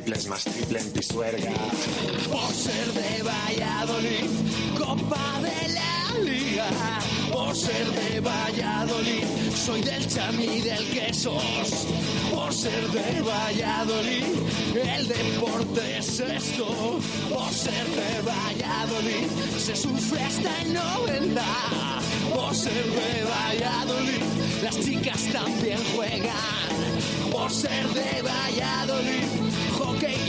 Un triple es más triple en Pisuerga. Por ser de Valladolid, Copa de la Liga. Por ser de Valladolid, soy del Chami del Quesos. Por ser de Valladolid, el deporte es esto. Por ser de Valladolid, se sufre hasta en 90. Por ser de Valladolid, las chicas también juegan. Por ser de Valladolid,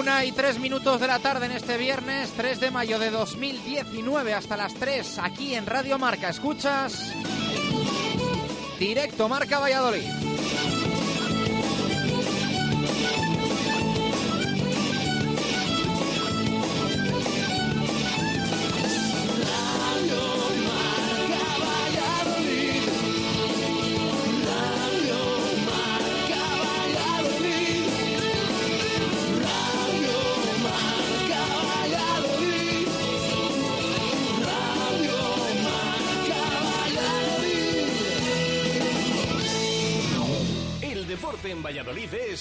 Una y tres minutos de la tarde en este viernes 3 de mayo de 2019 hasta las 3 aquí en Radio Marca. Escuchas directo Marca Valladolid.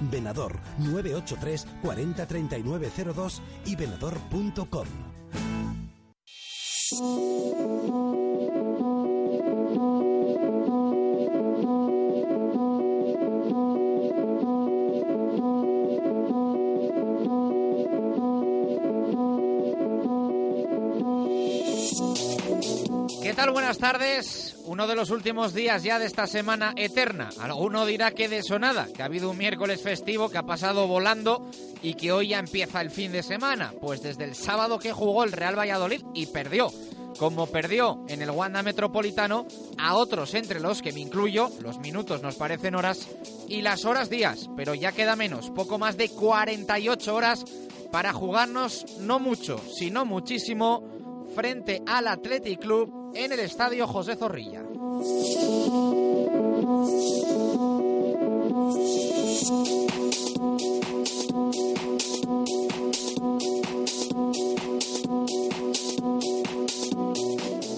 Venador 983 40 39 02 y venador.com. ¿Qué tal? Buenas tardes. Uno de los últimos días ya de esta semana eterna. Alguno dirá que de sonada, que ha habido un miércoles festivo que ha pasado volando y que hoy ya empieza el fin de semana. Pues desde el sábado que jugó el Real Valladolid y perdió. Como perdió en el Wanda Metropolitano, a otros entre los que me incluyo, los minutos nos parecen horas y las horas días, pero ya queda menos, poco más de 48 horas para jugarnos no mucho, sino muchísimo frente al Athletic Club en el estadio José Zorrilla.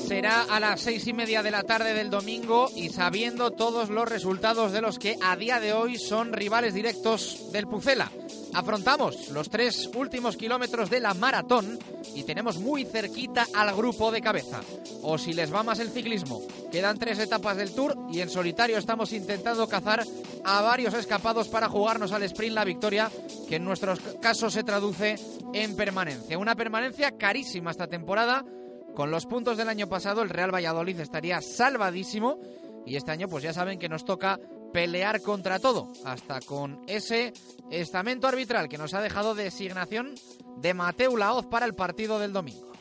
Será a las seis y media de la tarde del domingo y sabiendo todos los resultados de los que a día de hoy son rivales directos del Pucela. Afrontamos los tres últimos kilómetros de la maratón y tenemos muy cerquita al grupo de cabeza. O si les va más el ciclismo, quedan tres etapas del Tour y en solitario estamos intentando cazar a varios escapados para jugarnos al sprint la victoria, que en nuestro caso se traduce en permanencia. Una permanencia carísima esta temporada. Con los puntos del año pasado el Real Valladolid estaría salvadísimo y este año pues ya saben que nos toca pelear contra todo, hasta con ese estamento arbitral que nos ha dejado designación de Mateu Laoz para el partido del domingo.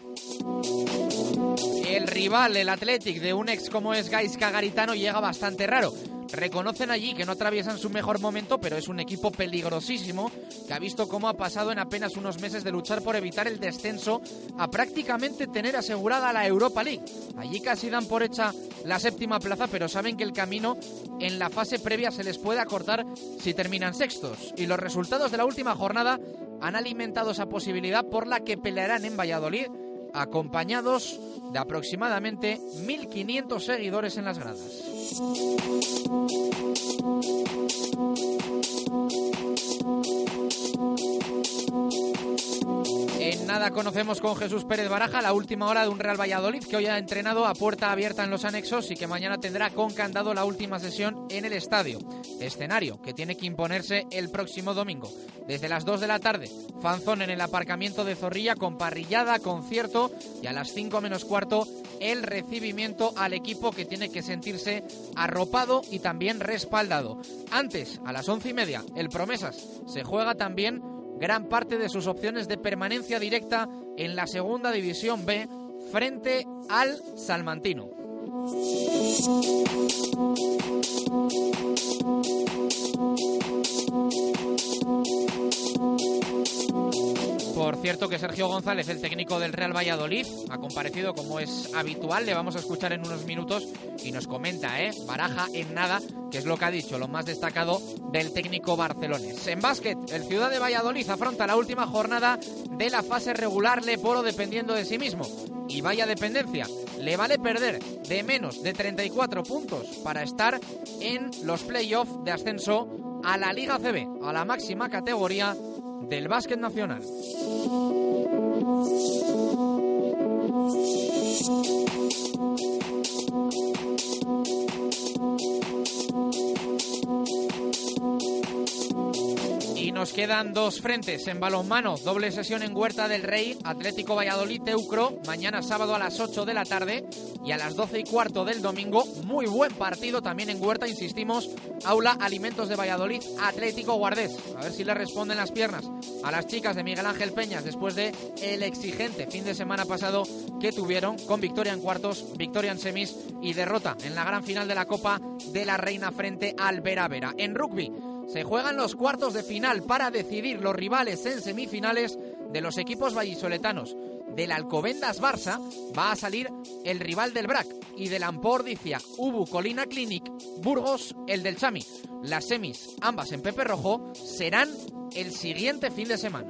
El rival, el Athletic de un ex como es Gaisca Garitano, llega bastante raro. Reconocen allí que no atraviesan su mejor momento, pero es un equipo peligrosísimo que ha visto cómo ha pasado en apenas unos meses de luchar por evitar el descenso a prácticamente tener asegurada la Europa League. Allí casi dan por hecha la séptima plaza, pero saben que el camino en la fase previa se les puede acortar si terminan sextos. Y los resultados de la última jornada han alimentado esa posibilidad por la que pelearán en Valladolid acompañados de aproximadamente 1.500 seguidores en las gradas. Thank you. En nada conocemos con Jesús Pérez Baraja la última hora de un Real Valladolid que hoy ha entrenado a puerta abierta en los anexos y que mañana tendrá con candado la última sesión en el estadio. Escenario que tiene que imponerse el próximo domingo. Desde las 2 de la tarde, fanzón en el aparcamiento de Zorrilla con parrillada, concierto y a las 5 menos cuarto el recibimiento al equipo que tiene que sentirse arropado y también respaldado. Antes, a las once y media, el Promesas se juega también gran parte de sus opciones de permanencia directa en la segunda división B frente al Salmantino. Por cierto que Sergio González, el técnico del Real Valladolid, ha comparecido como es habitual, le vamos a escuchar en unos minutos y nos comenta, ¿eh? Baraja en nada, que es lo que ha dicho, lo más destacado del técnico barcelones. En básquet, el Ciudad de Valladolid afronta la última jornada de la fase regular Leporo dependiendo de sí mismo. Y vaya dependencia, le vale perder de menos de 34 puntos para estar en los playoffs de ascenso a la Liga CB, a la máxima categoría del básquet nacional. Quedan dos frentes en balonmano, doble sesión en Huerta del Rey, Atlético Valladolid Teucro, mañana sábado a las 8 de la tarde y a las 12 y cuarto del domingo, muy buen partido también en Huerta, insistimos, Aula Alimentos de Valladolid, Atlético Guardés. A ver si le responden las piernas a las chicas de Miguel Ángel Peñas después de el exigente fin de semana pasado que tuvieron con victoria en cuartos, victoria en semis y derrota en la gran final de la Copa de la Reina frente al Vera Vera. En rugby se juegan los cuartos de final para decidir los rivales en semifinales de los equipos vallisoletanos. Del Alcobendas Barça va a salir el rival del BRAC y del Ampordicia Ubu Colina Clinic Burgos el del Chami. Las semis, ambas en Pepe Rojo, serán el siguiente fin de semana.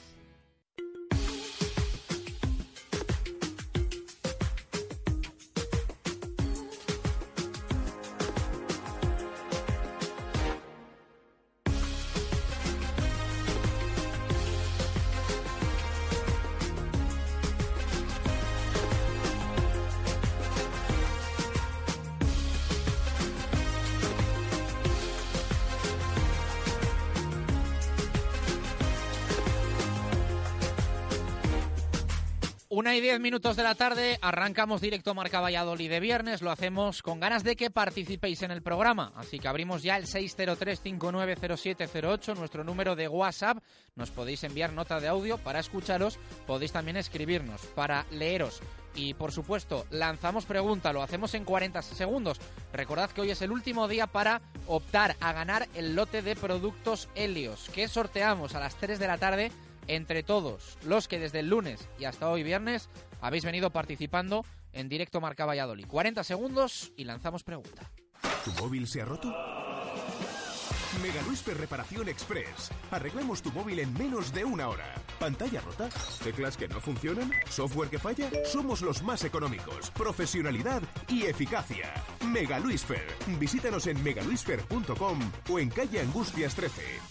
Una y diez minutos de la tarde, arrancamos directo Marca Valladolid de viernes, lo hacemos con ganas de que participéis en el programa, así que abrimos ya el 603-590708, nuestro número de WhatsApp, nos podéis enviar nota de audio para escucharos, podéis también escribirnos para leeros y por supuesto lanzamos pregunta, lo hacemos en 40 segundos. Recordad que hoy es el último día para optar a ganar el lote de productos Helios que sorteamos a las 3 de la tarde entre todos los que desde el lunes y hasta hoy viernes habéis venido participando en directo Marca Valladolid. 40 segundos y lanzamos pregunta. ¿Tu móvil se ha roto? Mega Luisfer Reparación Express. Arreglamos tu móvil en menos de una hora. ¿Pantalla rota? ¿Teclas que no funcionan? ¿Software que falla? Somos los más económicos. Profesionalidad y eficacia. Mega Luisfer. Visítanos en megaluisfer.com o en calle Angustias 13.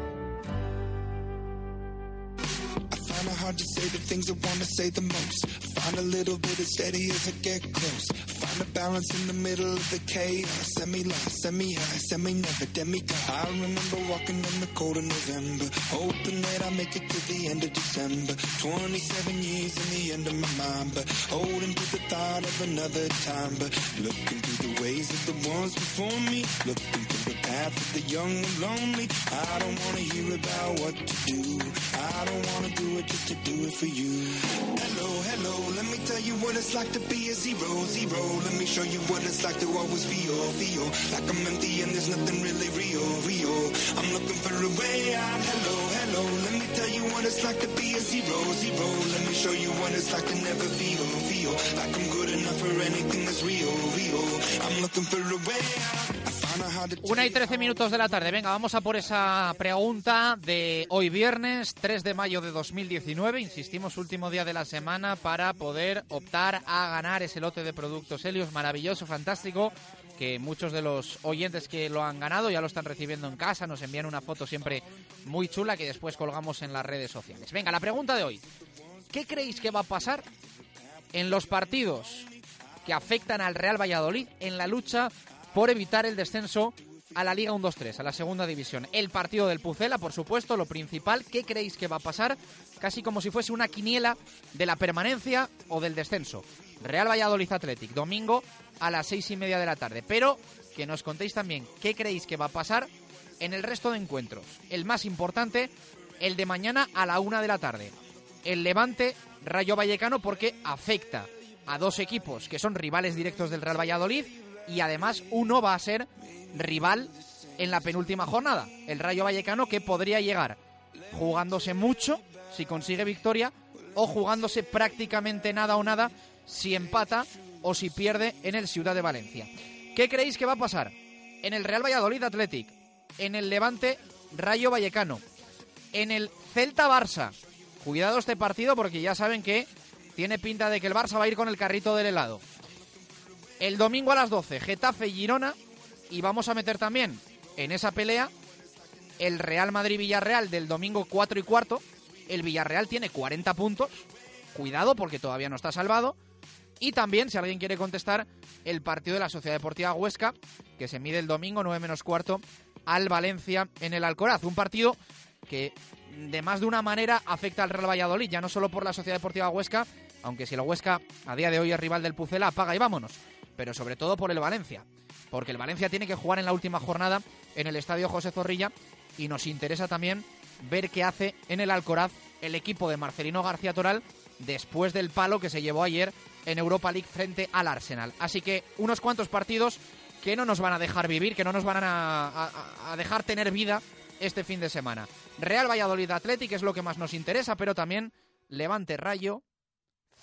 0708. Find it hard to say the things I wanna say the most. Find a little bit of steady as I get close. Find a balance in the middle of the chaos. Semi lost, semi high, semi never demigod. I remember walking in the cold of November, hoping that I make it to the end of December. 27 years in the end of my mind, but holding to the thought of another time. But looking through the ways of the ones before me, looking through the path of the young and lonely. I don't wanna hear about what to do. I don't wanna do it just to do it for you. Hello, hello, let me tell you what it's like to be a zero, zero. Let me show you what it's like to always feel, feel like I'm empty and there's nothing really real, real. I'm looking for a way out. Hello, hello, let me tell you what it's like to be a zero, zero. Let me show you what it's like to never feel, feel like I'm good Una y 13 minutos de la tarde. Venga, vamos a por esa pregunta de hoy viernes, 3 de mayo de 2019. Insistimos, último día de la semana para poder optar a ganar ese lote de productos Helios maravilloso, fantástico, que muchos de los oyentes que lo han ganado ya lo están recibiendo en casa. Nos envían una foto siempre muy chula que después colgamos en las redes sociales. Venga, la pregunta de hoy. ¿Qué creéis que va a pasar en los partidos que afectan al Real Valladolid en la lucha por evitar el descenso a la Liga 1-2-3, a la segunda división. El partido del Pucela, por supuesto, lo principal. ¿Qué creéis que va a pasar? Casi como si fuese una quiniela de la permanencia o del descenso. Real Valladolid Athletic, domingo a las seis y media de la tarde. Pero que nos contéis también qué creéis que va a pasar en el resto de encuentros. El más importante, el de mañana a la una de la tarde. El Levante Rayo Vallecano porque afecta a dos equipos que son rivales directos del Real Valladolid y además uno va a ser rival en la penúltima jornada. El Rayo Vallecano que podría llegar jugándose mucho si consigue victoria o jugándose prácticamente nada o nada si empata o si pierde en el Ciudad de Valencia. ¿Qué creéis que va a pasar? En el Real Valladolid Athletic, en el Levante Rayo Vallecano, en el Celta Barça. Cuidado este partido porque ya saben que tiene pinta de que el Barça va a ir con el carrito del helado. El domingo a las 12, Getafe Girona y vamos a meter también en esa pelea el Real Madrid Villarreal del domingo 4 y cuarto. El Villarreal tiene 40 puntos. Cuidado porque todavía no está salvado. Y también, si alguien quiere contestar, el partido de la Sociedad Deportiva Huesca, que se mide el domingo 9 menos cuarto al Valencia en el Alcoraz. Un partido que de más de una manera afecta al Real Valladolid, ya no solo por la Sociedad Deportiva Huesca, aunque si la Huesca a día de hoy es rival del Pucela, apaga y vámonos, pero sobre todo por el Valencia, porque el Valencia tiene que jugar en la última jornada en el Estadio José Zorrilla y nos interesa también ver qué hace en el Alcoraz el equipo de Marcelino García Toral después del palo que se llevó ayer en Europa League frente al Arsenal. Así que unos cuantos partidos que no nos van a dejar vivir, que no nos van a, a- dejar tener vida este fin de semana. Real Valladolid Athletic es lo que más nos interesa, pero también Levante Rayo,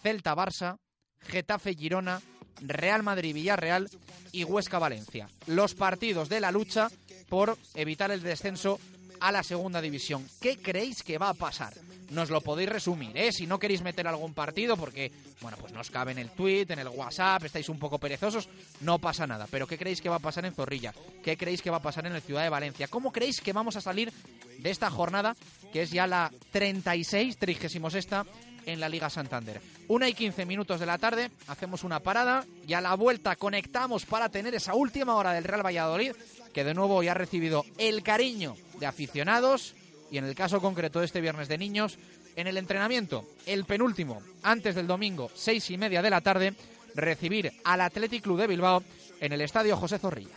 Celta Barça, Getafe Girona, Real Madrid Villarreal y Huesca Valencia. Los partidos de la lucha por evitar el descenso a la segunda división. ¿Qué creéis que va a pasar? nos lo podéis resumir, ¿eh? Si no queréis meter algún partido porque, bueno, pues nos cabe en el tweet, en el WhatsApp, estáis un poco perezosos, no pasa nada. Pero ¿qué creéis que va a pasar en Zorrilla? ¿Qué creéis que va a pasar en el Ciudad de Valencia? ¿Cómo creéis que vamos a salir de esta jornada, que es ya la 36, 36 en la Liga Santander? Una y 15 minutos de la tarde, hacemos una parada y a la vuelta conectamos para tener esa última hora del Real Valladolid, que de nuevo ya ha recibido el cariño de aficionados y en el caso concreto de este viernes de niños, en el entrenamiento, el penúltimo, antes del domingo, seis y media de la tarde, recibir al Athletic Club de Bilbao en el Estadio José Zorrilla.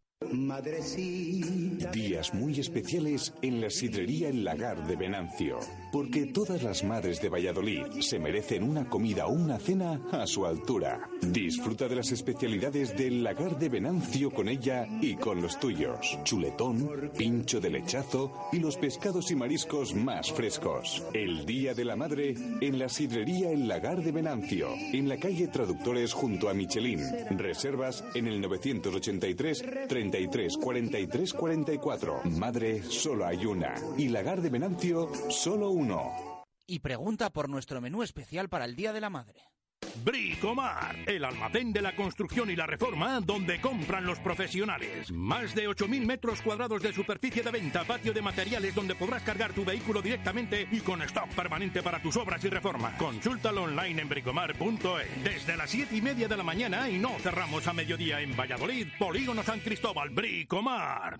Días muy especiales en la sidrería El Lagar de Venancio, porque todas las madres de Valladolid se merecen una comida o una cena a su altura. Disfruta de las especialidades del Lagar de Venancio con ella y con los tuyos. Chuletón, pincho de lechazo y los pescados y mariscos más frescos. El Día de la Madre en la sidrería El Lagar de Venancio, en la calle Traductores junto a Michelin. Reservas en el 983 30 43 43 44. Madre, solo hay una. Y lagar de Venancio, solo uno. Y pregunta por nuestro menú especial para el Día de la Madre. Bricomar, el almacén de la construcción y la reforma donde compran los profesionales. Más de 8.000 metros cuadrados de superficie de venta, patio de materiales donde podrás cargar tu vehículo directamente y con stock permanente para tus obras y reformas. Consúltalo online en bricomar.es. Desde las 7 y media de la mañana y no cerramos a mediodía en Valladolid, Polígono San Cristóbal, Bricomar.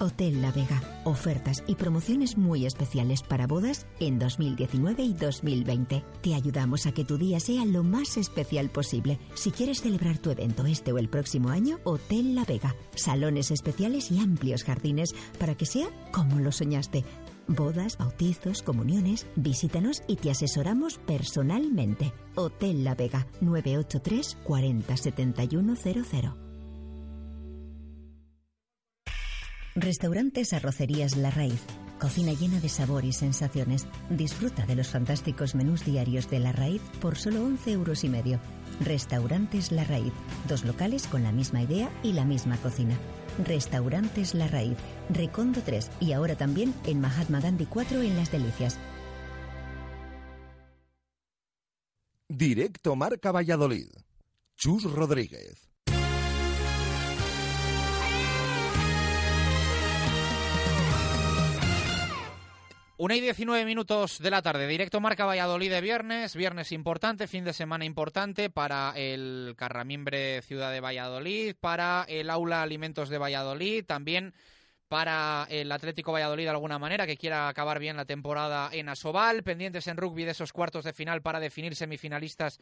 Hotel La Vega. Ofertas y promociones muy especiales para bodas en 2019 y 2020. Te ayudamos a que tu día sea lo más especial posible. Si quieres celebrar tu evento este o el próximo año, Hotel La Vega. Salones especiales y amplios jardines para que sea como lo soñaste. Bodas, bautizos, comuniones, visítanos y te asesoramos personalmente. Hotel La Vega 983 40 7100. Restaurantes Arrocerías La Raíz. Cocina llena de sabor y sensaciones. Disfruta de los fantásticos menús diarios de La Raíz por solo 11 euros y medio. Restaurantes La Raíz. Dos locales con la misma idea y la misma cocina. Restaurantes La Raíz. Recondo 3 y ahora también en Mahatma Gandhi 4 en Las Delicias. Directo Marca Valladolid. Chus Rodríguez. Una y 19 minutos de la tarde, directo Marca Valladolid de viernes, viernes importante, fin de semana importante para el Carramimbre Ciudad de Valladolid, para el Aula Alimentos de Valladolid, también para el Atlético Valladolid de alguna manera, que quiera acabar bien la temporada en Asobal, pendientes en rugby de esos cuartos de final para definir semifinalistas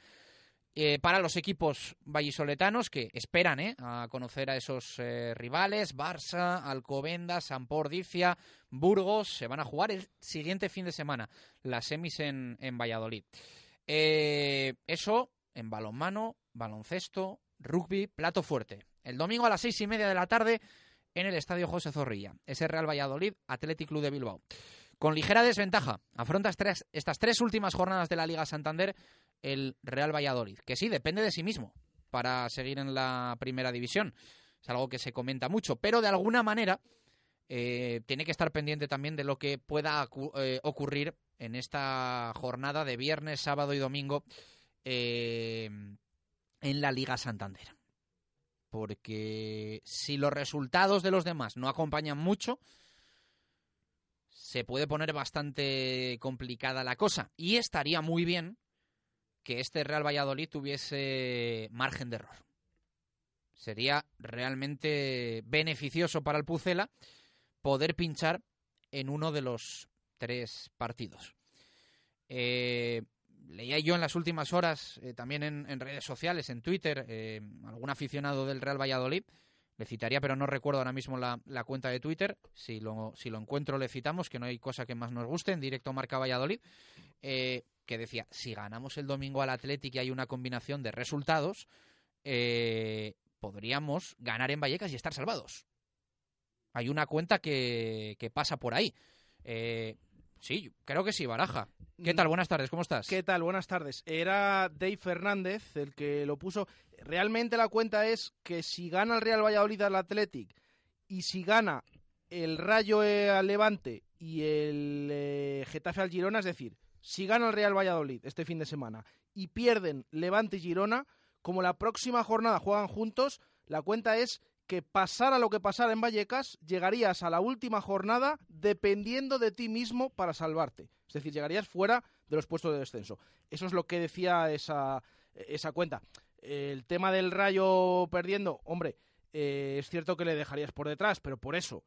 eh, para los equipos vallisoletanos que esperan eh, a conocer a esos eh, rivales, Barça, Alcobendas, Sampordicia, Burgos, se van a jugar el siguiente fin de semana, las semis en, en Valladolid. eso en balonmano, baloncesto, rugby, plato fuerte. El domingo a las seis y media de la tarde en el Estadio José Zorrilla, ese Real Valladolid, Athletic Club de Bilbao. Con ligera desventaja, afronta estas tres últimas jornadas de la Liga Santander el Real Valladolid, que sí, depende de sí mismo para seguir en la primera división. Es algo que se comenta mucho, pero de alguna manera eh, tiene que estar pendiente también de lo que pueda eh, ocurrir en esta jornada de viernes, sábado y domingo eh, en la Liga Santander. Porque si los resultados de los demás no acompañan mucho, se puede poner bastante complicada la cosa. Y estaría muy bien que este Real Valladolid tuviese margen de error. Sería realmente beneficioso para el Pucela poder pinchar en uno de los tres partidos. Eh, leía yo en las últimas horas, eh, también en, redes sociales, en Twitter, eh, algún aficionado del Real Valladolid, Le citaría, pero no recuerdo ahora mismo la, cuenta de Twitter. Si lo, si lo encuentro, le citamos, que no hay cosa que más nos guste. En directo marca Valladolid. Eh, que decía, si ganamos el domingo al Athletic y hay una combinación de resultados, eh, podríamos ganar en Vallecas y estar salvados. Hay una cuenta que, que pasa por ahí. Eh, sí, creo que sí, Baraja. ¿Qué tal? Buenas tardes, ¿cómo estás? ¿Qué tal? Buenas tardes. Era Dave Fernández el que lo puso. Realmente la cuenta es que si gana el Real Valladolid al Athletic y si gana el Rayo al Levante y el eh, Getafe al Girona, es decir, si gana el Real Valladolid este fin de semana y pierden Levante y Girona, como la próxima jornada juegan juntos, la cuenta es que pasara lo que pasara en Vallecas, llegarías a la última jornada dependiendo de ti mismo para salvarte. Es decir, llegarías fuera de los puestos de descenso. Eso es lo que decía esa, esa cuenta. El tema del Rayo perdiendo, hombre, eh, es cierto que le dejarías por detrás, pero por eso,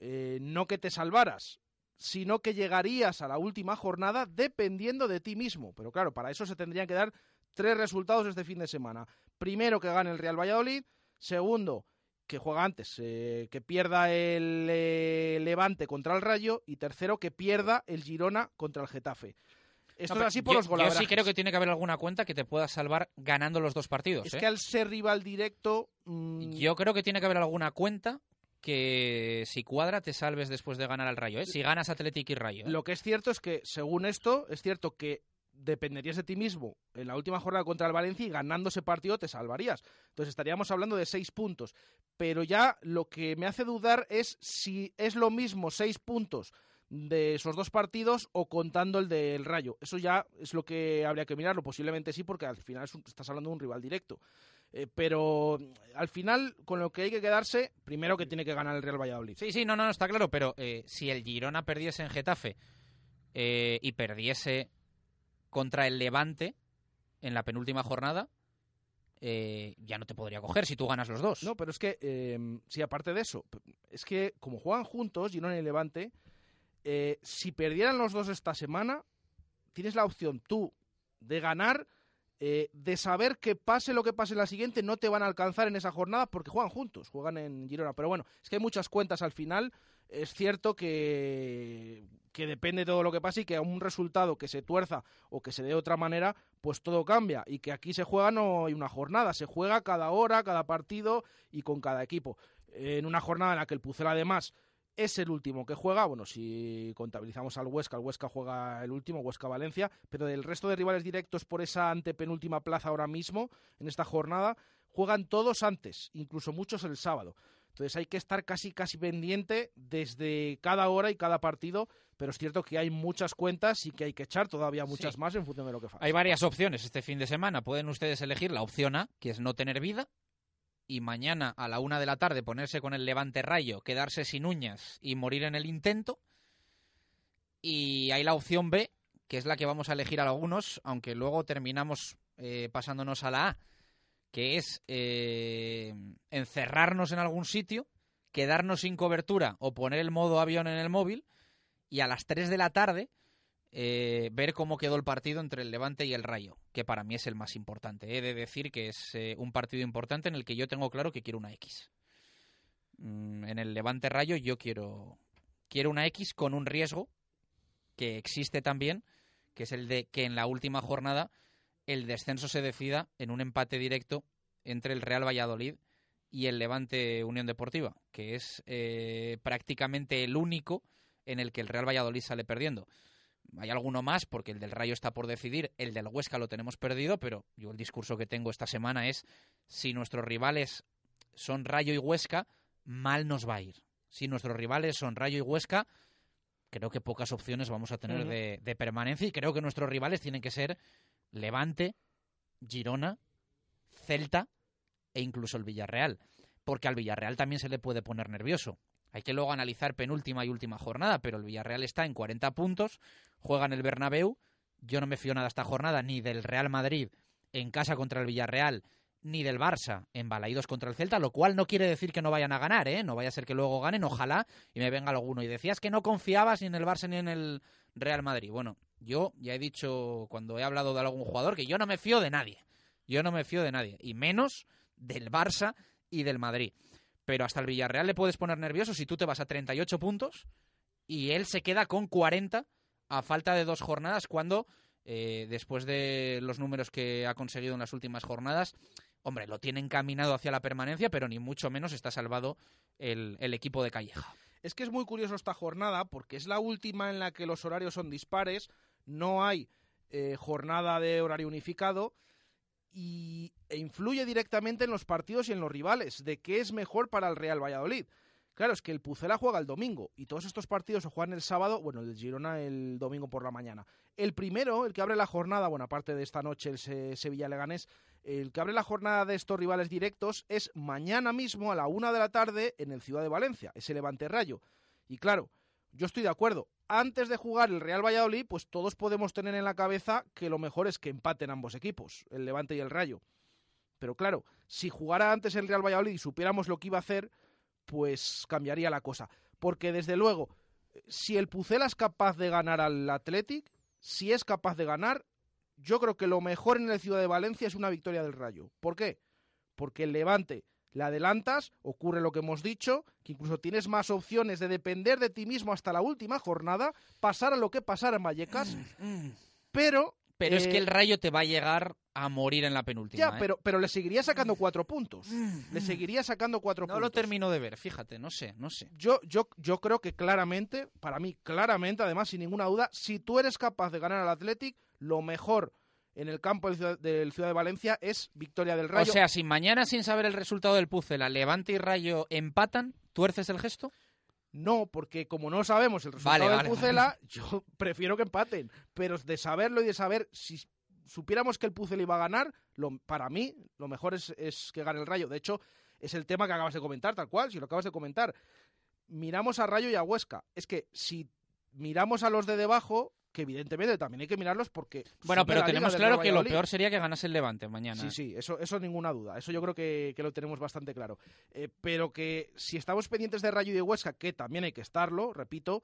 eh, no que te salvaras, sino que llegarías a la última jornada dependiendo de ti mismo. Pero claro, para eso se tendrían que dar tres resultados este fin de semana. Primero, que gane el Real Valladolid. Segundo, que juega antes, eh, que pierda el eh, Levante contra el Rayo. Y tercero, que pierda el Girona contra el Getafe. Esto No, es así por yo, los yo golaverajes. sí creo que tiene que haber alguna cuenta que te pueda salvar ganando los dos partidos. Es ¿eh? que al ser rival directo... mm, Yo creo que tiene que haber alguna cuenta que si cuadra te salves después de ganar al Rayo. Si ganas Atlético y Rayo. Lo que es cierto es que, según esto, es cierto que dependerías de ti mismo en la última jornada contra el Valencia y ganando ese partido te salvarías. Entonces estaríamos hablando de seis puntos. Pero ya lo que me hace dudar es si es lo mismo seis puntos de esos dos partidos o contando el del Rayo. Eso ya es lo que habría que mirarlo. Posiblemente sí, porque al final estás hablando de un rival directo. Eh, pero al final, con lo que hay que quedarse, primero que tiene que ganar el Real Valladolid. Sí, sí, no, no, está claro, pero eh, si el Girona perdiese en Getafe eh, y perdiese contra el Levante en la penúltima jornada, eh, ya no te podría coger si tú ganas los dos. No, pero es que, eh, sí, aparte de eso, es que como juegan juntos, Girona y Levante, eh, si perdieran los dos esta semana, tienes la opción tú de ganar, eh, de saber que pase lo que pase en la siguiente, no te van a alcanzar en esa jornada porque juegan juntos, juegan en Girona. Pero bueno, es que hay muchas cuentas al final. Es cierto que, que depende de todo lo que pase y que a un resultado que se tuerza o que se dé de otra manera, pues todo cambia. Y que aquí se juega no hay una jornada, se juega cada hora, cada partido y con cada equipo. En una jornada en la que el Pucel además es el último que juega, bueno, si contabilizamos al Huesca, el Huesca juega el último, Huesca-Valencia, pero del resto de rivales directos por esa antepenúltima plaza ahora mismo, en esta jornada, juegan todos antes, incluso muchos el sábado. Entonces hay que estar casi casi pendiente desde cada hora y cada partido, pero es cierto que hay muchas cuentas y que hay que echar todavía muchas Sí. más en función de lo que falte. Hay varias opciones este fin de semana. Pueden ustedes elegir la opción A, que es no tener vida, y mañana a la una de la tarde ponerse con el levante rayo, quedarse sin uñas y morir en el intento. Y hay la opción B, que es la que vamos a elegir algunos, aunque luego terminamos eh, pasándonos a la A, que es eh, encerrarnos en algún sitio, quedarnos sin cobertura o poner el modo avión en el móvil y a las 3 de la tarde eh, ver cómo quedó el partido entre el Levante y el Rayo, que para mí es el más importante. He de decir que es eh, un partido importante en el que yo tengo claro que quiero una X. Mm, en el Levante Rayo yo quiero, quiero una X con un riesgo que existe también, que es el de que en la última jornada el descenso se decida en un empate directo entre el Real Valladolid y el Levante Unión Deportiva, que es eh, prácticamente el único en el que el Real Valladolid sale perdiendo. Hay alguno más, porque el del Rayo está por decidir, el del Huesca lo tenemos perdido, pero yo el discurso que tengo esta semana es, si nuestros rivales son Rayo y Huesca, mal nos va a ir. Si nuestros rivales son Rayo y Huesca, creo que pocas opciones vamos a tener de permanencia y creo que nuestros rivales tienen que ser Levante, Girona, Celta e incluso el Villarreal. Porque al Villarreal también se le puede poner nervioso. Hay que luego analizar penúltima y última jornada, pero el Villarreal está en 40 puntos, juega en el Bernabéu. Yo no me fío nada esta jornada ni del Real Madrid en casa contra el Villarreal, ni del Barça en Balaídos contra el Celta, lo cual no quiere decir que no vayan a ganar, ¿eh? No vaya a ser que luego ganen, ojalá, y me venga alguno. Y decías que no confiabas ni en el Barça ni en el Real Madrid. Bueno, yo ya he dicho cuando he hablado de algún jugador que yo no me fío de nadie. Yo no me fío de nadie, y menos del Barça y del Madrid. Pero hasta el Villarreal le puedes poner nervioso si tú te vas a 38 puntos y él se queda con 40 a falta de dos jornadas cuando eh, después de los números que ha conseguido en las últimas jornadas, hombre, lo tiene encaminado hacia la permanencia, pero ni mucho menos está salvado el, equipo de Calleja. Es que es muy curioso esta jornada porque es la última en la que los horarios son dispares, no hay eh, jornada de horario unificado y, e influye directamente en los partidos y en los rivales, de qué es mejor para el Real Valladolid. Claro, es que el Pucela juega el domingo y todos estos partidos se juegan el sábado, bueno, el Girona el domingo por la mañana. El primero, el que abre la jornada, bueno, aparte de esta noche el Sevilla-Leganés, el que abre la jornada de estos rivales directos es mañana mismo a la una de la tarde en el Ciudad de Valencia, ese Levante Rayo. Y claro, yo estoy de acuerdo. Antes de jugar el Real Valladolid, pues todos podemos tener en la cabeza que lo mejor es que empaten ambos equipos, el Levante y el Rayo. Pero claro, si jugara antes el Real Valladolid y supiéramos lo que iba a hacer, pues cambiaría la cosa. Porque desde luego, si el Pucela es capaz de ganar al Athletic, si es capaz de ganar, yo creo que lo mejor en el Ciudad de Valencia es una victoria del Rayo. ¿Por qué? Porque el Levante le adelantas, ocurre lo que hemos dicho, que incluso tienes más opciones de depender de ti mismo hasta la última jornada, pasar a lo que pasara en Vallecas, pero... Pero es que eh, el Rayo te va a llegar a morir en la penúltima. Ya, ¿eh? pero, pero le seguiría sacando cuatro puntos. Le seguiría sacando cuatro No puntos. lo termino de ver, fíjate, no sé, no sé. Yo, yo, yo creo que claramente, para mí, claramente, además, sin ninguna duda, si tú eres capaz de ganar al Athletic, lo mejor en el campo del Ciudad, del Ciudad de Valencia es victoria del Rayo. O sea, si mañana sin saber el resultado del Pucela, Levante y Rayo empatan, ¿tuerces el gesto? No, porque como no sabemos el resultado Vale, del vale, Pucela, vale. yo prefiero que empaten. Pero de saberlo y de saber si supiéramos que el Pucela iba a ganar, lo, para mí lo mejor es, es que gane el Rayo. De hecho, es el tema que acabas de comentar, tal cual, si lo acabas de comentar. Miramos a Rayo y a Huesca. Es que si miramos a los de debajo, que evidentemente también hay que mirarlos porque... Bueno, pero tenemos claro que lo peor sería que ganase el Levante mañana. Sí, sí, eso, eso ninguna duda. Eso yo creo que, que lo tenemos bastante claro. Eh, pero que si estamos pendientes de Rayo y de Huesca, que también hay que estarlo, repito,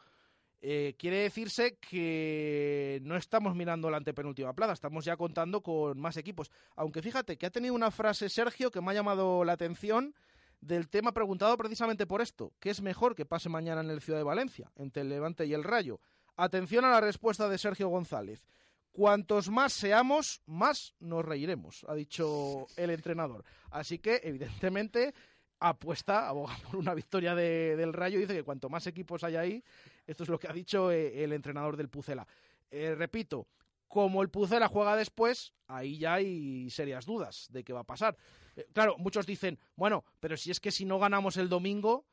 eh, quiere decirse que no estamos mirando la antepenúltima plaza, estamos ya contando con más equipos. Aunque fíjate que ha tenido una frase Sergio que me ha llamado la atención del tema preguntado precisamente por esto. ¿Qué es mejor que pase mañana en el Ciudad de Valencia, entre el Levante y el Rayo? Atención a la respuesta de Sergio González. Cuantos más seamos, más nos reiremos, ha dicho el entrenador. Así que, evidentemente, apuesta, aboga por una victoria de- del Rayo. Dice que cuanto más equipos hay ahí, esto es lo que ha dicho eh, el entrenador del Pucela. Eh, repito, como el Pucela juega después, ahí ya hay serias dudas de qué va a pasar. Eh, claro, muchos dicen, bueno, pero si es que si no ganamos el domingo,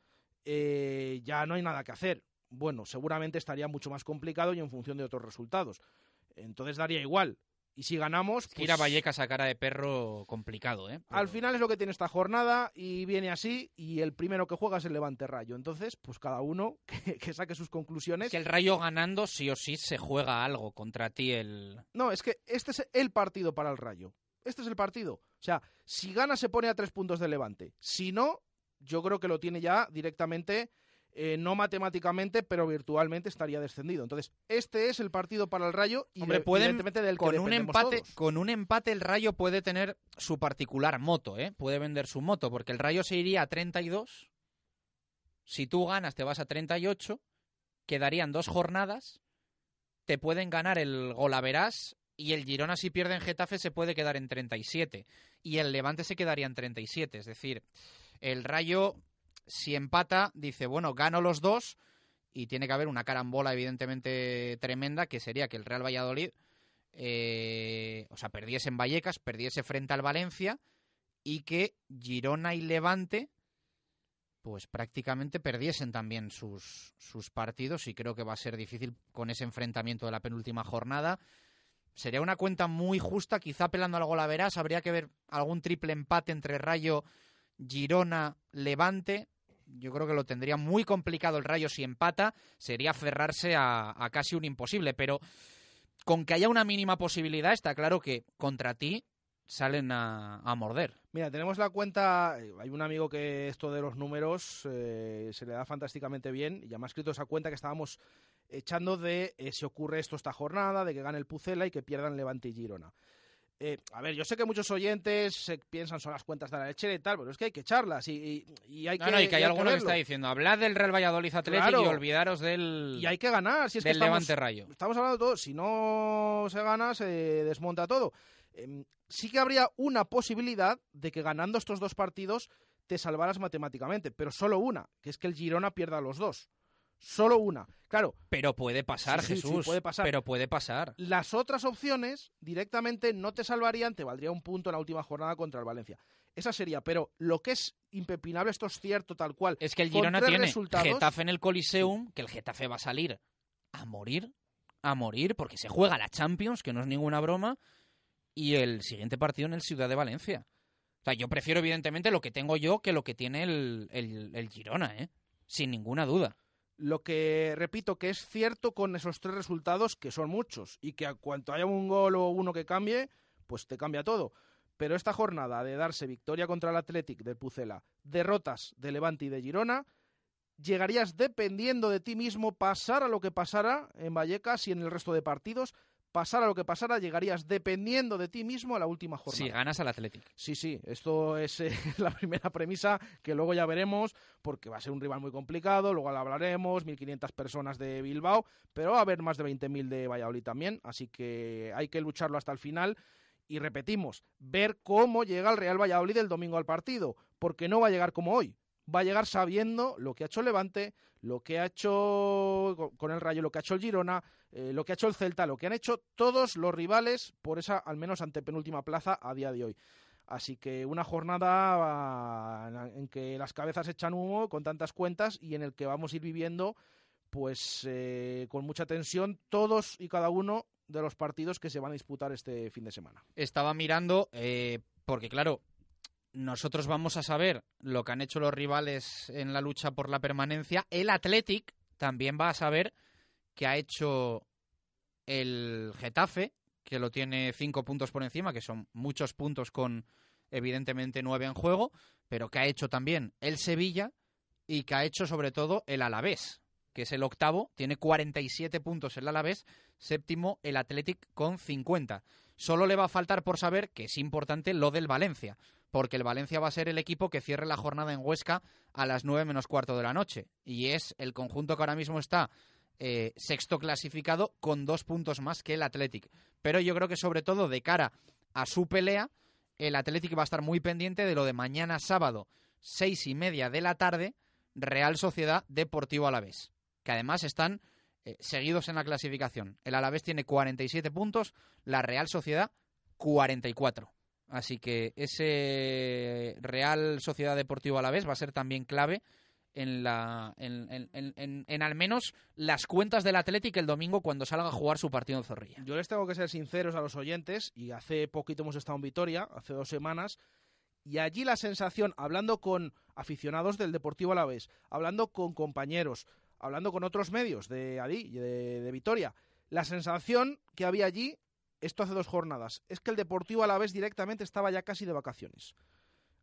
ya no hay nada que hacer. Bueno, seguramente estaría mucho más complicado y en función de otros resultados. Entonces daría igual. Y si ganamos, Que ir a pues, Vallecas a cara de perro complicado, ¿eh? al final es lo que tiene esta jornada y viene así y el primero que juega es el Levante Rayo. Entonces, pues cada uno que, que saque sus conclusiones. Que el Rayo ganando sí o sí se juega algo contra ti el... No, es que este es el partido para el Rayo. Este es el partido. O sea, si gana se pone a tres puntos de Levante. Si no, yo creo que lo tiene ya directamente, eh, no matemáticamente, pero virtualmente estaría descendido. Entonces, este es el partido para el Rayo y Hombre, de- pueden, evidentemente del que con un dependemos empate, todos. con un empate el Rayo puede tener su particular moto, ¿eh? Puede vender su moto, porque el Rayo se iría a 32. Si tú ganas, te vas a 38. Quedarían dos jornadas. Te pueden ganar el Golaverás y el Girona, si pierde en Getafe, se puede quedar en 37. Y el Levante se quedaría en 37. Es decir, el Rayo, si empata, dice, bueno, gano los dos. Y tiene que haber una carambola, evidentemente, tremenda, que sería que el Real Valladolid eh, o sea, perdiese en Vallecas, perdiese frente al Valencia y que Girona y Levante pues prácticamente perdiesen también sus, sus partidos y creo que va a ser difícil con ese enfrentamiento de la penúltima jornada. Sería una cuenta muy justa, quizá apelando al golaveras, habría que ver algún triple empate entre Rayo, Girona, Levante. Yo creo que lo tendría muy complicado el Rayo si empata, sería aferrarse a, a casi un imposible, pero con que haya una mínima posibilidad, está claro que contra ti salen a, a morder. Mira, tenemos la cuenta, eh, hay un amigo que esto de los números eh, se le da fantásticamente bien y ya me ha escrito esa cuenta que estábamos echando de eh, si ocurre esto esta jornada, de que gane el Pucela y que pierdan Levante y Girona. Eh, a ver, yo sé que muchos oyentes se piensan son las cuentas de la lechera y tal, pero es que hay que echarlas y, y- y hay No, que. no, y que hay alguno que está diciendo, hablad del Real Valladolid Atlético Claro. y olvidaros del, Y hay que ganar. Si es que estamos, Levante Rayo. Estamos hablando de todo. Si no se gana, se desmonta todo. Em, sí que habría una posibilidad de que ganando estos dos partidos te salvaras matemáticamente, pero solo una, que es que el Girona pierda los dos. Solo una. Claro, Pero puede pasar, Sí, sí, sí, Jesús. puede pasar. Pero puede pasar. las otras opciones directamente no te salvarían, te valdría un punto en la última jornada contra el Valencia. Esa sería, pero lo que es impepinable, esto es cierto tal cual. Es que el Girona tiene resultados- Getafe en el Coliseum, que el Getafe va a salir a morir, a morir, porque se juega la Champions, que no es ninguna broma, y el siguiente partido en el Ciudad de Valencia. O sea, yo prefiero evidentemente lo que tengo yo que lo que tiene el, el- el Girona, ¿eh? Sin ninguna duda. Lo que repito que es cierto con esos tres resultados, que son muchos, y que a cuanto haya un gol o uno que cambie, pues te cambia todo. Pero esta jornada de darse victoria contra el Athletic de Pucela, derrotas de Levante y de Girona, llegarías dependiendo de ti mismo, pasara lo que pasara en Vallecas y en el resto de partidos, pasara lo que pasara, llegarías dependiendo de ti mismo a la última jornada. Si ganas al Athletic. Sí, sí, esto es eh, la primera premisa que luego ya veremos, porque va a ser un rival muy complicado, luego lo hablaremos, 1.500 personas de Bilbao, pero va a haber más de 20.000 de Valladolid también, así que hay que lucharlo hasta el final. Y repetimos, ver cómo llega el Real Valladolid el domingo al partido, porque no va a llegar como hoy, va a llegar sabiendo lo que ha hecho Levante, lo que ha hecho con- con el Rayo, lo que ha hecho el Girona, eh, lo que ha hecho el Celta, lo que han hecho todos los rivales por esa, al menos antepenúltima plaza a día de hoy. Así que una jornada ah, en que las cabezas echan humo con tantas cuentas y en el que vamos a ir viviendo pues eh, con mucha tensión todos y cada uno de los partidos que se van a disputar este fin de semana. Estaba mirando, eh, porque claro, nosotros vamos a saber lo que han hecho los rivales en la lucha por la permanencia. El Athletic también va a saber que ha hecho el Getafe, que lo tiene cinco puntos por encima, que son muchos puntos con evidentemente nueve en juego, pero que ha hecho también el Sevilla y que ha hecho sobre todo el Alavés, que es el octavo, tiene 47 puntos el Alavés, séptimo el Athletic con 50. Solo le va a faltar por saber que es importante lo del Valencia, porque el Valencia va a ser el equipo que cierre la jornada en Huesca a las 9 menos cuarto de la noche. Y es el conjunto que ahora mismo está eh, sexto clasificado con dos puntos más que el Athletic. Pero yo creo que sobre todo de cara a su pelea, el Athletic va a estar muy pendiente de lo de mañana sábado, seis y media de la tarde, Real Sociedad Deportivo Alavés, que además están eh, seguidos en la clasificación. El Alavés tiene 47 puntos, la Real Sociedad 44. Así que ese Real Sociedad Deportivo Alavés va a ser también clave en, la, en, en- en- en- al menos las cuentas del Athletic el domingo cuando salga a jugar su partido en Zorrilla. Yo les tengo que ser sinceros a los oyentes, y hace poquito hemos estado en Vitoria, hace dos semanas, y allí la sensación, hablando con aficionados del Deportivo Alavés, hablando con compañeros, hablando con otros medios de allí, de, de Vitoria, la sensación que había allí, esto hace dos jornadas, es que el Deportivo Alavés directamente estaba ya casi de vacaciones,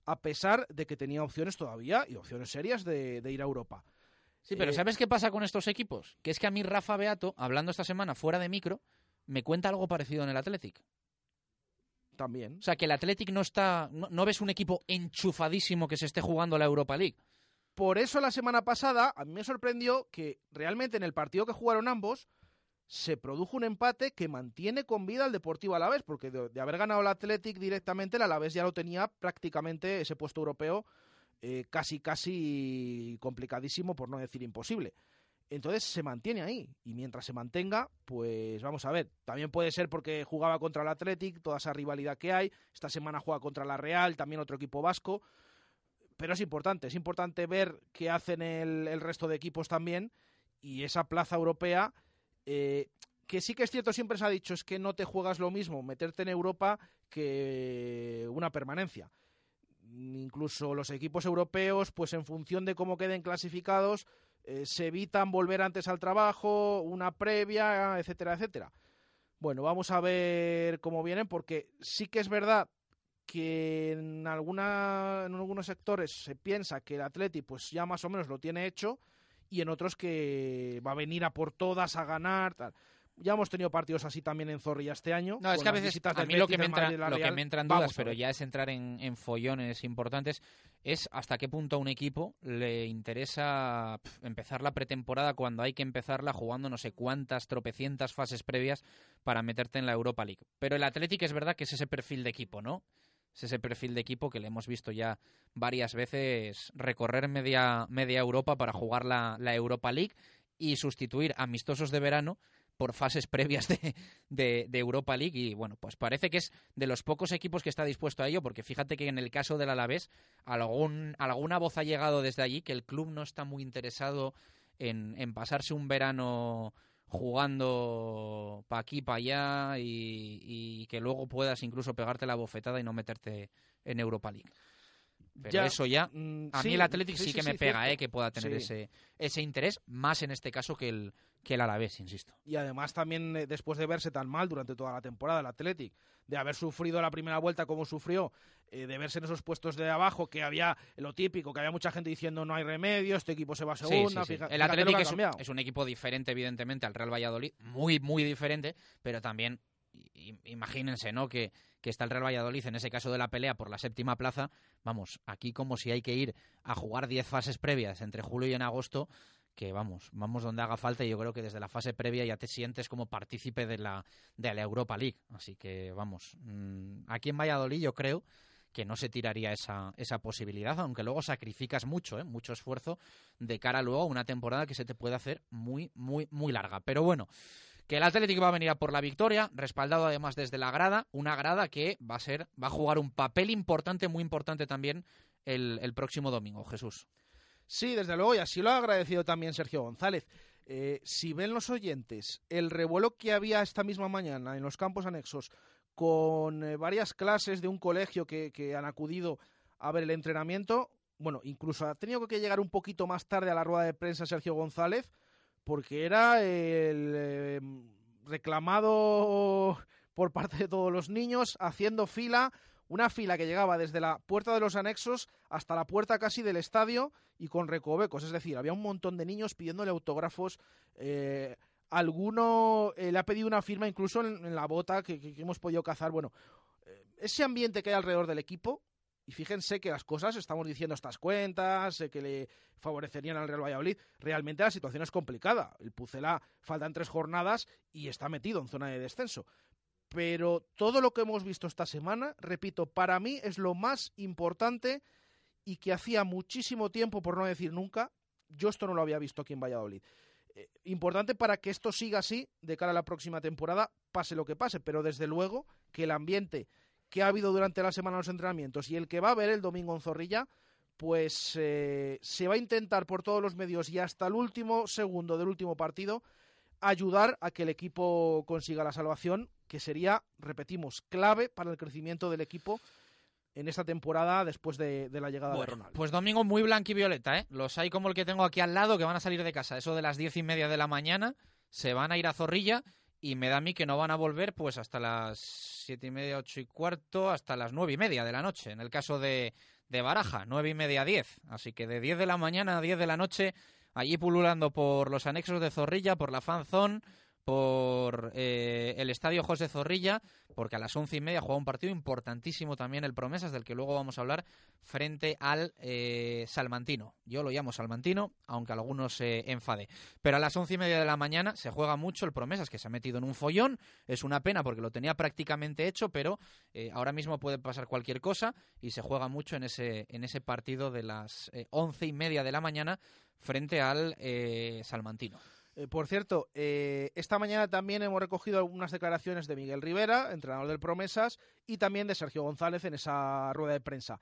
a pesar de que tenía opciones todavía, y opciones serias, de, de ir a Europa. Sí, pero Eh, ¿sabes qué pasa con estos equipos? Que es que a mí Rafa Beato, hablando esta semana fuera de micro, me cuenta algo parecido en el Athletic. También. O sea, que el Athletic no está. No, no ves un equipo enchufadísimo que se esté jugando la Europa League. Por eso la semana pasada a mí me sorprendió que realmente en el partido que jugaron ambos se produjo un empate que mantiene con vida al Deportivo Alavés, porque de, haber ganado el Athletic directamente, el Alavés ya lo tenía prácticamente ese puesto europeo eh, casi, casi complicadísimo, por no decir imposible. Entonces se mantiene ahí, y mientras se mantenga, pues vamos a ver. También puede ser porque jugaba contra el Athletic, toda esa rivalidad que hay. Esta semana juega contra la Real, también otro equipo vasco pero es importante, es importante ver qué hacen el resto de equipos también y esa plaza europea, eh, que sí que es cierto, siempre se ha dicho, es que no te juegas lo mismo meterte en Europa que una permanencia. Incluso los equipos europeos, pues en función de cómo queden clasificados, eh, se evitan volver antes al trabajo, una previa, etcétera, etcétera. Bueno, vamos a ver cómo vienen, porque sí que es verdad que en, alguna, en algunos sectores se piensa que el Atleti pues ya más o menos lo tiene hecho y en otros que va a venir a por todas a ganar tal. Ya hemos tenido partidos así también en Zorrilla este año. No, es que a veces a mí lo Betis, lo que me entra en dudas, pero ya es entrar en, en follones importantes, es hasta qué punto a un equipo le interesa empezar la pretemporada cuando hay que empezarla jugando no sé cuántas tropecientas fases previas para meterte en la Europa League. Pero el Athletic es verdad que es ese perfil de equipo, ¿no? Es ese perfil de equipo que le hemos visto ya varias veces recorrer media, media Europa para jugar la, la Europa League y sustituir amistosos de verano por fases previas de, de, de Europa League. Y bueno, pues parece que es de los pocos equipos que está dispuesto a ello porque fíjate que en el caso del Alavés algún, alguna voz ha llegado desde allí que el club no está muy interesado en, en pasarse un verano jugando pa' aquí, pa' allá y, y que luego puedas incluso pegarte la bofetada y no meterte en Europa League. Pero Ya, eso ya, mm, a sí, mí el Athletic sí, que sí, me pega, cierto. eh, que pueda tener ese, ese interés, más en este caso que el, que el Alavés, insisto. Y además también eh, después de verse tan mal durante toda la temporada el Athletic, de haber sufrido la primera vuelta como sufrió, eh, de verse en esos puestos de abajo, que había lo típico, que había mucha gente diciendo no hay remedio, este equipo se va a segunda, sí, El ha es un, cambiado. es un equipo diferente, evidentemente, al Real Valladolid, muy, muy diferente, pero también imagínense, ¿no? Que, que está el Real Valladolid en ese caso de la pelea por la séptima plaza. Vamos, aquí como si hay que ir a jugar 10 fases previas entre julio y en agosto, que vamos, vamos donde haga falta y yo creo que desde la fase previa ya te sientes como partícipe de la, de la Europa League. Así que vamos, mm, aquí en Valladolid yo creo que no se tiraría esa, esa posibilidad, aunque luego sacrificas mucho, ¿eh? mucho esfuerzo de cara luego a una temporada que se te puede hacer muy, muy, muy larga. Pero bueno, que el Atlético va a venir a por la victoria, respaldado además desde la grada, una grada que va a ser, va a jugar un papel importante, muy importante también el, el próximo domingo, Jesús. Sí, desde luego, y así lo ha agradecido también Sergio González. Eh, si ven los oyentes el revuelo que había esta misma mañana en los campos anexos con eh, varias clases de un colegio que, que han acudido a ver el entrenamiento, bueno, incluso ha tenido que llegar un poquito más tarde a la rueda de prensa Sergio González, porque era el eh, reclamado por parte de todos los niños haciendo fila, una fila que llegaba desde la puerta de los anexos hasta la puerta casi del estadio y con recovecos, es decir, había un montón de niños pidiéndole autógrafos. eh, alguno eh, le ha pedido una firma incluso en, la bota que hemos podido cazar. Bueno, eh, ese ambiente que hay alrededor del equipo, y fíjense que las cosas, estamos diciendo estas cuentas, eh, que le favorecerían al Real Valladolid, realmente la situación es complicada. El Pucela faltan tres jornadas y está metido en zona de descenso. Pero todo lo que hemos visto esta semana, repito, para mí es lo más importante y que hacía muchísimo tiempo, por no decir nunca, yo esto no lo había visto aquí en Valladolid. Eh, importante para que esto siga así de cara a la próxima temporada, pase lo que pase, pero desde luego que el ambiente que ha habido durante la semana en los entrenamientos y el que va a haber el domingo en Zorrilla, pues eh, se va a intentar por todos los medios y hasta el último segundo del último partido ayudar a que el equipo consiga la salvación, que sería, repetimos, clave para el crecimiento del equipo en esta temporada después de, de la llegada de Ronaldo. pues domingo muy blanco y violeta, ¿eh? Los hay como el que tengo aquí al lado que van a salir de casa. Eso de las diez y media de la mañana, se van a ir a Zorrilla y me da a mí que no van a volver pues hasta las siete y media, ocho y cuarto, hasta las nueve y media de la noche. En el caso de, de Baraja, nueve y media, diez. Así que de diez de la mañana a diez de la noche, allí pululando por los anexos de Zorrilla, por la fanzón, por eh, el estadio José Zorrilla, porque a las once y media juega un partido importantísimo también el Promesas, del que luego vamos a hablar, frente al eh, Salmantino. Yo lo llamo Salmantino, aunque algunos se enfade. Pero a las once y media de la mañana se juega mucho el Promesas, que se ha metido en un follón. Es una pena porque lo tenía prácticamente hecho, pero eh, ahora mismo puede pasar cualquier cosa y se juega mucho en ese, en ese partido de las eh, once y media de la mañana frente al eh, Salmantino. Eh, por cierto, eh, esta mañana también hemos recogido algunas declaraciones de Miguel Rivera, entrenador del Promesas, y también de Sergio González en esa rueda de prensa.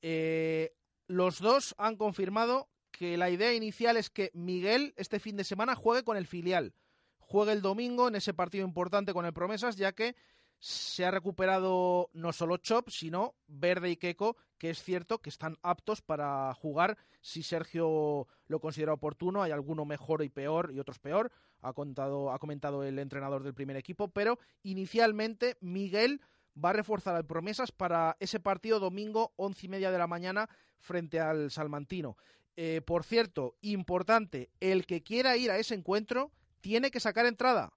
Eh, los dos han confirmado que la idea inicial es que Miguel este fin de semana juegue con el filial. Juegue el domingo en ese partido importante con el Promesas, ya que se ha recuperado no solo Chop, sino Verde y Keco, que es cierto que están aptos para jugar si Sergio lo considera oportuno. Hay alguno mejor y peor y otros peor, ha, contado, ha comentado el entrenador del primer equipo, pero inicialmente Miguel va a reforzar al Promesas para ese partido domingo, once y media de la mañana, frente al Salmantino. Eh, por cierto, importante, el que quiera ir a ese encuentro tiene que sacar entrada.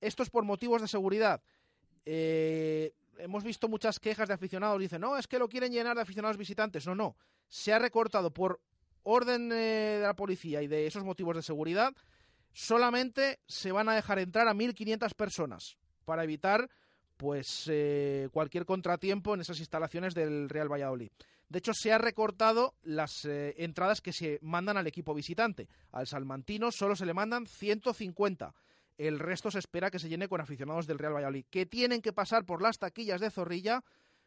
esto es por motivos de seguridad. Eh, hemos visto muchas quejas de aficionados, dicen, no, es que lo quieren llenar de aficionados visitantes. No, no, se ha recortado por orden eh, de la policía y de esos motivos de seguridad, solamente se van a dejar entrar a 1.500 personas para evitar pues eh, cualquier contratiempo en esas instalaciones del Real Valladolid. De hecho, se ha recortado las eh, entradas que se mandan al equipo visitante. Al Salmantino solo se le mandan 150. El resto se espera que se llene con aficionados del Real Valladolid, que tienen que pasar por las taquillas de Zorrilla.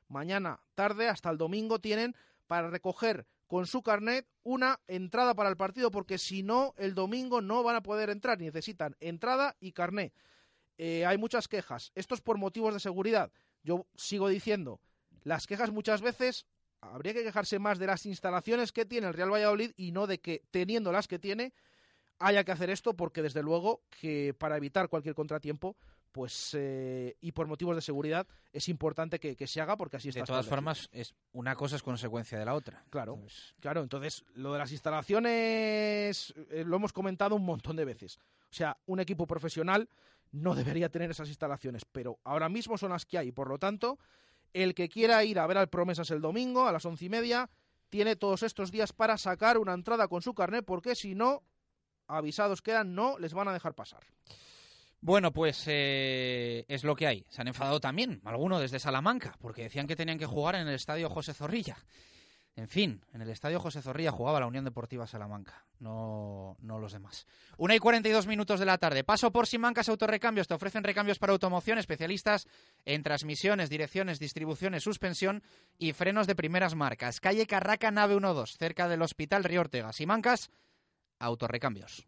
Mañana tarde, hasta el domingo, tienen para recoger con su carnet una entrada para el partido, porque si no, el domingo no van a poder entrar. Necesitan entrada y carnet. Eh, hay muchas quejas. Esto es por motivos de seguridad. Yo sigo diciendo, las quejas muchas veces habría que quejarse más de las instalaciones que tiene el Real Valladolid y no de que, teniendo las que tiene, haya que hacer esto, porque desde luego que para evitar cualquier contratiempo, pues eh, y por motivos de seguridad es importante que, se haga porque así está. De todas formas, es una cosa es consecuencia de la otra. Claro, claro. Entonces, lo de las instalaciones eh, lo hemos comentado un montón de veces. O sea, un equipo profesional no debería tener esas instalaciones, pero ahora mismo son las que hay. Por lo tanto, el que quiera ir a ver al Promesas el domingo a las once y media tiene todos estos días para sacar una entrada con su carnet, porque si no, avisados quedan, no les van a dejar pasar. Bueno, pues eh, es lo que hay. Se han enfadado también, algunos desde Salamanca, porque decían que tenían que jugar en el estadio José Zorrilla. En fin, en el estadio José Zorrilla jugaba la Unión Deportiva Salamanca, no, no los demás. Una y 42 minutos de la tarde. Paso por Simancas Autorrecambios. Te ofrecen recambios para automoción, especialistas en transmisiones, direcciones, distribuciones, suspensión y frenos de primeras marcas. Calle Carraca, nave 12, cerca del Hospital Río Ortega. Simancas Autorrecambios.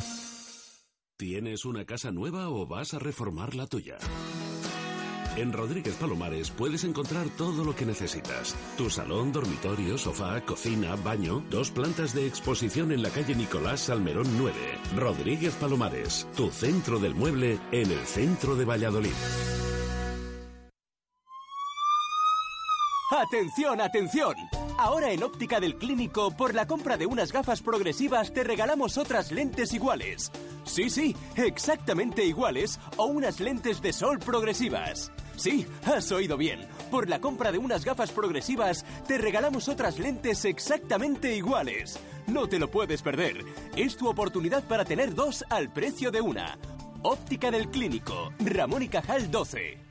¿Tienes una casa nueva o vas a reformar la tuya? En Rodríguez Palomares puedes encontrar todo lo que necesitas. Tu salón, dormitorio, sofá, cocina, baño, dos plantas de exposición en la calle Nicolás Salmerón 9. Rodríguez Palomares, tu centro del mueble en el centro de Valladolid. ¡Atención, atención! Ahora en Óptica del Clínico, por la compra de unas gafas progresivas, te regalamos otras lentes iguales. Sí, sí, exactamente iguales o unas lentes de sol progresivas. Sí, has oído bien. Por la compra de unas gafas progresivas, te regalamos otras lentes exactamente iguales. No te lo puedes perder. Es tu oportunidad para tener dos al precio de una. Óptica del Clínico, Ramón y Cajal 12.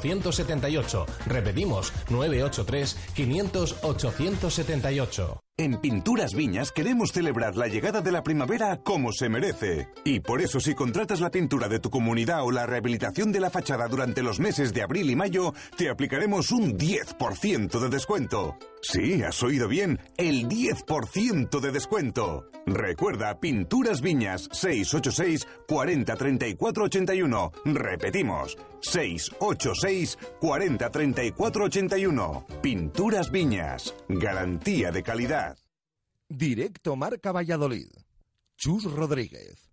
878. Repetimos, 983 500 878. En Pinturas Viñas queremos celebrar la llegada de la primavera como se merece. Y por eso si contratas la pintura de tu comunidad o la rehabilitación de la fachada durante los meses de abril y mayo, te aplicaremos un 10% de descuento. Sí, has oído bien, el 10% de descuento. Recuerda, Pinturas Viñas 686 40 34 81. Repetimos, 686 40 34 81. Pinturas Viñas, garantía de calidad. Directo Marca Valladolid. Chus Rodríguez.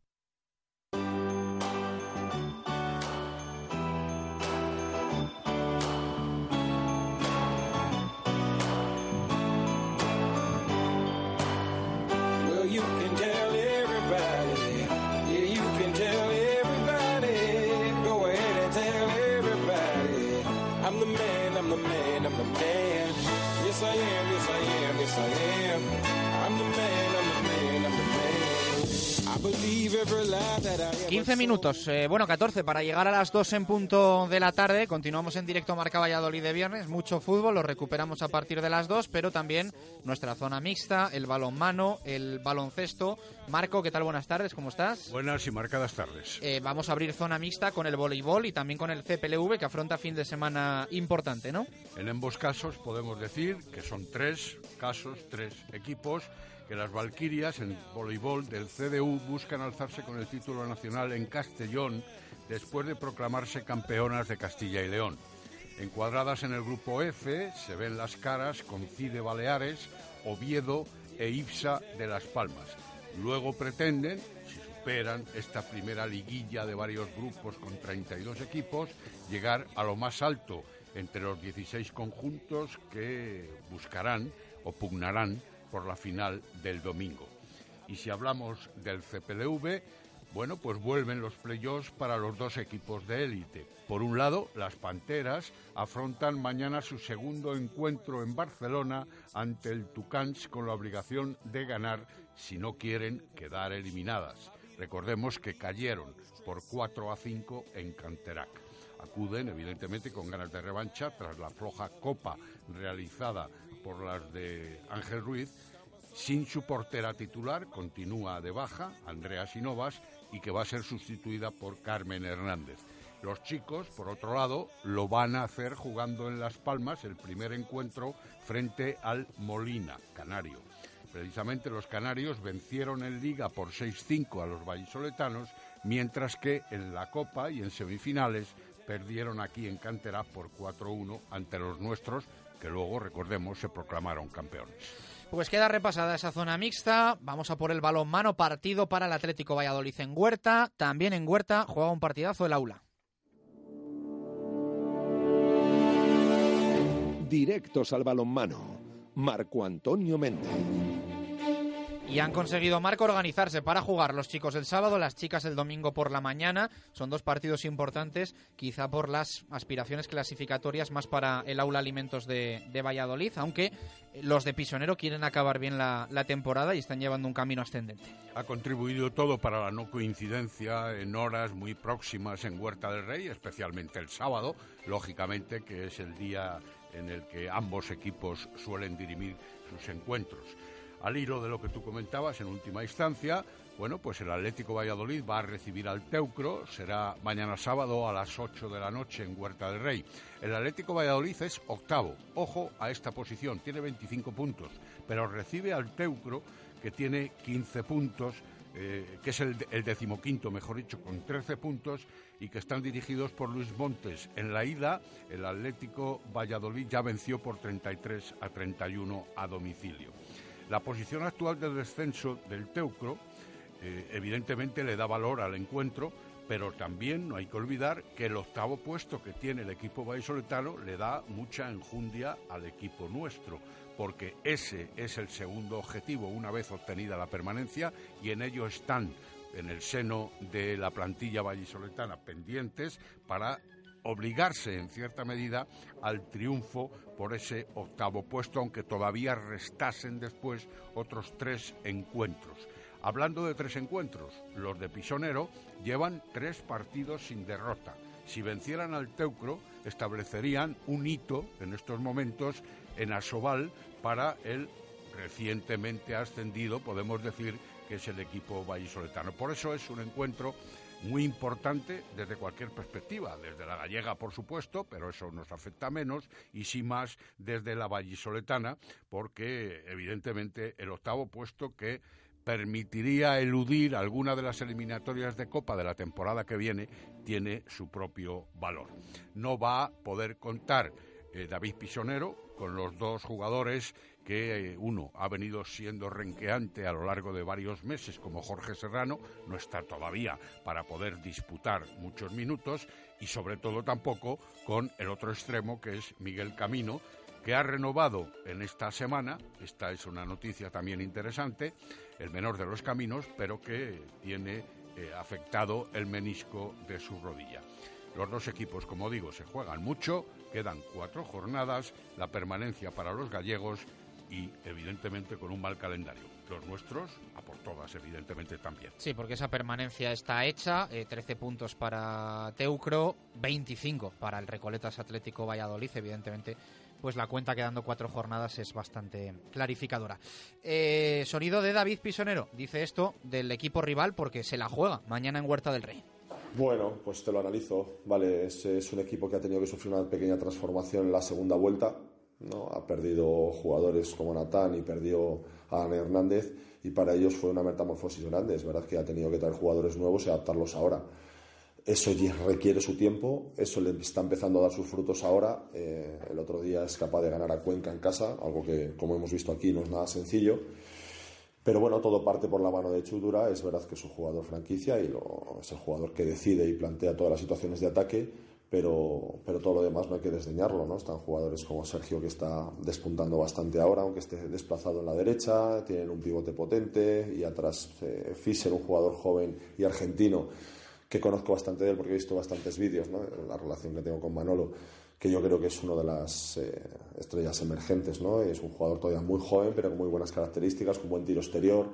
15 minutos, eh, bueno, 14 para llegar a las 2 en punto de la tarde. Continuamos en directo Marca Valladolid de viernes. Mucho fútbol, lo recuperamos a partir de las 2, pero también nuestra zona mixta, el balonmano, el baloncesto. Marco, ¿qué tal? Buenas tardes, ¿cómo estás? Buenas y marcadas tardes. Eh, vamos a abrir zona mixta con el voleibol y también con el CPLV que afronta fin de semana importante, ¿no? En ambos casos podemos decir que son tres casos, tres equipos que las Valquirias en voleibol del CDU buscan alzarse con el título nacional en Castellón después de proclamarse campeonas de Castilla y León. Encuadradas en el grupo F se ven las caras con CIDE Baleares, Oviedo e IPSA de Las Palmas. Luego pretenden, si superan esta primera liguilla de varios grupos con 32 equipos, llegar a lo más alto entre los 16 conjuntos que buscarán o pugnarán por la final del domingo. Y si hablamos del CPLV, bueno, pues vuelven los playoffs para los dos equipos de élite. Por un lado, las Panteras afrontan mañana su segundo encuentro en Barcelona ante el Tucans con la obligación de ganar si no quieren quedar eliminadas. Recordemos que cayeron por 4 a 5 en Canterac. Acuden, evidentemente, con ganas de revancha tras la floja copa realizada por las de Ángel Ruiz, sin su portera titular, continúa de baja, Andrea Sinovas, y que va a ser sustituida por Carmen Hernández. Los chicos, por otro lado, lo van a hacer jugando en Las Palmas el primer encuentro frente al Molina, Canario. Precisamente los canarios vencieron en Liga por 6-5 a los vallisoletanos, mientras que en la Copa y en semifinales perdieron aquí en Cantera por 4-1 ante los nuestros, que luego, recordemos, se proclamaron campeones. Pues queda repasada esa zona mixta. Vamos a por el balón mano. Partido para el Atlético Valladolid en Huerta. También en Huerta juega un partidazo el aula. Directos al balonmano. Marco Antonio Méndez. Y han conseguido, Marco, organizarse para jugar los chicos el sábado, las chicas el domingo por la mañana. Son dos partidos importantes, quizá por las aspiraciones clasificatorias más para el aula alimentos de, Valladolid, aunque los de Pisonero quieren acabar bien la, la, temporada y están llevando un camino ascendente. Ha contribuido todo para la no coincidencia en horas muy próximas en Huerta del Rey, especialmente el sábado, lógicamente, que es el día en el que ambos equipos suelen dirimir sus encuentros. Al hilo de lo que tú comentabas en última instancia, bueno, pues el Atlético Valladolid va a recibir al Teucro, será mañana sábado a las 8 de la noche en Huerta del Rey. El Atlético Valladolid es octavo, ojo a esta posición, tiene 25 puntos, pero recibe al Teucro que tiene 15 puntos, eh, que es el, el decimoquinto, mejor dicho, con 13 puntos y que están dirigidos por Luis Montes. En la ida, el Atlético Valladolid ya venció por 33 a 31 a domicilio. La posición actual del descenso del Teucro eh, evidentemente le da valor al encuentro, pero también no hay que olvidar que el octavo puesto que tiene el equipo vallisoletano le da mucha enjundia al equipo nuestro, porque ese es el segundo objetivo una vez obtenida la permanencia y en ello están en el seno de la plantilla vallisoletana pendientes para obligarse en cierta medida al triunfo por ese octavo puesto, aunque todavía restasen después otros tres encuentros. Hablando de tres encuentros, los de Pisonero llevan tres partidos sin derrota. Si vencieran al Teucro, establecerían un hito en estos momentos en Asobal para el recientemente ascendido, podemos decir que es el equipo vallisoletano. Por eso es un encuentro muy importante desde cualquier perspectiva, desde la gallega, por supuesto, pero eso nos afecta menos, y sí más desde la vallisoletana, porque evidentemente el octavo puesto que permitiría eludir alguna de las eliminatorias de Copa de la temporada que viene tiene su propio valor. No va a poder contar eh, David Pisonero con los dos jugadores que eh, uno ha venido siendo renqueante a lo largo de varios meses, como Jorge Serrano, no está todavía para poder disputar muchos minutos, y sobre todo tampoco con el otro extremo, que es Miguel Camino, que ha renovado en esta semana, esta es una noticia también interesante, el menor de los caminos, pero que tiene eh, afectado el menisco de su rodilla. Los dos equipos, como digo, se juegan mucho, quedan cuatro jornadas, la permanencia para los gallegos y evidentemente con un mal calendario. Los nuestros, a por todas, evidentemente también. Sí, porque esa permanencia está hecha, 13 puntos para Teucro, 25 para el Recoletas Atlético Valladolid, evidentemente pues la cuenta quedando cuatro jornadas es bastante clarificadora. Eh, sonido de David Pisonero, dice esto del equipo rival porque se la juega mañana en Huerta del Rey. Bueno, pues te lo analizo. Vale, es, es un equipo que ha tenido que sufrir una pequeña transformación en la segunda vuelta. ¿No? Ha perdido jugadores como Natán y perdió a Ana Hernández y para ellos fue una metamorfosis grande. Es verdad que ha tenido que traer jugadores nuevos y adaptarlos ahora. Eso requiere su tiempo, eso le está empezando a dar sus frutos ahora. Eh, el otro día es capaz de ganar a Cuenca en casa, algo que, como hemos visto aquí, no es nada sencillo. Pero bueno, todo parte por la mano de Chudura. Es verdad que es un jugador franquicia y lo, es el jugador que decide y plantea todas las situaciones de ataque, pero, pero todo lo demás no hay que desdeñarlo. ¿no? Están jugadores como Sergio, que está despuntando bastante ahora, aunque esté desplazado en la derecha. Tienen un pivote potente y atrás eh, Fischer, un jugador joven y argentino que conozco bastante de él porque he visto bastantes vídeos, ¿no? la relación que tengo con Manolo, que yo creo que es una de las eh, estrellas emergentes. ¿no? Es un jugador todavía muy joven, pero con muy buenas características, con buen tiro exterior.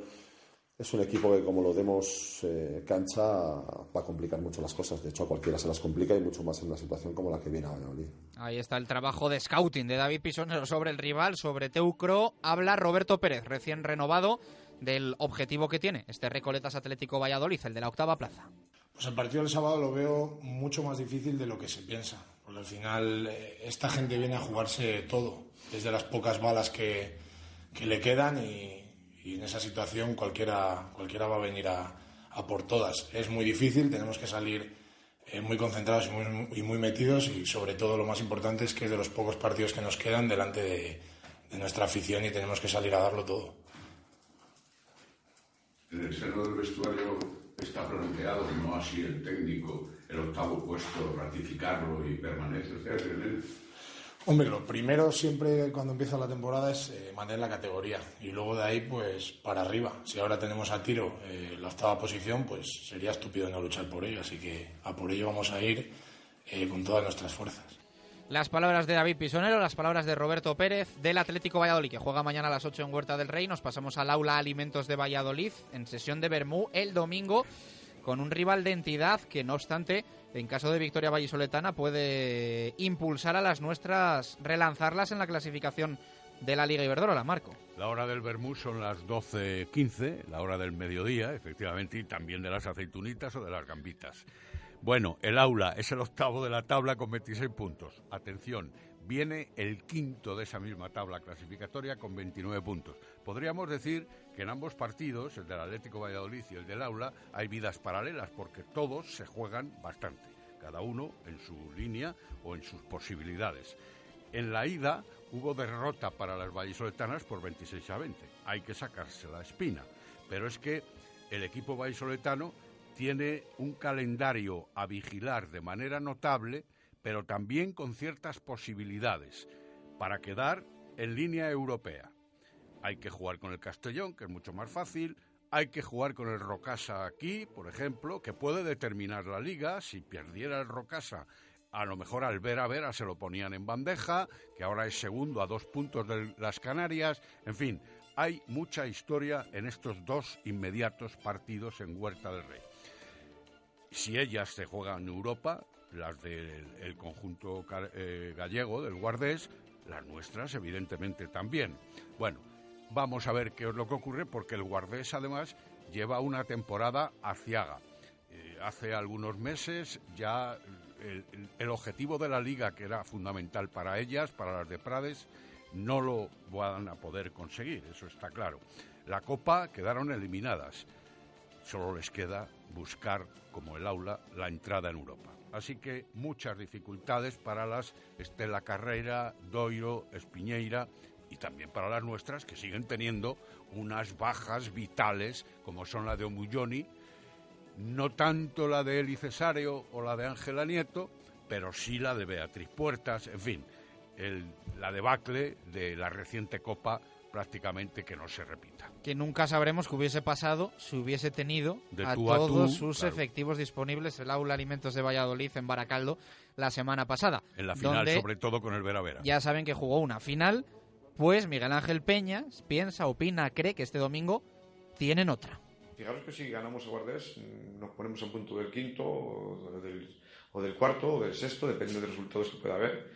Es un equipo que, como lo demos eh, cancha, va a complicar mucho las cosas. De hecho, a cualquiera se las complica y mucho más en una situación como la que viene a Valladolid. Ahí está el trabajo de scouting de David Pisonero sobre el rival, sobre Teucro. Habla Roberto Pérez, recién renovado, del objetivo que tiene este Recoletas Atlético Valladolid, el de la octava plaza. Pues el partido del sábado lo veo mucho más difícil de lo que se piensa, porque al final eh, esta gente viene a jugarse todo, desde las pocas balas que, que le quedan y, en esa situación cualquiera, cualquiera va a venir a, a, por todas. Es muy difícil, tenemos que salir eh, muy concentrados y muy, y muy, metidos y sobre todo lo más importante es que es de los pocos partidos que nos quedan delante de, de nuestra afición y tenemos que salir a darlo todo. En el seno del vestuario está planteado, no así el técnico, el octavo puesto, ratificarlo y permanecer en él? Hombre, lo primero siempre cuando empieza la temporada es eh, mantener la categoría y luego de ahí pues para arriba. Si ahora tenemos a tiro eh, la octava posición, pues sería estúpido no luchar por ello, así que a por ello vamos a ir eh, con todas nuestras fuerzas. Las palabras de David Pisonero, las palabras de Roberto Pérez del Atlético Valladolid, que juega mañana a las 8 en Huerta del Rey. Nos pasamos al aula Alimentos de Valladolid en sesión de Bermú el domingo con un rival de entidad que, no obstante, en caso de victoria vallisoletana, puede impulsar a las nuestras, relanzarlas en la clasificación de la Liga Iberdrola, Marco. La hora del Bermú son las 12.15, la hora del mediodía, efectivamente, y también de las aceitunitas o de las gambitas. Bueno, el aula es el octavo de la tabla con 26 puntos. Atención, viene el quinto de esa misma tabla clasificatoria con 29 puntos. Podríamos decir que en ambos partidos, el del Atlético Valladolid y el del aula, hay vidas paralelas porque todos se juegan bastante, cada uno en su línea o en sus posibilidades. En la ida hubo derrota para las vallisoletanas por 26 a 20. Hay que sacarse la espina. Pero es que el equipo vallisoletano tiene un calendario a vigilar de manera notable, pero también con ciertas posibilidades para quedar en línea europea. Hay que jugar con el Castellón, que es mucho más fácil. Hay que jugar con el Rocasa aquí, por ejemplo, que puede determinar la liga. Si perdiera el Rocasa, a lo mejor al ver a Vera se lo ponían en bandeja, que ahora es segundo a dos puntos de las Canarias. En fin, hay mucha historia en estos dos inmediatos partidos en Huerta del Rey si ellas se juegan en Europa, las del conjunto eh, gallego, del Guardés, las nuestras evidentemente también. Bueno, vamos a ver qué es lo que ocurre porque el Guardés además lleva una temporada aciaga. Eh, hace algunos meses ya el, el, objetivo de la liga, que era fundamental para ellas, para las de Prades, no lo van a poder conseguir, eso está claro. La Copa quedaron eliminadas. Solo les queda buscar, como el aula, la entrada en Europa. Así que muchas dificultades para las Estela Carrera, Doiro, Espiñeira y también para las nuestras que siguen teniendo unas bajas vitales como son la de Omulloni, no tanto la de Eli Cesario o la de Ángela Nieto, pero sí la de Beatriz Puertas, en fin, el, la debacle de la reciente Copa prácticamente que no se repita. Que nunca sabremos qué hubiese pasado si hubiese tenido a todos sus efectivos disponibles el aula Alimentos de Valladolid en Baracaldo la semana pasada. En la final, sobre todo con el Vera Vera. Ya saben que jugó una final pues Miguel Ángel Peñas piensa, opina, cree que este domingo tienen otra. Fijaros que si ganamos a Guardés nos ponemos en punto del quinto o del, o del cuarto o del sexto, dependiendo de los resultados que pueda haber.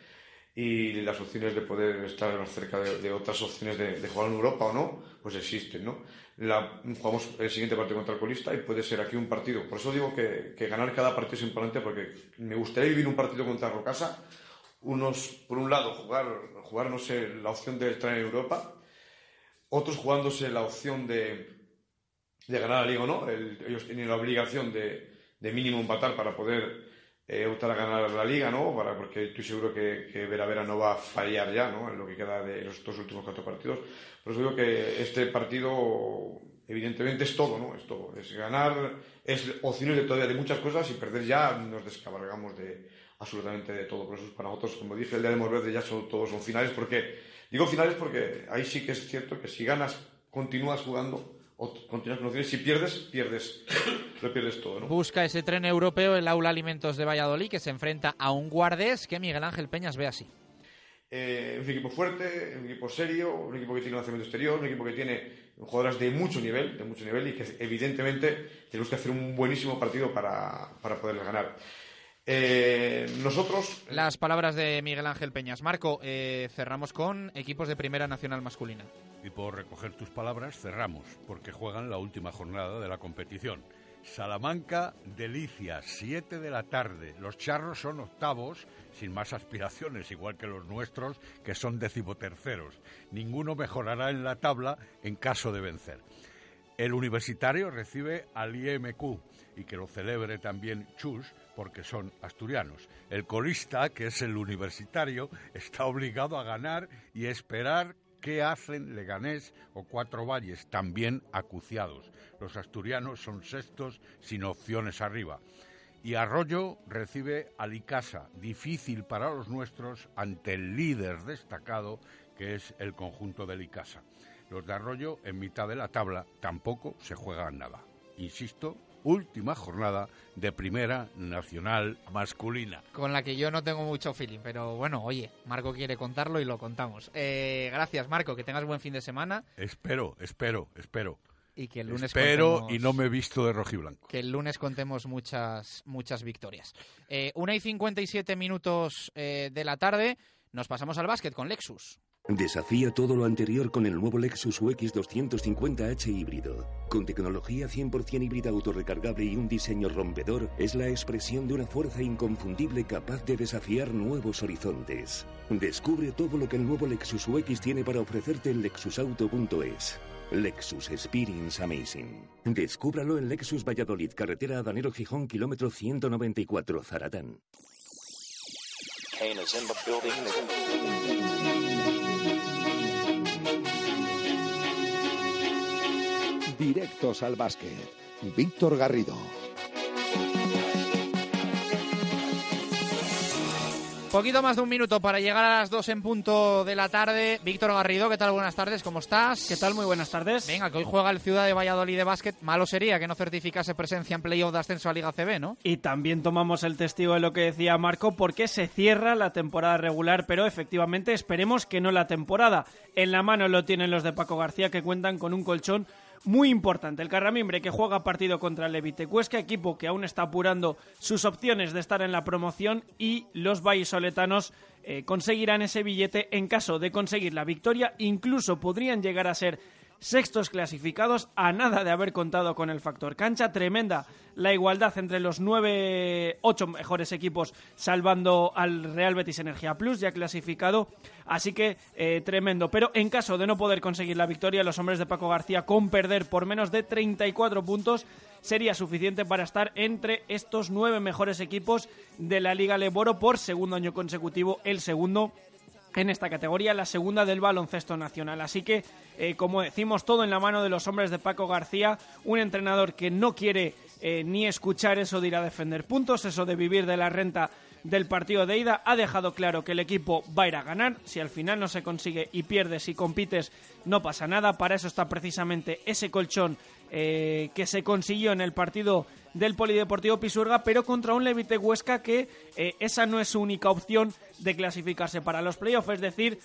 Y las opciones de poder estar más cerca de, otras opciones de, jugar en Europa o no, pues existen, ¿no? La, jugamos el siguiente partido contra el colista y puede ser aquí un partido. Por eso digo que, que ganar cada partido es importante porque me gustaría vivir un partido contra Rocasa. Unos, por un lado, jugar, sé, la opción de entrar en Europa. Otros jugándose la opción de, de ganar la liga o no. ellos tienen la obligación de, de mínimo empatar para poder eh, optar a ganar la liga, ¿no? Para, porque estoy seguro que, que Vera Vera no va a fallar ya, ¿no? En lo que queda de los dos últimos cuatro partidos. Por eso digo que este partido, evidentemente, es todo, ¿no? Es todo. Es ganar, es opciones de todavía de muchas cosas y perder ya nos descabalgamos de absolutamente de todo. Por eso para nosotros, como dije, el día de Morverde ya son, todos son finales porque, digo finales porque ahí sí que es cierto que si ganas, continúas jugando o continúas con Si pierdes, pierdes, lo pierdes todo. ¿no? Busca ese tren europeo el Aula Alimentos de Valladolid que se enfrenta a un guardés que Miguel Ángel Peñas ve así. Eh, un equipo fuerte, un equipo serio, un equipo que tiene un lanzamiento exterior, un equipo que tiene jugadoras de mucho nivel, de mucho nivel y que evidentemente tenemos que hacer un buenísimo partido para, para poderles ganar. Eh, nosotros. Las palabras de Miguel Ángel Peñas. Marco, eh, cerramos con equipos de Primera Nacional Masculina. Y por recoger tus palabras, cerramos, porque juegan la última jornada de la competición. Salamanca, Delicias, 7 de la tarde. Los charros son octavos, sin más aspiraciones, igual que los nuestros, que son decimoterceros. Ninguno mejorará en la tabla en caso de vencer. El universitario recibe al IMQ y que lo celebre también Chus porque son asturianos. El corista, que es el universitario, está obligado a ganar y esperar qué hacen Leganés o Cuatro Valles, también acuciados. Los asturianos son sextos sin opciones arriba. Y Arroyo recibe a Licasa, difícil para los nuestros ante el líder destacado que es el conjunto de Licasa. Los de Arroyo en mitad de la tabla tampoco se juegan nada. Insisto, última jornada de Primera Nacional Masculina. Con la que yo no tengo mucho feeling, pero bueno, oye, Marco quiere contarlo y lo contamos. Eh, gracias, Marco, que tengas buen fin de semana. Espero, espero, espero. Y que el lunes Espero y no me he visto de rojiblanco. Que el lunes contemos muchas, muchas victorias. Eh, una y 57 minutos eh, de la tarde, nos pasamos al básquet con Lexus. Desafía todo lo anterior con el nuevo Lexus UX 250h híbrido. Con tecnología 100% híbrida autorrecargable y un diseño rompedor, es la expresión de una fuerza inconfundible capaz de desafiar nuevos horizontes. Descubre todo lo que el nuevo Lexus UX tiene para ofrecerte en lexusauto.es. Lexus Experience Amazing. Descúbralo en Lexus Valladolid, carretera Adanero Gijón, kilómetro 194, Zaratán. Directos al básquet. Víctor Garrido. Poquito más de un minuto para llegar a las dos en punto de la tarde. Víctor Garrido, ¿qué tal? Buenas tardes, ¿cómo estás? ¿Qué tal? Muy buenas tardes. Venga, que hoy juega el Ciudad de Valladolid de básquet. Malo sería que no certificase presencia en playoff de ascenso a Liga CB, ¿no? Y también tomamos el testigo de lo que decía Marco, porque se cierra la temporada regular, pero efectivamente esperemos que no la temporada. En la mano lo tienen los de Paco García, que cuentan con un colchón muy importante. El Carramimbre que juega partido contra el Levite Cuesca, equipo que aún está apurando sus opciones de estar en la promoción y los vallisoletanos eh, conseguirán ese billete en caso de conseguir la victoria. Incluso podrían llegar a ser sextos clasificados a nada de haber contado con el factor cancha. Tremenda la igualdad entre los nueve, ocho mejores equipos, salvando al Real Betis Energía Plus, ya clasificado. Así que eh, tremendo. Pero en caso de no poder conseguir la victoria, los hombres de Paco García, con perder por menos de 34 puntos, sería suficiente para estar entre estos nueve mejores equipos de la Liga Leboro por segundo año consecutivo, el segundo en esta categoría, la segunda del baloncesto nacional. Así que, eh, como decimos, todo en la mano de los hombres de Paco García, un entrenador que no quiere eh, ni escuchar eso de ir a defender puntos, eso de vivir de la renta del partido de ida, ha dejado claro que el equipo va a ir a ganar. Si al final no se consigue y pierdes y compites, no pasa nada. Para eso está precisamente ese colchón eh, que se consiguió en el partido del Polideportivo Pisurga, pero contra un Levite Huesca que esa no es su única opción de clasificarse para los playoffs, es decir,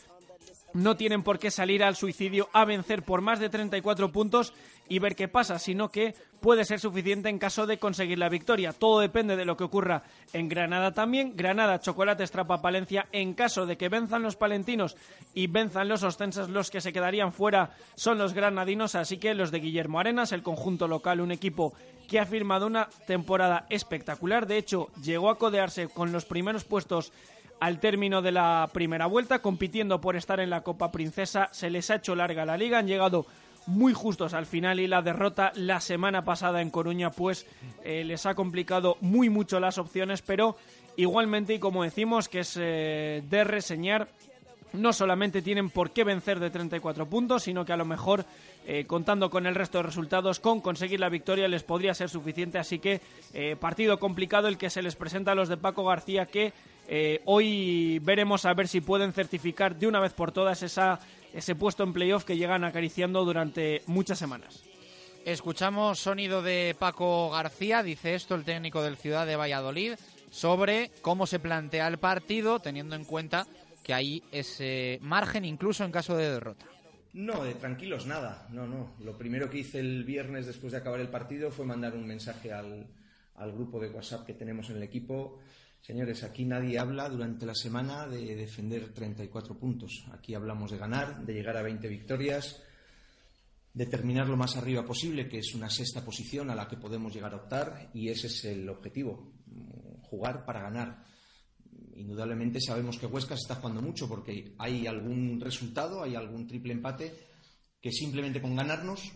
no tienen por qué salir al suicidio a vencer por más de 34 puntos y ver qué pasa, sino que puede ser suficiente en caso de conseguir la victoria. Todo depende de lo que ocurra en Granada también. Granada, Chocolate, Estrapa, Palencia. En caso de que venzan los palentinos y venzan los ostenses, los que se quedarían fuera son los granadinos, así que los de Guillermo Arenas, el conjunto local, un equipo que ha firmado una temporada espectacular. De hecho, llegó a codearse con los primeros puestos al término de la primera vuelta, compitiendo por estar en la Copa Princesa. Se les ha hecho larga la liga, han llegado muy justos al final y la derrota la semana pasada en Coruña pues eh, les ha complicado muy mucho las opciones, pero igualmente y como decimos que es eh, de reseñar, no solamente tienen por qué vencer de 34 puntos, sino que a lo mejor eh, contando con el resto de resultados, con conseguir la victoria les podría ser suficiente. Así que partido complicado el que se les presenta a los de Paco García que eh, hoy veremos a ver si pueden certificar de una vez por todas esa, ese puesto en playoff que llegan acariciando durante muchas semanas. Escuchamos sonido de Paco García, dice esto el técnico del Ciudad de Valladolid, sobre cómo se plantea el partido, teniendo en cuenta que hay ese margen incluso en caso de derrota. No, de tranquilos nada, no, no. Lo primero que hice el viernes después de acabar el partido fue mandar un mensaje al, al grupo de WhatsApp que tenemos en el equipo Señores, aquí nadie habla durante la semana de defender 34 puntos. Aquí hablamos de ganar, de llegar a 20 victorias, de terminar lo más arriba posible, que es una sexta posición a la que podemos llegar a optar, y ese es el objetivo, jugar para ganar. Indudablemente sabemos que Huesca se está jugando mucho porque hay algún resultado, hay algún triple empate que simplemente con ganarnos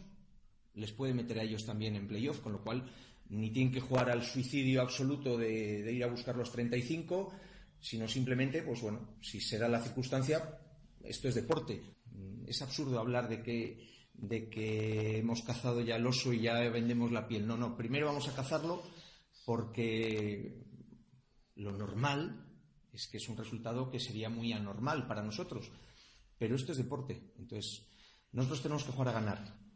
les puede meter a ellos también en playoff, con lo cual ni tienen que jugar al suicidio absoluto de, ir a buscar los 35, sino simplemente, pues bueno, si se da la circunstancia, esto es deporte. Es absurdo hablar de que, de que hemos cazado ya el oso y ya vendemos la piel. No, no, primero vamos a cazarlo porque lo normal es que es un resultado que sería muy anormal para nosotros. Pero esto es deporte. Entonces, nosotros tenemos que jugar a ganar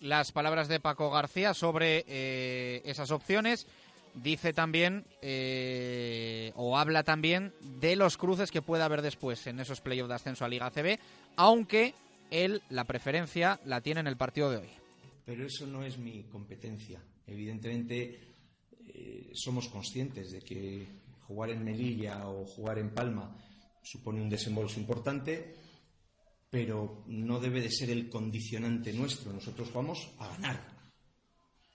las palabras de Paco García sobre eh, esas opciones. Dice también, eh, o habla también, de los cruces que puede haber después en esos playoffs de ascenso a Liga CB, aunque él la preferencia la tiene en el partido de hoy. Pero eso no es mi competencia. Evidentemente, eh, somos conscientes de que jugar en Melilla o jugar en Palma supone un desembolso importante pero no debe de ser el condicionante nuestro. Nosotros vamos a ganar.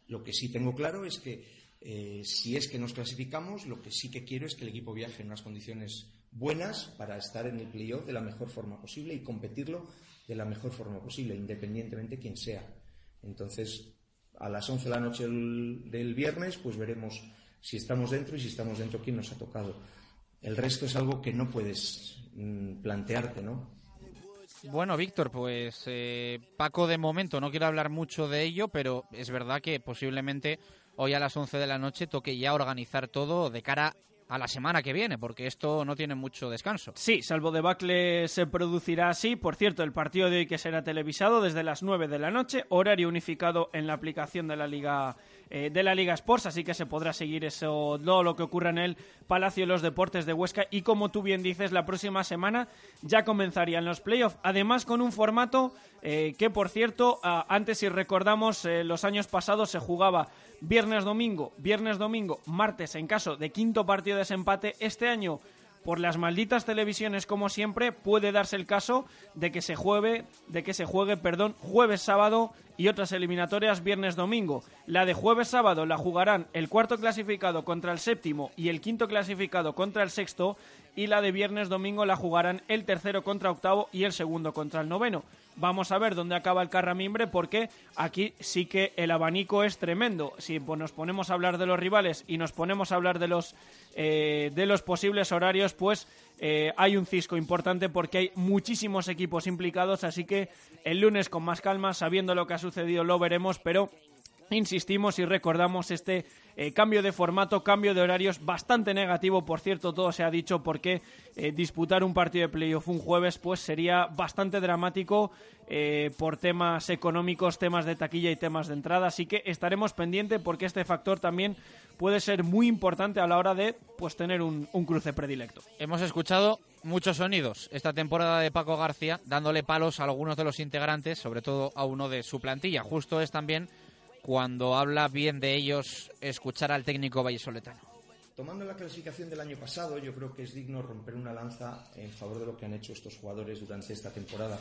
Lo que sí tengo claro es que eh, si es que nos clasificamos, lo que sí que quiero es que el equipo viaje en unas condiciones buenas para estar en el playoff de la mejor forma posible y competirlo de la mejor forma posible, independientemente quién sea. Entonces, a las 11 de la noche del, viernes, pues veremos si estamos dentro y si estamos dentro quién nos ha tocado. El resto es algo que no puedes mm, plantearte, ¿no? Bueno, Víctor, pues eh, Paco de momento no quiero hablar mucho de ello, pero es verdad que posiblemente hoy a las 11 de la noche toque ya organizar todo de cara a la semana que viene, porque esto no tiene mucho descanso. Sí, salvo debacle se producirá así. Por cierto, el partido de hoy que será televisado desde las 9 de la noche, horario unificado en la aplicación de la Liga eh, de la Liga Sports, así que se podrá seguir eso, todo lo que ocurra en el Palacio de los Deportes de Huesca. Y como tú bien dices, la próxima semana ya comenzarían los playoffs, además con un formato eh, que, por cierto, antes si recordamos, eh, los años pasados se jugaba viernes-domingo, viernes-domingo, martes en caso de quinto partido de desempate. Este año por las malditas televisiones como siempre puede darse el caso de que se juegue de que se juegue perdón jueves sábado y otras eliminatorias viernes domingo la de jueves sábado la jugarán el cuarto clasificado contra el séptimo y el quinto clasificado contra el sexto y la de viernes domingo la jugarán el tercero contra octavo y el segundo contra el noveno Vamos a ver dónde acaba el Carramimbre porque aquí sí que el abanico es tremendo. Si nos ponemos a hablar de los rivales y nos ponemos a hablar de los, eh, de los posibles horarios, pues eh, hay un cisco importante porque hay muchísimos equipos implicados. Así que el lunes con más calma, sabiendo lo que ha sucedido, lo veremos, pero insistimos y recordamos este eh, cambio de formato, cambio de horarios bastante negativo, por cierto, todo se ha dicho porque eh, disputar un partido de playoff un jueves pues sería bastante dramático eh, por temas económicos, temas de taquilla y temas de entrada, así que estaremos pendientes porque este factor también puede ser muy importante a la hora de pues tener un, un cruce predilecto. Hemos escuchado muchos sonidos esta temporada de Paco García, dándole palos a algunos de los integrantes, sobre todo a uno de su plantilla. Justo es también cuando habla bien de ellos escuchar al técnico vallesoletano. Tomando la clasificación del año pasado, yo creo que es digno romper una lanza en favor de lo que han hecho estos jugadores durante esta temporada.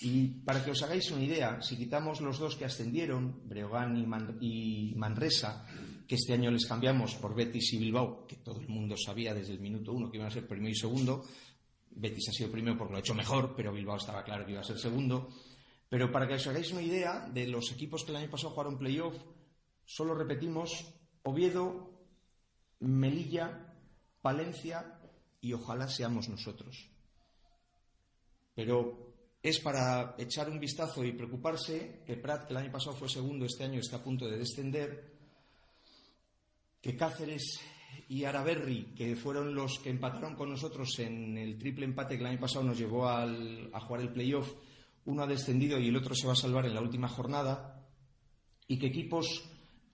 Y para que os hagáis una idea, si quitamos los dos que ascendieron, Breogán y, Manresa, que este año les cambiamos por Betis y Bilbao, que todo el mundo sabía desde el minuto uno que iban a ser primero y segundo, Betis ha sido primero porque lo ha hecho mejor, pero Bilbao estaba claro que iba a ser segundo. Pero para que os hagáis una idea de los equipos que el año pasado jugaron playoff, solo repetimos Oviedo, Melilla, Palencia y ojalá seamos nosotros. Pero es para echar un vistazo y preocuparse que Prat, que el año pasado fue segundo, este año está a punto de descender, que Cáceres y Araberri, que fueron los que empataron con nosotros en el triple empate que el año pasado nos llevó a jugar el playoff, uno ha descendido y el otro se va a salvar en la última jornada, y que equipos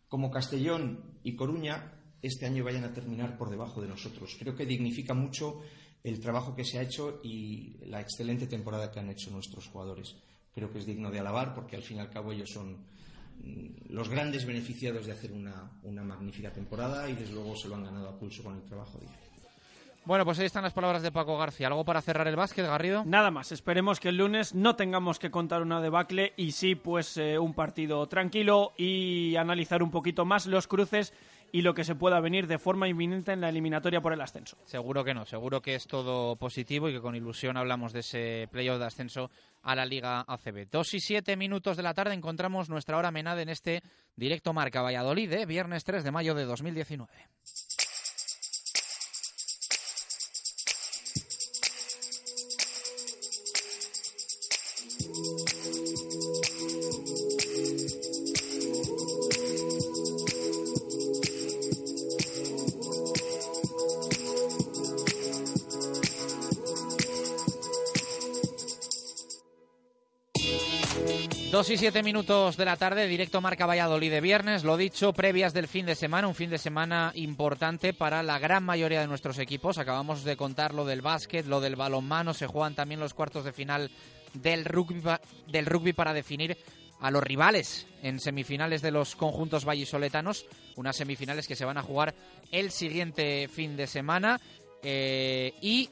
como Castellón y Coruña este año vayan a terminar por debajo de nosotros. Creo que dignifica mucho el trabajo que se ha hecho y la excelente temporada que han hecho nuestros jugadores. Creo que es digno de alabar porque al fin y al cabo ellos son mm, los grandes beneficiados de hacer una, magnífica temporada y desde luego se lo han ganado a pulso con el trabajo diario. Bueno, pues ahí están las palabras de Paco García. ¿Algo para cerrar el básquet, Garrido? Nada más. Esperemos que el lunes no tengamos que contar una debacle y sí, pues eh, un partido tranquilo y analizar un poquito más los cruces y lo que se pueda venir de forma inminente en la eliminatoria por el ascenso. Seguro que no, seguro que es todo positivo y que con ilusión hablamos de ese playoff de ascenso a la Liga ACB. Dos y siete minutos de la tarde encontramos nuestra hora menada en este directo Marca Valladolid, ¿eh? viernes 3 de mayo de 2019. Dos y siete minutos de la tarde, directo Marca Valladolid de viernes. Lo dicho, previas del fin de semana, un fin de semana importante para la gran mayoría de nuestros equipos. Acabamos de contar lo del básquet, lo del balonmano. Se juegan también los cuartos de final del rugby, del rugby para definir a los rivales en semifinales de los conjuntos vallisoletanos. Unas semifinales que se van a jugar el siguiente fin de semana. Eh, y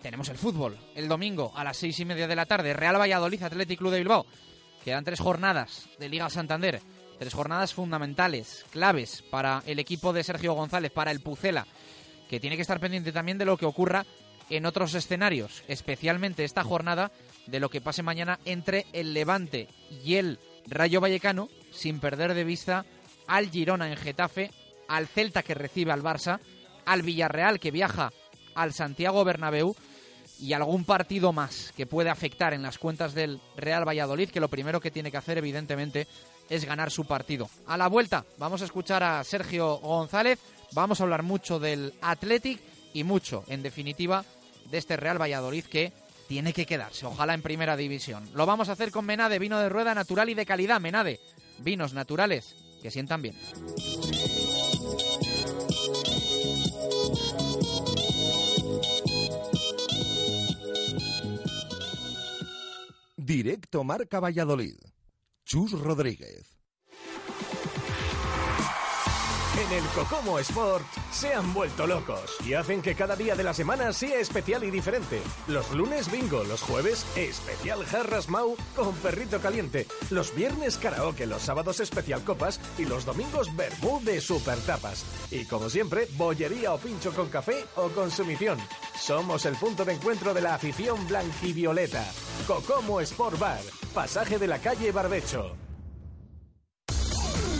tenemos el fútbol el domingo a las seis y media de la tarde. Real Valladolid, Athletic Club de Bilbao. Quedan tres jornadas de Liga Santander, tres jornadas fundamentales, claves para el equipo de Sergio González, para el Pucela, que tiene que estar pendiente también de lo que ocurra en otros escenarios, especialmente esta jornada de lo que pase mañana entre el Levante y el Rayo Vallecano, sin perder de vista al Girona en Getafe, al Celta que recibe al Barça, al Villarreal que viaja al Santiago Bernabéu y algún partido más que puede afectar en las cuentas del Real Valladolid, que lo primero que tiene que hacer, evidentemente, es ganar su partido. A la vuelta, vamos a escuchar a Sergio González, vamos a hablar mucho del Athletic y mucho, en definitiva, de este Real Valladolid que tiene que quedarse, ojalá en primera división. Lo vamos a hacer con Menade, vino de rueda natural y de calidad. Menade, vinos naturales que sientan bien. Directo Marca Valladolid. Chus Rodríguez. En el Cocomo Sport se han vuelto locos y hacen que cada día de la semana sea especial y diferente. Los lunes bingo, los jueves especial jarras mau con perrito caliente, los viernes karaoke, los sábados especial copas y los domingos vermú de super tapas. Y como siempre, bollería o pincho con café o consumición. Somos el punto de encuentro de la afición blanquivioleta. Cocomo Sport Bar, pasaje de la calle Barbecho.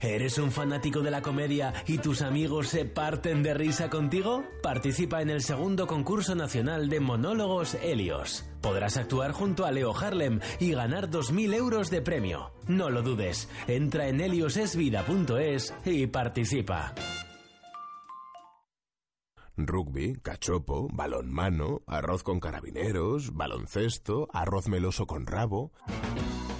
¿Eres un fanático de la comedia y tus amigos se parten de risa contigo? Participa en el segundo concurso nacional de monólogos Helios. Podrás actuar junto a Leo Harlem y ganar 2.000 euros de premio. No lo dudes, entra en heliosesvida.es y participa. Rugby, cachopo, balonmano, arroz con carabineros, baloncesto, arroz meloso con rabo.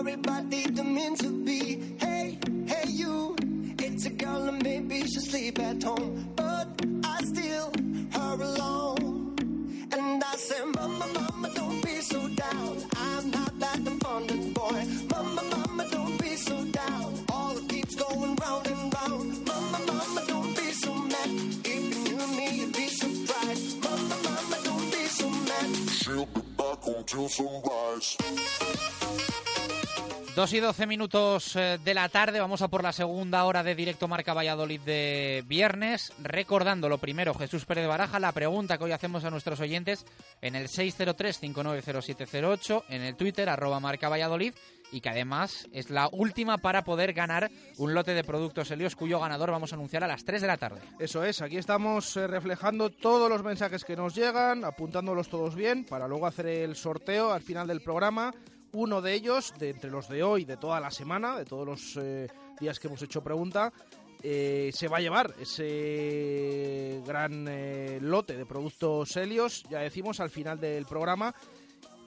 No, you worry, but didn't mean to be. Hey, hey, you, it's a girl and maybe she'll sleep at home, but I still her alone. And I say, Mama, Mama, don't be so down. I'm not that abundant boy. Mama, Mama, don't be so down. All it keeps going round and round. Mama, Mama, don't be so mad. If you knew me, you'd be surprised. Mama, Mama, don't be so mad. She'll be back until sunrise. 2 y 12 minutos eh, de la tarde, vamos a por la segunda hora de directo Marca Valladolid de viernes. Recordando lo primero, Jesús Pérez de Baraja, la pregunta que hoy hacemos a nuestros oyentes en el 603-590708, en el Twitter, arroba Marca Valladolid, y que además es la última para poder ganar un lote de productos Helios, cuyo ganador vamos a anunciar a las 3 de la tarde. Eso es, aquí estamos eh, reflejando todos los mensajes que nos llegan, apuntándolos todos bien, para luego hacer el sorteo al final del programa. Uno de ellos, de entre los de hoy, de toda la semana, de todos los eh, días que hemos hecho pregunta, eh, se va a llevar ese gran eh, lote de productos Helios, ya decimos, al final del programa.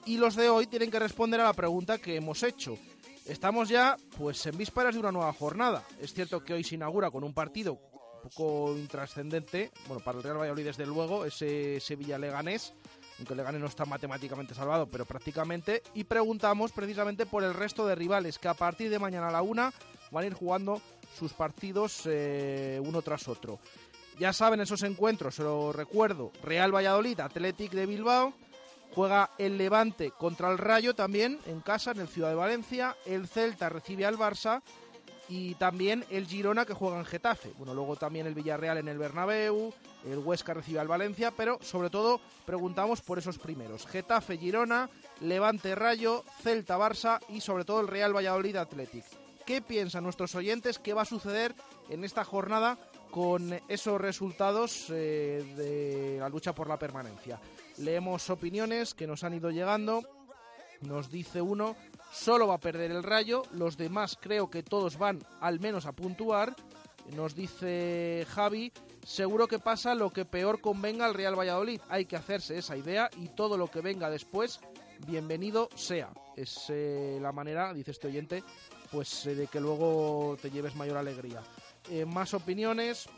Y los de hoy tienen que responder a la pregunta que hemos hecho. Estamos ya pues en vísperas de una nueva jornada. Es cierto que hoy se inaugura con un partido un poco intrascendente, bueno, para el Real Valladolid desde luego, ese Sevilla-Leganés, aunque Leganés no está matemáticamente salvado, pero prácticamente, y preguntamos precisamente por el resto de rivales que a partir de mañana a la una van a ir jugando sus partidos eh, uno tras otro. Ya saben esos encuentros, se lo recuerdo, Real Valladolid, Athletic de Bilbao, juega el Levante contra el Rayo también en casa, en el Ciudad de Valencia, el Celta recibe al Barça y también el Girona que juega en Getafe. Bueno, luego también el Villarreal en el Bernabéu, el Huesca recibe al Valencia, pero sobre todo preguntamos por esos primeros. Getafe, Girona, Levante, Rayo, Celta, Barça y sobre todo el Real Valladolid Athletic. ¿Qué piensan nuestros oyentes? ¿Qué va a suceder en esta jornada con esos resultados eh, de la lucha por la permanencia? Leemos opiniones que nos han ido llegando. Nos dice uno, solo va a perder el Rayo, los demás creo que todos van al menos a puntuar. Nos dice Javi, seguro que pasa lo que peor convenga al Real Valladolid. Hay que hacerse esa idea y todo lo que venga después, bienvenido sea. Es eh, la manera, dice este oyente, pues eh, de que luego te lleves mayor alegría. Eh, más opiniones.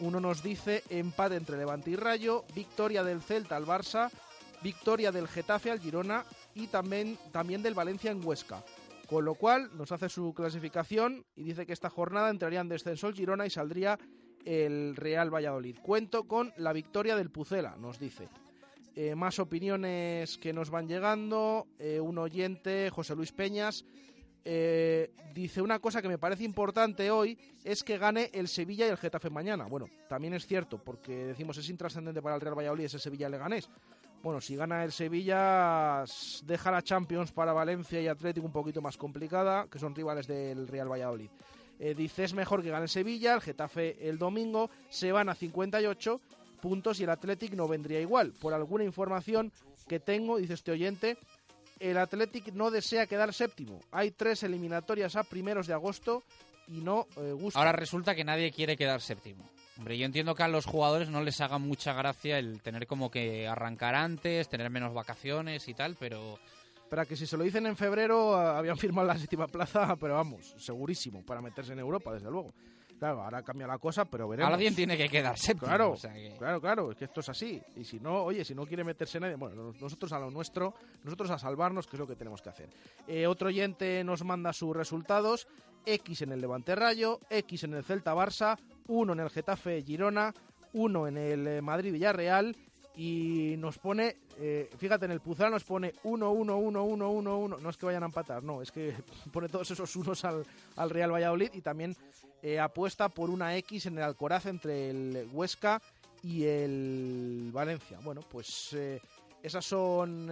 Uno nos dice empate entre Levante y Rayo, victoria del Celta al Barça, victoria del Getafe al Girona y también, también del Valencia en Huesca. Con lo cual nos hace su clasificación y dice que esta jornada entraría en descenso el Girona y saldría el Real Valladolid. Cuento con la victoria del Pucela, nos dice. Eh, más opiniones que nos van llegando. Eh, un oyente, José Luis Peñas, eh, dice una cosa que me parece importante hoy, es que gane el Sevilla y el Getafe mañana. Bueno, también es cierto, porque decimos es intrascendente para el Real Valladolid ese Sevilla Leganés. Bueno, si gana el Sevilla, deja la Champions para Valencia y Atlético un poquito más complicada, que son rivales del Real Valladolid. Eh, dice es mejor que gane el Sevilla, el Getafe el domingo, se van a 58 puntos y el Athletic no vendría igual. Por alguna información que tengo, dice este oyente, el Athletic no desea quedar séptimo. Hay tres eliminatorias a primeros de agosto y no eh, gusta. Ahora resulta que nadie quiere quedar séptimo. Hombre, yo entiendo que a los jugadores no les haga mucha gracia el tener como que arrancar antes, tener menos vacaciones y tal, pero Para que si se lo dicen en febrero, habían firmado la séptima plaza, pero vamos, segurísimo, para meterse en Europa, desde luego. Claro, ahora cambia la cosa, pero veremos. alguien tiene que quedar séptimo. Claro, o sea que- claro, claro, es que esto es así. Y si no, oye, si no quiere meterse nadie, bueno, nos- nosotros a lo nuestro, nosotros a salvarnos, que es lo que tenemos que hacer. Eh, otro oyente nos manda sus resultados: X en el Levante Rayo, X en el Celta Barça, 1 en el Getafe Girona, 1 en el eh, Madrid Villarreal. Y nos pone, eh, fíjate, en el Pucela nos pone 1, 1, 1, 1, 1, 1. No es que vayan a empatar, no, es que pone todos esos unos al, al Real Valladolid y también eh, apuesta por una X en el Alcoraz entre el Huesca y el Valencia. Bueno, pues eh, esas son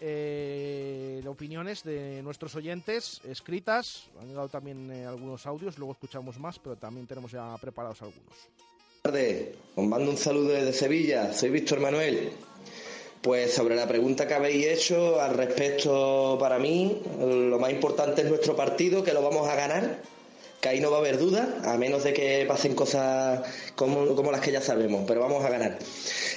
eh, opiniones de nuestros oyentes escritas. Han llegado también eh, algunos audios, luego escuchamos más, pero también tenemos ya preparados algunos. tardes, os mando un saludo desde Sevilla, soy Víctor Manuel. Pues sobre la pregunta que habéis hecho al respecto para mí, lo más importante es nuestro partido, que lo vamos a ganar, que ahí no va a haber duda, a menos de que pasen cosas como, como las que ya sabemos, pero vamos a ganar.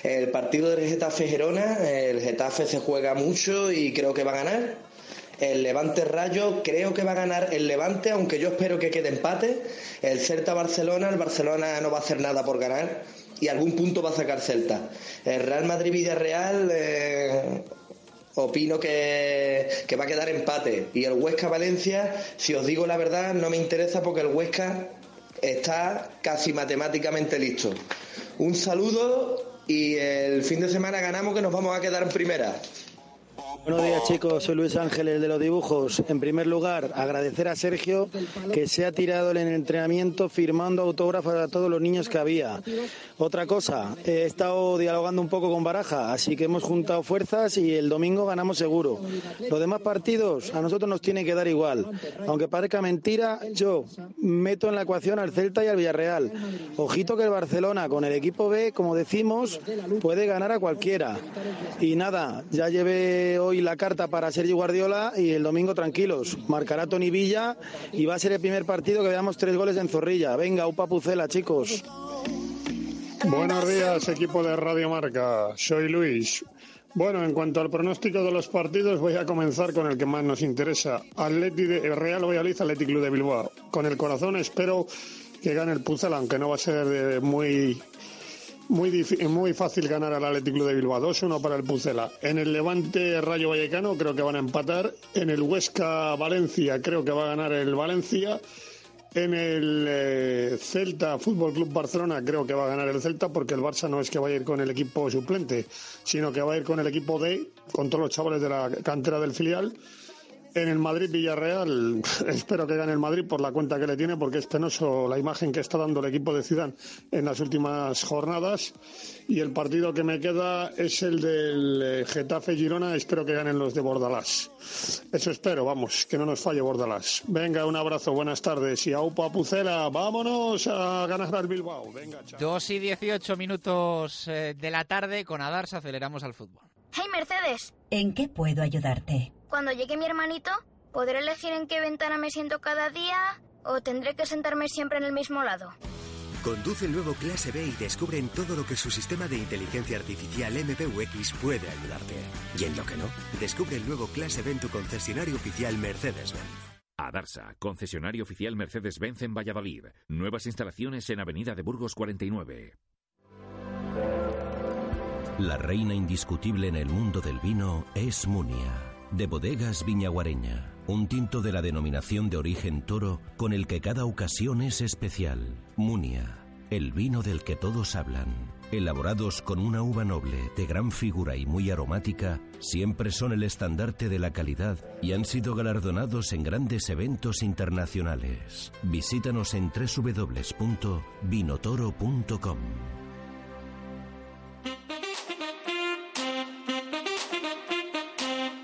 El partido del Getafe Gerona, el Getafe se juega mucho y creo que va a ganar. El Levante Rayo creo que va a ganar el Levante, aunque yo espero que quede empate. El Celta Barcelona, el Barcelona no va a hacer nada por ganar y algún punto va a sacar Celta. El Real Madrid Villarreal eh, opino que, que va a quedar empate. Y el Huesca Valencia, si os digo la verdad, no me interesa porque el Huesca está casi matemáticamente listo. Un saludo y el fin de semana ganamos que nos vamos a quedar en primera. Buenos días chicos, soy Luis Ángel, el de los dibujos. En primer lugar, agradecer a Sergio que se ha tirado en el entrenamiento firmando autógrafos a todos los niños que había. Otra cosa, he estado dialogando un poco con Baraja, así que hemos juntado fuerzas y el domingo ganamos seguro. Los demás partidos a nosotros nos tiene que dar igual. Aunque parezca mentira, yo meto en la ecuación al Celta y al Villarreal. Ojito que el Barcelona con el equipo B, como decimos, puede ganar a cualquiera. Y nada, ya llevé hoy la carta para Sergio Guardiola y el domingo tranquilos. Marcará Tony Villa y va a ser el primer partido que veamos tres goles en Zorrilla. Venga, upa pucela, chicos. Buenos días, equipo de Radio Marca. Soy Luis. Bueno, en cuanto al pronóstico de los partidos, voy a comenzar con el que más nos interesa. Atleti de Real Valladolid, Athletic Club de Bilbao. Con el corazón espero que gane el Pucela, aunque no va a ser eh, muy muy, difí- muy fácil ganar al Athletic Club de Bilbao. 2-1 para el Pucela. En el Levante Rayo Vallecano creo que van a empatar. En el Huesca Valencia creo que va a ganar el Valencia. En el eh, Celta Fútbol Club Barcelona creo que va a ganar el Celta porque el Barça no es que vaya a ir con el equipo suplente, sino que va a ir con el equipo D, con todos los chavales de la cantera del filial. En el Madrid Villarreal espero que gane el Madrid por la cuenta que le tiene porque es penoso la imagen que está dando el equipo de Zidane en las últimas jornadas y el partido que me queda es el del eh, Getafe Girona, espero que ganen los de Bordalás. Eso espero, vamos, que no nos falle Bordalás. Venga, un abrazo, buenas tardes y a Upa Pucela, vámonos a ganar al Bilbao. Venga, chao. 2 y 18 minutos eh, de la tarde con Adarsa aceleramos al fútbol. Hey Mercedes, ¿En qué puedo ayudarte? Cuando llegue mi hermanito, ¿podré elegir en qué ventana me siento cada día o tendré que sentarme siempre en el mismo lado? Conduce el nuevo Clase B y descubre en todo lo que su sistema de inteligencia artificial MPUX puede ayudarte. Y en lo que no, descubre el nuevo Clase B en tu concesionario oficial Mercedes-Benz. Adarsa, concesionario oficial Mercedes-Benz en Valladolid. Nuevas instalaciones en Avenida de Burgos 49. La reina indiscutible en el mundo del vino es Munia, de bodegas Viñaguareña, un tinto de la denominación de origen toro con el que cada ocasión es especial. Munia, el vino del que todos hablan. elaborados con una uva noble de gran figura y muy aromática, siempre son el estandarte de la calidad y han sido galardonados en grandes eventos internacionales. Visítanos en www.vinotoro.com.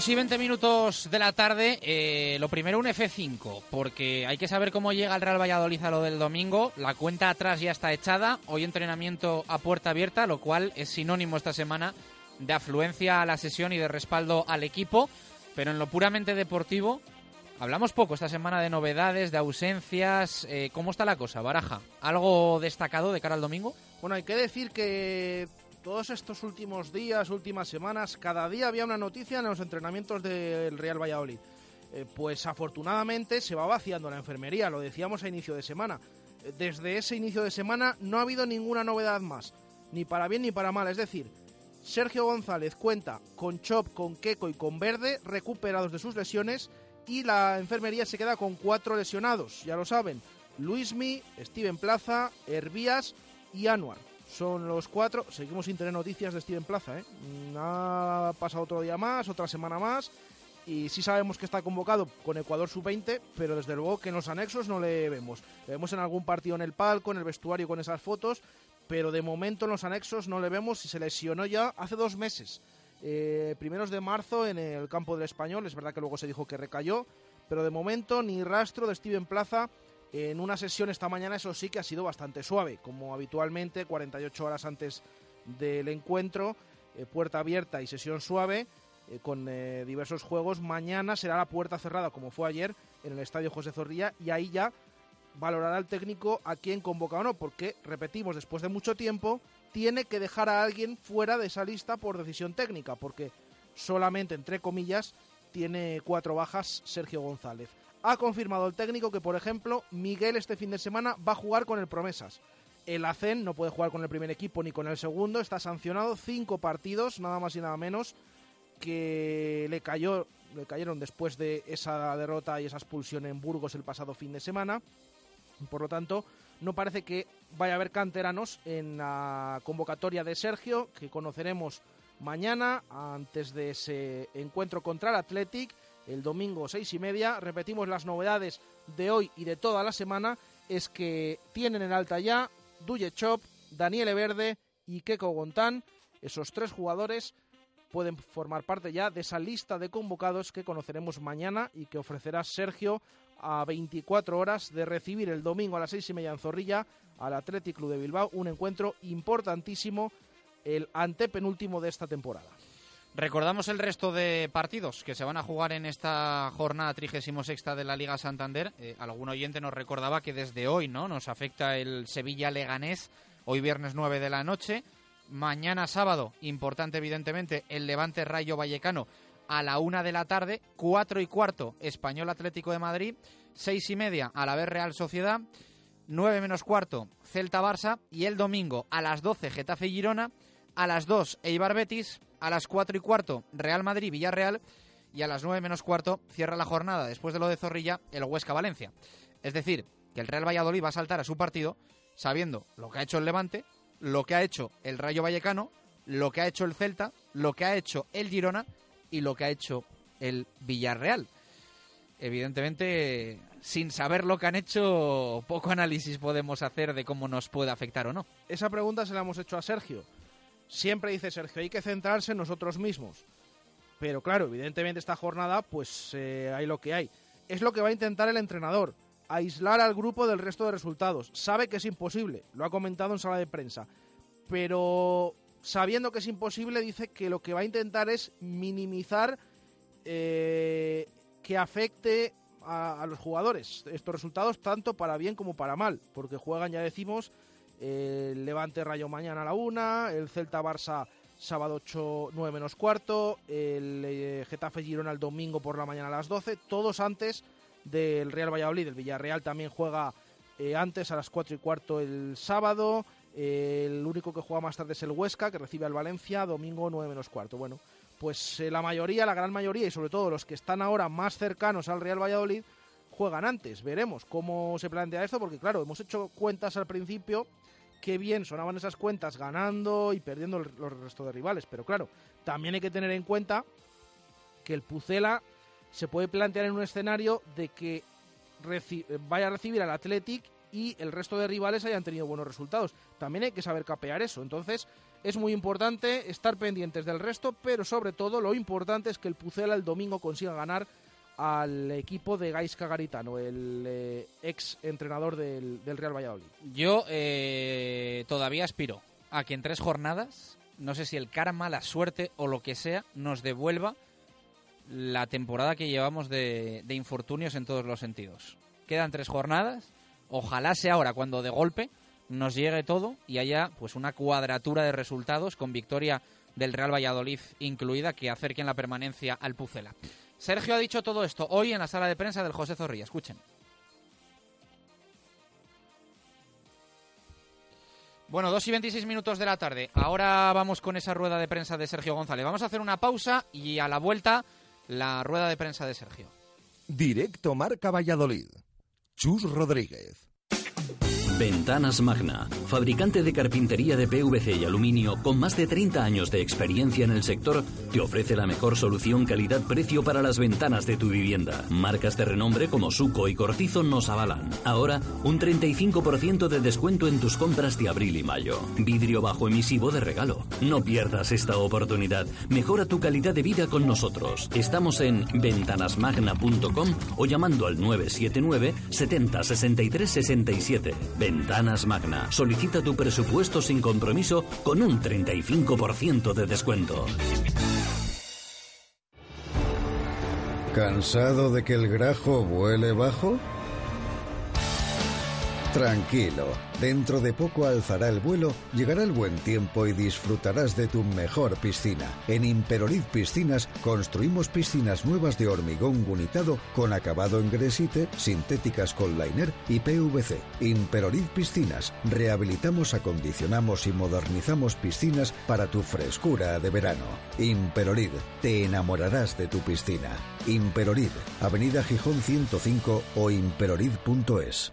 Dos y 20 minutos de la tarde, eh, lo primero un F5, porque hay que saber cómo llega el Real Valladolid a lo del domingo. La cuenta atrás ya está echada, hoy entrenamiento a puerta abierta, lo cual es sinónimo esta semana de afluencia a la sesión y de respaldo al equipo, pero en lo puramente deportivo hablamos poco esta semana de novedades, de ausencias. Eh, ¿Cómo está la cosa, Baraja? ¿Algo destacado de cara al domingo? Bueno, hay que decir que todos estos últimos días, últimas semanas, cada día había una noticia en los entrenamientos del Real Valladolid. Eh, pues afortunadamente se va vaciando la enfermería, lo decíamos a inicio de semana. Eh, desde ese inicio de semana no ha habido ninguna novedad más, ni para bien ni para mal. Es decir, Sergio González cuenta con Chop, con Keco y con Verde recuperados de sus lesiones y la enfermería se queda con cuatro lesionados, ya lo saben. Luismi, Steven Plaza, Hervías y Anuar. Son los cuatro. Seguimos sin tener noticias de Steven Plaza. ¿eh? Ha pasado otro día más, otra semana más. Y sí sabemos que está convocado con Ecuador sub-20, pero desde luego que en los anexos no le vemos. Le vemos en algún partido en el palco, en el vestuario con esas fotos, pero de momento en los anexos no le vemos y se lesionó ya hace dos meses. Eh, primeros de marzo en el campo del español, es verdad que luego se dijo que recayó, pero de momento ni rastro de Steven Plaza en una sesión esta mañana, eso sí que ha sido bastante suave, como habitualmente, 48 horas antes del encuentro, eh, puerta abierta y sesión suave, eh, con eh, diversos juegos. Mañana será la puerta cerrada, como fue ayer, en el estadio José Zorrilla, y ahí ya valorará el técnico a quién convoca o no, porque, repetimos, después de mucho tiempo, tiene que dejar a alguien fuera de esa lista por decisión técnica, porque solamente, entre comillas, tiene cuatro bajas Sergio González ha confirmado el técnico que, por ejemplo, Miguel este fin de semana va a jugar con el Promesas. El ACEN no puede jugar con el primer equipo ni con el segundo, está sancionado cinco partidos, nada más y nada menos, que le cayó, le cayeron después de esa derrota y esa expulsión en Burgos el pasado fin de semana. Por lo tanto, no parece que vaya a haber canteranos en la convocatoria de Sergio, que conoceremos mañana antes de ese encuentro contra el Athletic el domingo seis y media. Repetimos las novedades de hoy y de toda la semana. Es que tienen en alta ya Duye Chop, Daniele Verde y Keko Gontán. Esos tres jugadores pueden formar parte ya de esa lista de convocados que conoceremos mañana y que ofrecerá Sergio a 24 horas de recibir el domingo a las seis y media en Zorrilla al Athletic Club de Bilbao. Un encuentro importantísimo, el antepenúltimo de esta temporada. Recordamos el resto de partidos que se van a jugar en esta jornada 36 de la Liga Santander. Eh, algún oyente nos recordaba que desde hoy no nos afecta el Sevilla-Leganés, hoy viernes 9 de la noche. Mañana sábado, importante evidentemente, el Levante Rayo Vallecano a la una de la tarde, cuatro y cuarto Español Atlético de Madrid, seis y media a la vez Real Sociedad, nueve menos cuarto Celta Barça y el domingo a las 12 Getafe Girona, a las 2 Eibar Betis, a las 4 y cuarto Real Madrid Villarreal y a las 9 menos cuarto cierra la jornada después de lo de Zorrilla el Huesca Valencia. Es decir, que el Real Valladolid va a saltar a su partido sabiendo lo que ha hecho el Levante, lo que ha hecho el Rayo Vallecano, lo que ha hecho el Celta, lo que ha hecho el Girona y lo que ha hecho el Villarreal. Evidentemente, sin saber lo que han hecho, poco análisis podemos hacer de cómo nos puede afectar o no. Esa pregunta se la hemos hecho a Sergio. Siempre dice Sergio, hay que centrarse en nosotros mismos. Pero claro, evidentemente esta jornada, pues eh, hay lo que hay. Es lo que va a intentar el entrenador, aislar al grupo del resto de resultados. Sabe que es imposible, lo ha comentado en sala de prensa. Pero sabiendo que es imposible, dice que lo que va a intentar es minimizar eh, que afecte a, a los jugadores estos resultados, tanto para bien como para mal, porque juegan, ya decimos, el Levante Rayo mañana a la una, el Celta Barça sábado 8, 9 menos cuarto, el eh, Getafe Girona el domingo por la mañana a las 12, todos antes del Real Valladolid. El Villarreal también juega eh, antes a las 4 y cuarto el sábado. El único que juega más tarde es el Huesca, que recibe al Valencia, domingo 9 menos cuarto. Bueno, pues eh, la mayoría, la gran mayoría, y sobre todo los que están ahora más cercanos al Real Valladolid, juegan antes. Veremos cómo se plantea esto, porque claro, hemos hecho cuentas al principio qué bien sonaban esas cuentas ganando y perdiendo los restos de rivales. Pero claro, también hay que tener en cuenta que el Pucela se puede plantear en un escenario de que vaya a recibir al Athletic y el resto de rivales hayan tenido buenos resultados. También hay que saber capear eso. Entonces, es muy importante estar pendientes del resto, pero sobre todo lo importante es que el Pucela el domingo consiga ganar al equipo de Gaisca Garitano, el eh, ex entrenador del, del, Real Valladolid. Yo eh, todavía aspiro a que en tres jornadas, no sé si el karma, la suerte o lo que sea, nos devuelva la temporada que llevamos de, de infortunios en todos los sentidos. Quedan tres jornadas, ojalá sea ahora cuando de golpe nos llegue todo y haya pues una cuadratura de resultados con victoria del Real Valladolid incluida que acerquen la permanencia al Pucela. Sergio ha dicho todo esto hoy en la sala de prensa del José Zorrilla. Escuchen. Bueno, 2 y 26 minutos de la tarde. Ahora vamos con esa rueda de prensa de Sergio González. Vamos a hacer una pausa y a la vuelta la rueda de prensa de Sergio. Directo Marca Valladolid. Chus Rodríguez. Ventanas Magna, fabricante de carpintería de PVC y aluminio con más de 30 años de experiencia en el sector, te ofrece la mejor solución calidad-precio para las ventanas de tu vivienda. Marcas de renombre como Suco y Cortizo nos avalan. Ahora, un 35% de descuento en tus compras de abril y mayo. Vidrio bajo emisivo de regalo. No pierdas esta oportunidad. Mejora tu calidad de vida con nosotros. Estamos en ventanasmagna.com o llamando al 979 70 63 67. Ventanas Magna. Solicita tu presupuesto sin compromiso con un 35% de descuento. ¿Cansado de que el grajo vuele bajo? Tranquilo, dentro de poco alzará el vuelo, llegará el buen tiempo y disfrutarás de tu mejor piscina. En Imperolid Piscinas construimos piscinas nuevas de hormigón gunitado con acabado en gresite, sintéticas con liner y PVC. Imperolid Piscinas, rehabilitamos, acondicionamos y modernizamos piscinas para tu frescura de verano. Imperolid, te enamorarás de tu piscina. Imperolid, Avenida Gijón 105 o imperolid.es.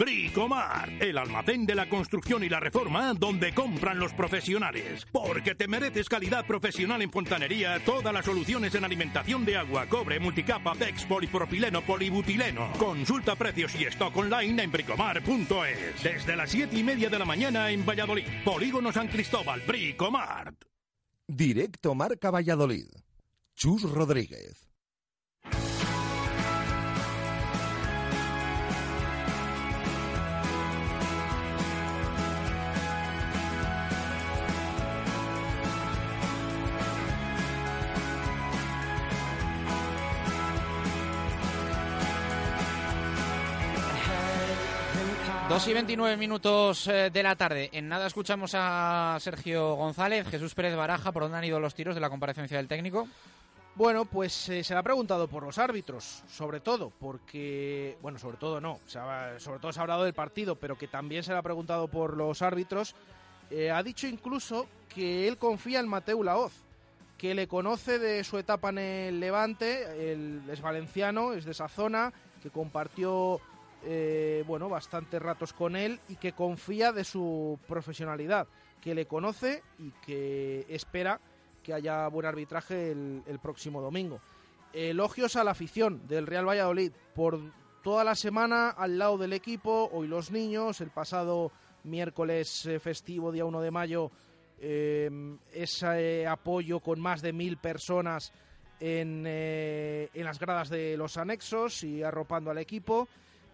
Bricomar, el almacén de la construcción y la reforma donde compran los profesionales. Porque te mereces calidad profesional en fontanería, todas las soluciones en alimentación de agua, cobre, multicapa, PEX, polipropileno, polibutileno. Consulta precios y stock online en bricomar.es. Desde las 7 y media de la mañana en Valladolid. Polígono San Cristóbal, Bricomar. Directo Marca Valladolid. Chus Rodríguez. Dos y 29 minutos eh, de la tarde. En nada escuchamos a Sergio González, Jesús Pérez Baraja. ¿Por dónde han ido los tiros de la comparecencia del técnico? Bueno, pues eh, se le ha preguntado por los árbitros, sobre todo, porque, bueno, sobre todo no, sobre todo se ha hablado del partido, pero que también se le ha preguntado por los árbitros. Eh, ha dicho incluso que él confía en Mateu Laoz, que le conoce de su etapa en el Levante, él es valenciano, es de esa zona, que compartió, eh, bueno, bastantes ratos con él y que confía de su profesionalidad, que le conoce y que espera que haya buen arbitraje el, próximo domingo. Elogios a la afición del Real Valladolid por toda la semana al lado del equipo, hoy los niños, el pasado miércoles eh, festivo, día 1 de mayo, em, ese apoyo con más de mil personas eh, en, las gradas de los anexos y arropando al equipo.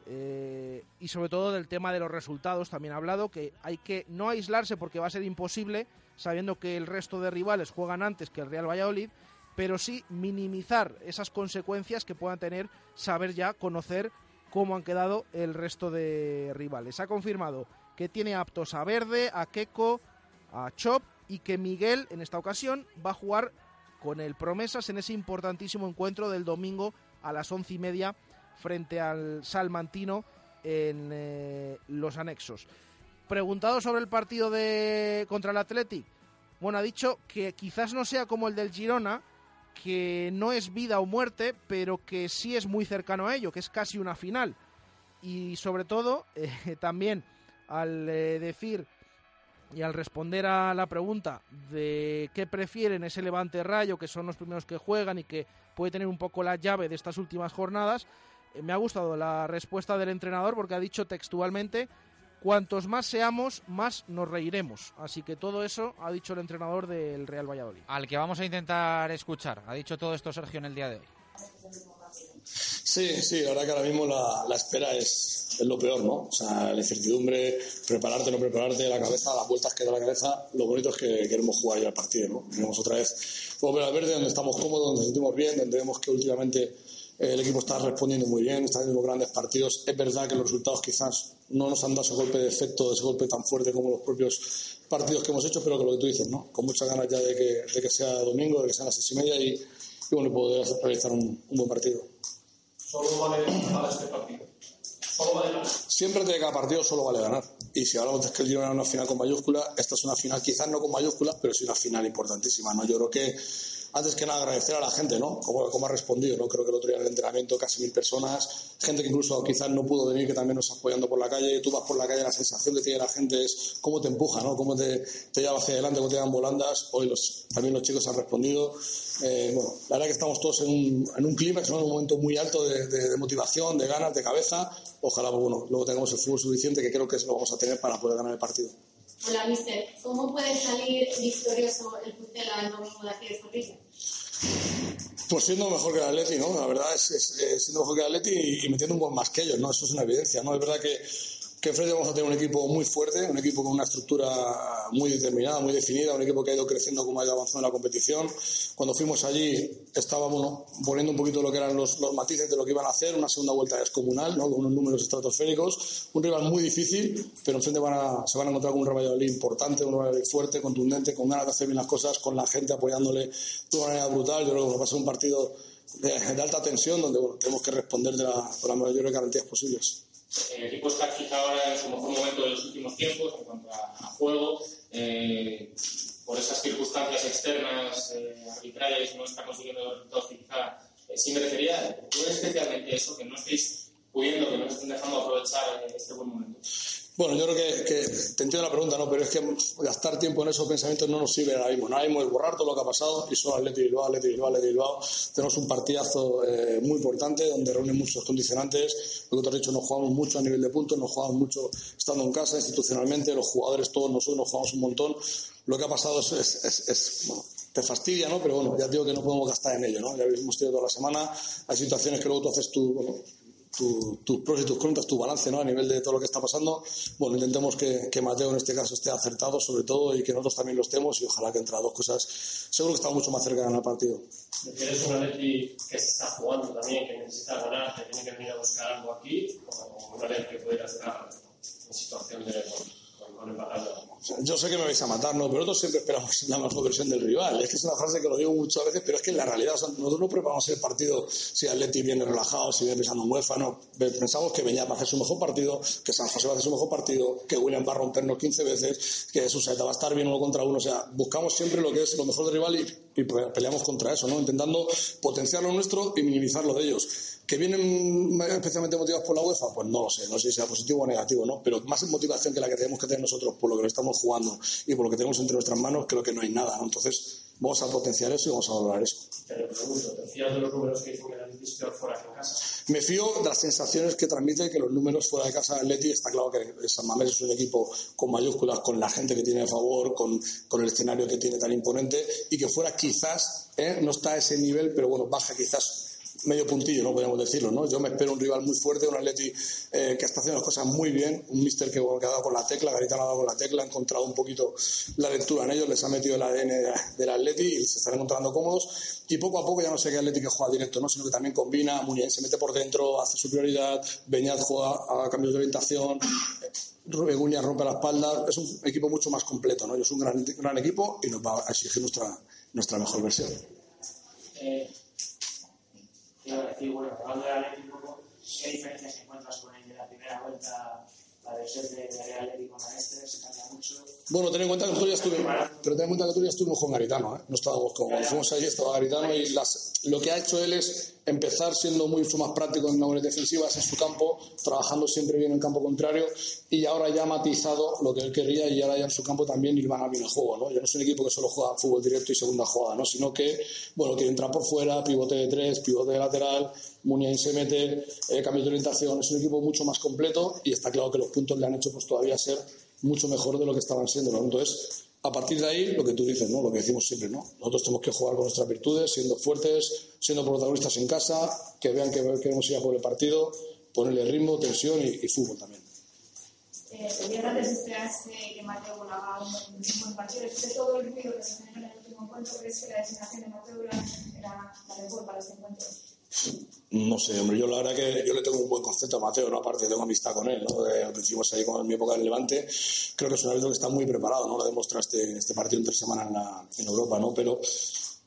Eh, y sobre todo del tema de los resultados también ha hablado, que hay que no aislarse porque va a ser imposible, sabiendo que el resto de rivales juegan antes que el Real Valladolid, pero sí minimizar esas consecuencias que puedan tener saber ya, conocer cómo han quedado el resto de rivales. Ha confirmado que tiene aptos a Verde, a Keco, a Chop y que Miguel en esta ocasión va a jugar con el Promesas en ese importantísimo encuentro del domingo a las once y media frente al Salmantino en eh, los anexos. Preguntado sobre el partido de contra el Athletic, bueno, ha dicho que quizás no sea como el del Girona, que no es vida o muerte, pero que sí es muy cercano a ello, que es casi una final. Y sobre todo, eh, también al eh, decir y al responder a la pregunta de qué prefieren ese Levante Rayo, que son los primeros que juegan y que puede tener un poco la llave de estas últimas jornadas, me ha gustado la respuesta del entrenador porque ha dicho textualmente, cuantos más seamos, más nos reiremos. Así que todo eso ha dicho el entrenador del Real Valladolid. Al que vamos a intentar escuchar. Ha dicho todo esto Sergio en el día de hoy. Sí, sí, la verdad que ahora mismo la, espera es, lo peor, ¿no? O sea, la incertidumbre, prepararte, no prepararte, la cabeza, las vueltas que da la cabeza, lo bonito es que queremos jugar ya el partido, ¿no? Queremos otra vez volver al verde, donde estamos cómodos, donde nos sentimos bien, donde vemos que últimamente el equipo está respondiendo muy bien, está haciendo grandes partidos. Es verdad que los resultados quizás no nos han dado ese golpe de efecto, ese golpe tan fuerte como los propios partidos que hemos hecho, pero que lo que tú dices, ¿no? Con muchas ganas ya de que, que sea domingo, de que sea las seis y media y, bueno, poder realizar un, buen partido. ¿Solo vale ganar este partido? ¿Solo vale ganar? Siempre de cada partido solo vale ganar. Y si hablamos de que el Girona es una final con mayúscula, esta es una final quizás no con mayúsculas, pero sí una final importantísima, ¿no? Yo creo que antes que nada agradecer a la gente, ¿no? Cómo, ha respondido, ¿no? Creo que el otro día en el entrenamiento casi mil personas, gente que incluso quizás no pudo venir, que también nos está apoyando por la calle. Tú vas por la calle, la sensación que tiene la gente es cómo te empuja, ¿no? Cómo te, te lleva hacia adelante, cómo te dan volandas. Hoy los, también los chicos han respondido. Eh, bueno, la verdad que estamos todos en un, en un clima, en un momento muy alto de, motivación, de ganas, de cabeza. Ojalá, pues, bueno, luego tengamos el fútbol suficiente, que creo que lo vamos a tener para poder ganar el partido. Hola, mister. ¿Cómo puede salir victorioso el Pucela el domingo de aquí de pues siendo mejor que el Atleti, ¿no? La verdad es, siendo mejor que el Atleti y, metiendo un buen más que ellos, ¿no? Eso es una evidencia, ¿no? Es verdad que, que frente vamos a tener un equipo muy fuerte, un equipo con una estructura muy determinada, muy definida, un equipo que ha ido creciendo como ha ido avanzando en la competición. Cuando fuimos allí estábamos poniendo un poquito lo que eran los, los, matices de lo que iban a hacer, una segunda vuelta descomunal, ¿no? con unos números estratosféricos, un rival muy difícil, pero enfrente van a, se van a encontrar con un Real importante, un Real fuerte, contundente, con ganas de hacer bien las cosas, con la gente apoyándole de una manera brutal. Yo creo que va a ser un partido de, alta tensión donde tenemos que responder de la, con las mayores garantías posibles. El equipo está quizá ahora en su mejor momento de los últimos tiempos en cuanto a, juego. Eh, por esas circunstancias externas, eh, arbitrarias, no está consiguiendo los resultados quizá eh, sí merecería. especialmente eso, que no estéis pudiendo, que no estén dejando aprovechar este buen momento? Bueno, yo creo que, te entiendo la pregunta, ¿no? Pero es que gastar tiempo en esos pensamientos no nos sirve ahora mismo. Ahora mismo es borrar todo lo que ha pasado y solo Atleti Bilbao, Atleti Bilbao, Atleti Bilbao. Tenemos un partidazo eh, muy importante donde reúne muchos condicionantes. Lo que te has dicho, nos jugamos mucho a nivel de puntos, nos jugamos mucho estando en casa, institucionalmente, los jugadores todos nosotros nos jugamos un montón. Lo que ha pasado es, bueno, te fastidia, ¿no? Pero bueno, ya digo que no podemos gastar en ello, ¿no? Ya hemos tenido toda la semana. Hay situaciones que luego tú haces tú, bueno, tus pros y tus contras, tu balance ¿no? a nivel de todo lo que está pasando. Bueno, intentemos que, que, Mateo en este caso esté acertado sobre todo y que nosotros también lo estemos y ojalá que entre las dos cosas seguro que estamos mucho más cerca de ganar el partido. ¿Eres un Atleti que se está jugando también, que necesita ganar, que tiene que venir a buscar algo aquí? ¿O un Atleti que pudiera estar en situación de, Yo sé que me vais a matar, ¿no? Pero nosotros siempre esperamos la mejor versión del rival. Es que es una frase que lo digo muchas veces, pero es que en la realidad, nosotros no preparamos el partido si Atleti viene relajado, si viene pensando en UEFA, no. Pensamos que Beñat va a hacer su mejor partido, que San José va a hacer su mejor partido, que William va a rompernos 15 veces, que Suseta va a estar bien uno contra uno. O sea, buscamos siempre lo que es lo mejor del rival y, y peleamos contra eso, ¿no? Intentando potenciar lo nuestro y minimizar lo de ellos. ¿Que vienen especialmente motivados por la UEFA? Pues no lo sé, no sé si sea positivo o negativo, ¿no? Pero más motivación que la que tenemos que tener nosotros por lo que estamos jugando y por lo que tenemos entre nuestras manos, creo que no hay nada, ¿no? Entonces, vamos a potenciar eso y vamos a valorar eso. Te lo pregunto, ¿te fías de los números que hizo fuera en casa? Me fío de las sensaciones que transmite que los números fuera de casa de Atleti, está claro que San Mamés es un equipo con mayúsculas, con la gente que tiene a favor, con, con el escenario que tiene tan imponente y que fuera quizás, ¿eh? no está a ese nivel, pero bueno, baja quizás medio puntillo, no podríamos decirlo, ¿no? Yo me espero un rival muy fuerte, un Atleti eh, que está haciendo las cosas muy bien, un mister que, ha dado con la tecla, Garitano ha dado con la tecla, ha encontrado un poquito la lectura en ellos, les ha metido el ADN del Atleti y se están encontrando cómodos y poco a poco ya no sé qué Atleti que juega directo, ¿no? Sino que también combina, Muniain se mete por dentro, hace su prioridad, Beñat juega a cambios de orientación, Beguña rompe la espalda, es un equipo mucho más completo, ¿no? Es un gran, gran equipo y nos va a exigir nuestra, nuestra mejor versión. Eh, iba a decir, bueno, hablando de Atleti un poco, ¿qué diferencias encuentras con el de la primera vuelta, la versión de, de la este? ¿Se cambia mucho? Bueno, ten en cuenta que nosotros ya estuvimos, pero ten en cuenta que nosotros ya estuvimos con Garitano, ¿eh? No estábamos con, cuando fuimos allí estaba Garitano y las, lo que ha hecho él es empezar siendo mucho más práctico en labores defensivas en su campo, trabajando siempre bien en campo contrario y ahora ya ha matizado lo que él quería y ahora ya en su campo también Nirvana bien el juego, ¿no? Ya no es un equipo que solo juega fútbol directo y segunda jugada, ¿no? Sino que, bueno, quiere entrar por fuera, pivote de tres, pivote de lateral, Muniain se mete, eh, cambio de orientación, es un equipo mucho más completo y está claro que los puntos le han hecho pues todavía ser mucho mejor de lo que estaban siendo, ¿no? Entonces, a partir de ahí, lo que tú dices, ¿no? Lo que decimos siempre, ¿no? Nosotros tenemos que jugar con nuestras virtudes, siendo fuertes, siendo protagonistas en casa, que vean que queremos ir a por el partido, ponerle ritmo, tensión y, y fútbol también. Eh, ¿Sería antes esperarse que Mateo haga un buen partido? Después de todo el ruido que se generó en el último encuentro, ¿crees que la designación de Mateo era la mejor para este encuentro? No sé, hombre, yo la verdad que yo le tengo un buen concepto a Mateo, ¿no? Aparte tengo amistad con él, ¿no? De, lo que hicimos ahí con en mi época en Levante, creo que es un árbitro que está muy preparado, ¿no? Lo demuestra este, partido en tres semanas en, Europa, ¿no? Pero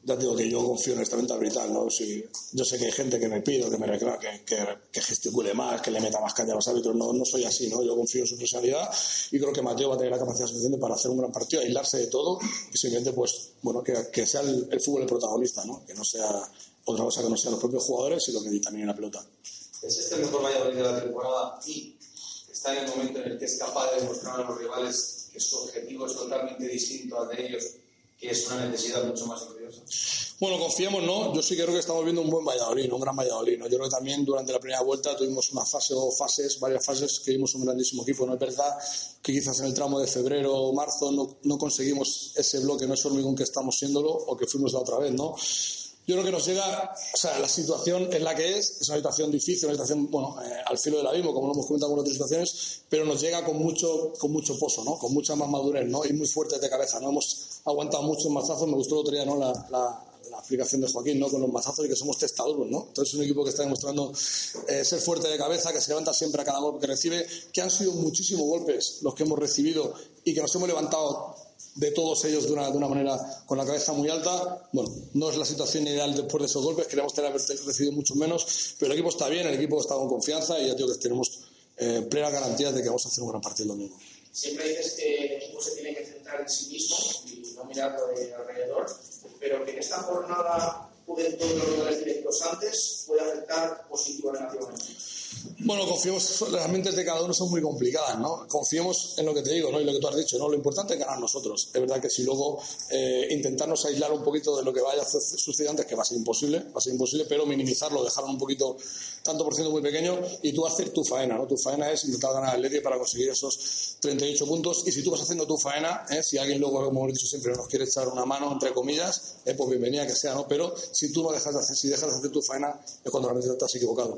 ya digo que yo confío en esta venta vital, ¿no? Si, yo sé que hay gente que me pide, que me reclama, que, que, gesticule más, que le meta más caña a los árbitros, no, no soy así, ¿no? Yo confío en su personalidad y creo que Mateo va a tener la capacidad suficiente para hacer un gran partido, aislarse de todo y simplemente, pues, bueno, que, que sea el fútbol el protagonista, ¿no? Que no sea otra cosa que no sean los propios jugadores, sino que también la pelota. ¿Es este el mejor Valladolid de la temporada y está en el momento en el que es capaz de demostrar a los rivales que su objetivo es totalmente distinto al de ellos, que es una necesidad mucho más imperiosa? Bueno, confiemos, ¿no? Yo sí creo que estamos viendo un buen Valladolid, un gran Valladolid. ¿no? Yo creo que también durante la primera vuelta tuvimos una fase o fases, varias fases, que vimos un grandísimo equipo. No es verdad que quizás en el tramo de febrero o marzo no, no conseguimos ese bloque, no es hormigón que estamos siéndolo o que fuimos la otra vez, ¿no? Yo creo que nos llega, o sea, la situación en la que es, es una situación difícil, una situación, bueno, eh, al filo del abismo, como lo hemos comentado en otras situaciones, pero nos llega con mucho, con mucho pozo, ¿no? Con mucha más madurez, ¿no? Y muy fuertes de cabeza, ¿no? Hemos aguantado muchos mazazos, me gustó el otro día, ¿no? La, la, la explicación de Joaquín, ¿no? Con los mazazos y que somos testaduros, ¿no? Entonces es un equipo que está demostrando eh, ser fuerte de cabeza, que se levanta siempre a cada golpe que recibe, que han sido muchísimos golpes los que hemos recibido y que nos hemos levantado de todos ellos de una, de una manera con la cabeza muy alta. Bueno, no es la situación ideal después de esos golpes, queremos tener recibido mucho menos, pero el equipo está bien, el equipo está con confianza y ya digo que tenemos eh, plena garantía de que vamos a hacer un gran partido el domingo. Siempre dices que el equipo se tiene que centrar en sí mismo y no mirarlo de alrededor, pero que en esta jornada puede positivo. Bueno, confiemos, las mentes de cada uno son muy complicadas, ¿no? Confiemos en lo que te digo, ¿no? Y lo que tú has dicho, ¿no? Lo importante es ganar nosotros. Es verdad que si luego eh, intentarnos aislar un poquito de lo que vaya sucediendo antes, que va a ser imposible, va a ser imposible, pero minimizarlo, dejarlo un poquito, tanto por ciento muy pequeño, y tú hacer tu faena, ¿no? Tu faena es intentar ganar el Leti para conseguir esos 38 puntos, y si tú vas haciendo tu faena, ¿eh? si alguien luego, como hemos dicho siempre, nos quiere echar una mano, entre comillas, eh, pues bienvenida que sea, ¿no? Pero si tú no dejas de hacer, si dejas de hacer tu faena, es cuando realmente te has equivocado.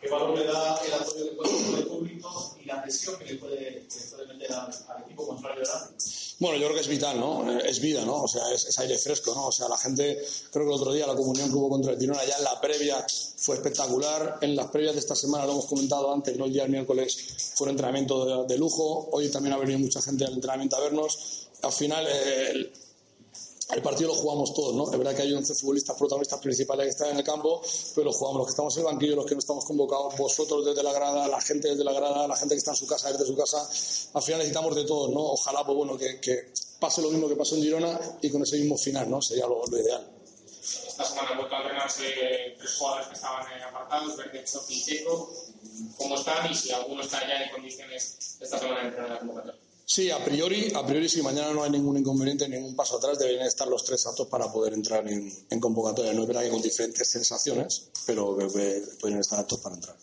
¿Qué valor le da el apoyo que puede tener el público y la presión que le puede, que puede meter al, al equipo contrario árbitro? Bueno, yo creo que es vital, ¿no? Es vida, ¿no? O sea, es, es, aire fresco, ¿no? O sea, la gente, creo que el otro día la comunión que hubo contra el Girona ya en la previa fue espectacular. En las previas de esta semana, lo hemos comentado antes, ¿no? El día del miércoles fue un entrenamiento de, de lujo. Hoy también ha venido mucha gente al entrenamiento a vernos. Al final, eh, el partido lo jugamos todos, ¿no? Es verdad que hay 11 futbolistas protagonistas principales que están en el campo, pero lo jugamos los que estamos en el banquillo, los que no estamos convocados, vosotros desde la grada, la gente desde la grada, la gente que está en su casa desde su casa. Al final necesitamos de todos, ¿no? Ojalá, pues bueno, que, que pase lo mismo que pasó en Girona y con ese mismo final, ¿no? Sería lo, lo ideal. Esta semana vuelto a entrenarse tres jugadores que estaban apartados, Verde, Chofi y Checo. ¿Cómo están y si alguno está ya en condiciones esta semana de entrenar en la convocatoria? Sí, a priori, a priori, si mañana no hay ningún inconveniente, ningún paso atrás, deberían estar los tres aptos para poder entrar en, en convocatoria. No es verdad que con diferentes sensaciones, pero pueden estar aptos para entrar.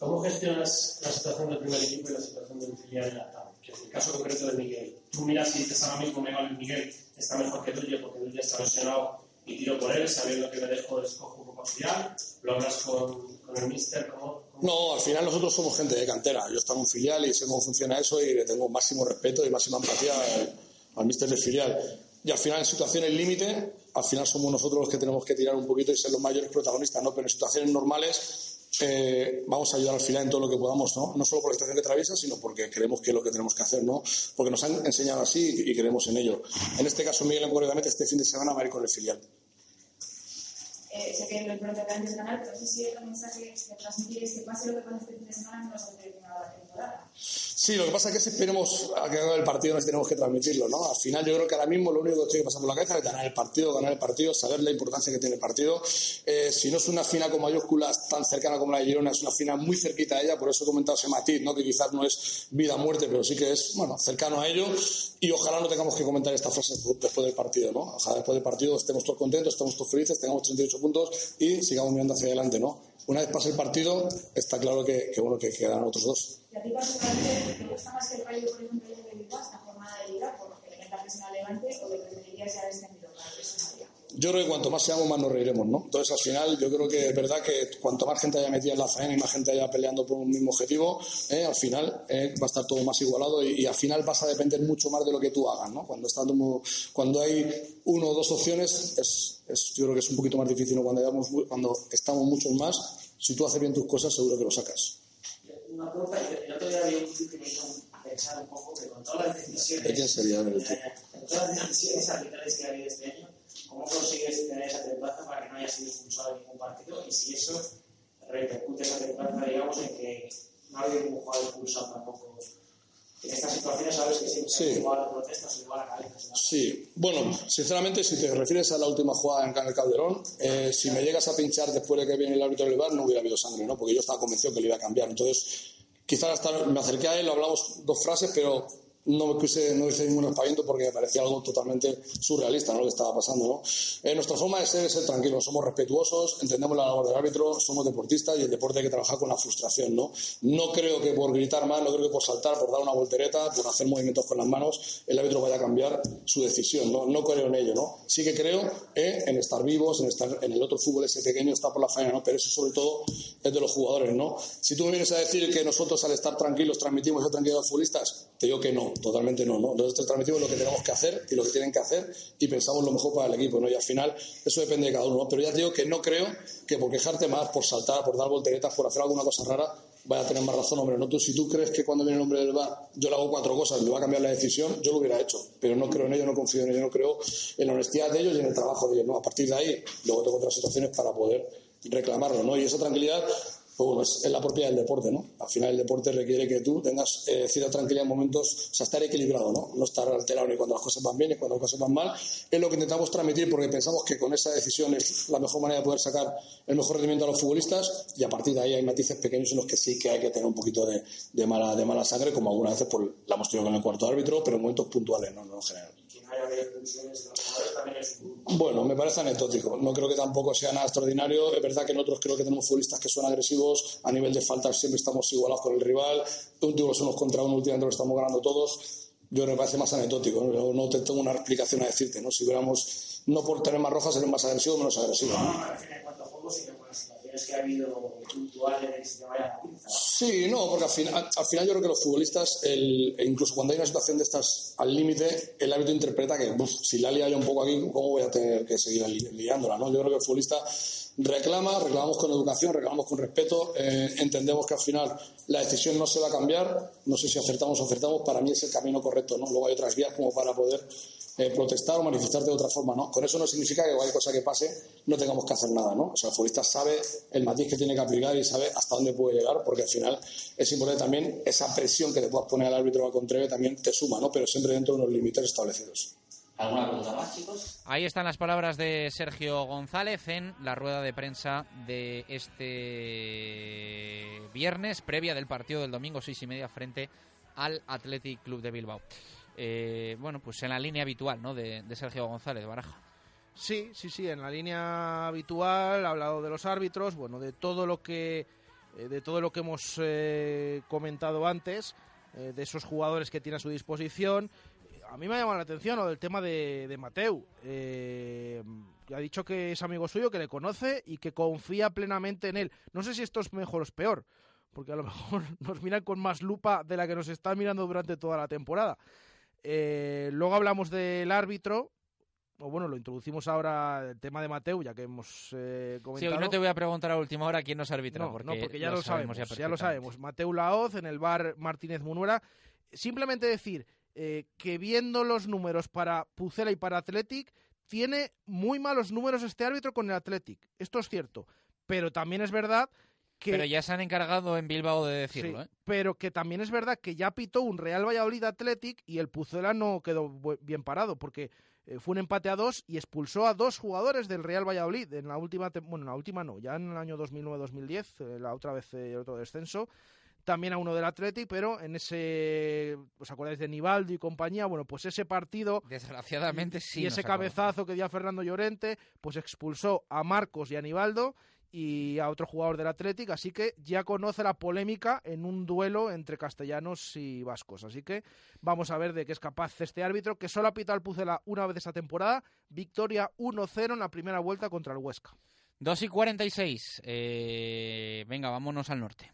¿Cómo gestionas la situación del primer equipo y la situación del filial en la tabla? Que en el caso concreto de Miguel, tú miras y dices ahora mismo me Miguel, está mejor que tuyo porque tuyo está lesionado y tiro por él, sabiendo que me dejo escojo un poco filial, lo hablas con, con el míster, ¿cómo, no, al final nosotros somos gente de cantera. Yo estaba en un filial y sé cómo funciona eso y le tengo máximo respeto y máxima empatía al, míster del filial. Y al final, en situaciones límite, al final somos nosotros los que tenemos que tirar un poquito y ser los mayores protagonistas, ¿no? Pero en situaciones normales eh, vamos a ayudar al final en todo lo que podamos, ¿no? No solo por la situación que atraviesa, sino porque creemos que es lo que tenemos que hacer, ¿no? Porque nos han enseñado así y creemos en ello. En este caso, Miguel, concretamente, este fin de semana va a ir con el filial. Eh, sé que lo importante antes de ganar, pero sé si el mensaje que transmitir es que pase lo que pasa este fin de semana no la temporada. Sí, lo que pasa es que si esperemos a que el partido, nos tenemos que transmitirlo, ¿no? Al final, yo creo que ahora mismo lo único que tiene que pasar por la cabeza es ganar el partido, ganar el partido, saber la importancia que tiene el partido. Eh, si no es una final con mayúsculas tan cercana como la de Girona, es una final muy cerquita a ella, por eso he comentado ese matiz, ¿no? Que quizás no es vida-muerte, pero sí que es, bueno, cercano a ello. Y ojalá no tengamos que comentar esta frase después del partido, ¿no? Ojalá después del partido estemos todos contentos, estemos todos felices, tengamos 38 puntos y sigamos mirando hacia adelante, ¿no? Una vez pase el partido, está claro que, que bueno, que, que ganan otros dos. ¿Y a ti gusta más que el Rayo, por ejemplo, de Bilbao esta de liga porque le metas presión a Levante o le ya descendido para que no yo creo que cuanto más seamos, más nos reiremos, ¿no? Entonces, al final, yo creo que es verdad que cuanto más gente haya metida en la faena y más gente haya peleando por un mismo objetivo, eh, al final eh, va a estar todo más igualado y, al final vas a depender mucho más de lo que tú hagas, ¿no? Cuando, está como, cuando hay uno o dos opciones, es, es, yo creo que es un poquito más difícil, ¿no? Cuando, hayamos, cuando estamos muchos más, si tú haces bien tus cosas, seguro que lo sacas. Una pregunta, el otro día había un tío que me hizo pensar un poco que con todas las decisiones... Con todas las decisiones arbitrales que ha habido este año, ¿Cómo consigues tener esa templaza para que no haya sido expulsado ningún partido? Y si eso repercute esa templaza, digamos, en que no ha habido ningún jugador expulsado tampoco. En estas situaciones sabes que siempre sí. igual a protestas, igual a. Sí, bueno, sinceramente, si te refieres a la última jugada en el Calderón, eh, si me llegas a pinchar después de que viene el árbitro del bar, no hubiera habido sangre, ¿no? Porque yo estaba convencido que le iba a cambiar. Entonces, quizás hasta me acerqué a él, hablamos dos frases, pero no puse, no hice ningún espaviento porque me parecía algo totalmente surrealista ¿no? lo que estaba pasando. ¿no? Eh, nuestra forma de ser es ser tranquilos, somos respetuosos, entendemos la labor del árbitro, somos deportistas y el deporte hay que trabajar con la frustración. No, no creo que por gritar más, no creo que por saltar, por dar una voltereta, por hacer movimientos con las manos, el árbitro vaya a cambiar su decisión. No, no creo en ello. Sí que creo eh, en estar vivos, en estar en el otro fútbol ese pequeño, está por la faena, pero eso sobre todo es de los jugadores. ¿no? Si tú me vienes a decir que nosotros al estar tranquilos transmitimos esa tranquilidad a los futbolistas, te digo que no, totalmente no, ¿no? Nosotros transmitimos lo que tenemos que hacer y lo que tienen que hacer y pensamos lo mejor para el equipo, ¿no? Y al final eso depende de cada uno, ¿no? Pero ya te digo que no creo que por quejarte más, por saltar, por dar volteretas, por hacer alguna cosa rara, vaya a tener más razón, hombre. No, tú, si tú crees que cuando viene el hombre del bar yo le hago cuatro cosas, le va a cambiar la decisión, yo lo hubiera hecho. Pero no creo en ello, no confío en ello, no creo en la honestidad de ellos y en el trabajo de ellos, ¿no? A partir de ahí, luego tengo otras situaciones para poder reclamarlo, ¿no? Y esa tranquilidad bueno, es, la propiedad del deporte, ¿no? Al final el deporte requiere que tú tengas eh, cierta tranquilidad en momentos, o sea, estar equilibrado, ¿no? No estar alterado ni cuando las cosas van bien ni cuando las cosas van mal. Es lo que intentamos transmitir porque pensamos que con esa decisión es la mejor manera de poder sacar el mejor rendimiento a los futbolistas y a partir de ahí hay matices pequeños en los que sí que hay que tener un poquito de, de mala, de mala sangre, como algunas veces pues, la hemos tenido con el cuarto árbitro, pero en momentos puntuales, no, no en general. Bueno, me parece anecdótico. No creo que tampoco sea nada extraordinario. Es verdad que nosotros creo que tenemos futbolistas que son agresivos. A nivel de faltas siempre estamos igualados con el rival. Un unos contra uno, últimamente lo estamos ganando todos. Yo me parece más anecdótico. ¿no? te tengo una explicación a decirte. ¿no? Si hubiéramos, no por tener más rojas, sería más agresivo menos agresivo. No, a sí que ha habido puntuales de vaya Sí, no, porque al final, al final yo creo que los futbolistas, el, e incluso cuando hay una situación de estas al límite, el árbitro interpreta que si la lía yo un poco aquí, ¿cómo voy a tener que seguir liándola? ¿no? Yo creo que el futbolista reclama, reclamamos con educación, reclamamos con respeto, eh, entendemos que al final la decisión no se va a cambiar, no sé si acertamos o acertamos, para mí es el camino correcto, ¿no? Luego hay otras vías como para poder eh, protestar o manifestarte de otra forma, ¿no? Con eso no significa que cualquier cosa que pase no tengamos que hacer nada, ¿no? O sea, el futbolista sabe el matiz que tiene que aplicar y sabe hasta dónde puede llegar, porque al final es importante también esa presión que te puedas poner al árbitro a control también te suma, ¿no? Pero siempre dentro de unos límites establecidos. ¿Alguna pregunta más, chicos? Ahí están las palabras de Sergio González en la rueda de prensa de este viernes, previa del partido del domingo, seis y media, frente al Athletic Club de Bilbao. Eh, bueno, pues en la línea habitual, ¿no? De, Sergio González de Baraja. Sí, sí, sí, en la línea habitual, ha hablado de los árbitros, bueno, de todo lo que, eh, de todo lo que hemos eh, comentado antes, de esos jugadores que tiene a su disposición. A mí me ha llamado la atención lo del tema de, de Mateu. ha dicho que es amigo suyo, que le conoce y que confía plenamente en él. No sé si esto es mejor o es peor, porque a lo mejor nos miran con más lupa de la que nos están mirando durante toda la temporada. Eh, luego hablamos del árbitro, o bueno, lo introducimos ahora el tema de Mateu, ya que hemos eh, comentado. Sí, no te voy a preguntar a última hora quién nos arbitra, no, porque, ya lo, sabemos, ya, lo sabemos. Mateu Laoz en el bar Martínez Munuera. Simplemente decir eh, que viendo los números para Pucela y para Athletic, tiene muy malos números este árbitro con el Athletic. Esto es cierto. Pero también es verdad pero ya se han encargado en Bilbao de decirlo, ¿eh? Pero que también es verdad que ya pitó un Real Valladolid Athletic y el Pucela no quedó bien parado, porque eh, fue un empate a dos y expulsó a dos jugadores del Real Valladolid en la última, bueno, en la última no, ya en el año 2009-2010, eh, la otra vez el otro descenso, también a uno del Athletic, pero en ese, ¿os acordáis de Nivaldo y compañía? Bueno, pues ese partido... Desgraciadamente sí. Y ese cabezazo que dio a Fernando Llorente, pues expulsó a Marcos y a Nivaldo y a otro jugador del Athletic, así que ya conoce la polémica en un duelo entre castellanos y vascos. Así que vamos a ver de qué es capaz este árbitro, que solo ha pitado al Pucela una vez esta temporada, victoria 1-0 en la primera vuelta contra el Huesca. 2 y 46. Eh, venga, vámonos al norte.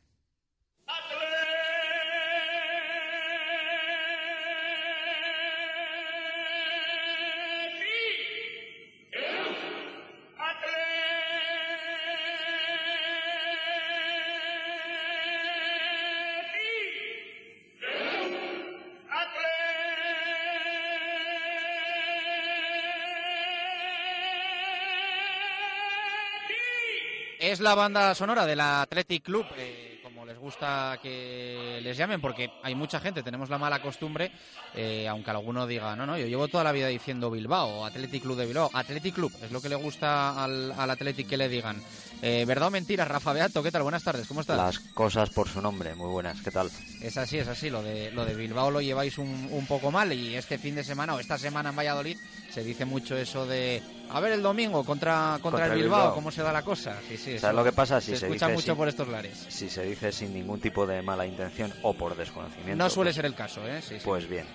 Es la banda sonora del Athletic Club. Eh, como les gusta que les llamen, porque hay mucha gente, tenemos la mala costumbre, eh, aunque alguno diga, no, no, yo llevo toda la vida diciendo Bilbao, Athletic Club de Bilbao, Athletic Club, es lo que le gusta al, al Athletic que le digan. Eh, ¿Verdad o mentira, Rafa Beato? ¿Qué tal? Buenas tardes, ¿cómo estás? Las cosas por su nombre, muy buenas, ¿qué tal? Es así, es así, lo de, lo de Bilbao lo lleváis un, un poco mal y este fin de semana o esta semana en Valladolid se dice mucho eso de a ver el domingo contra, contra, el Bilbao, cómo se da la cosa. Sí, sí, ¿Sabes lo que pasa? Si se, escucha mucho por estos lares. Si se dice sin ningún tipo de mala intención o por desconocimiento. No suele pues ser el caso, ¿eh? pues bien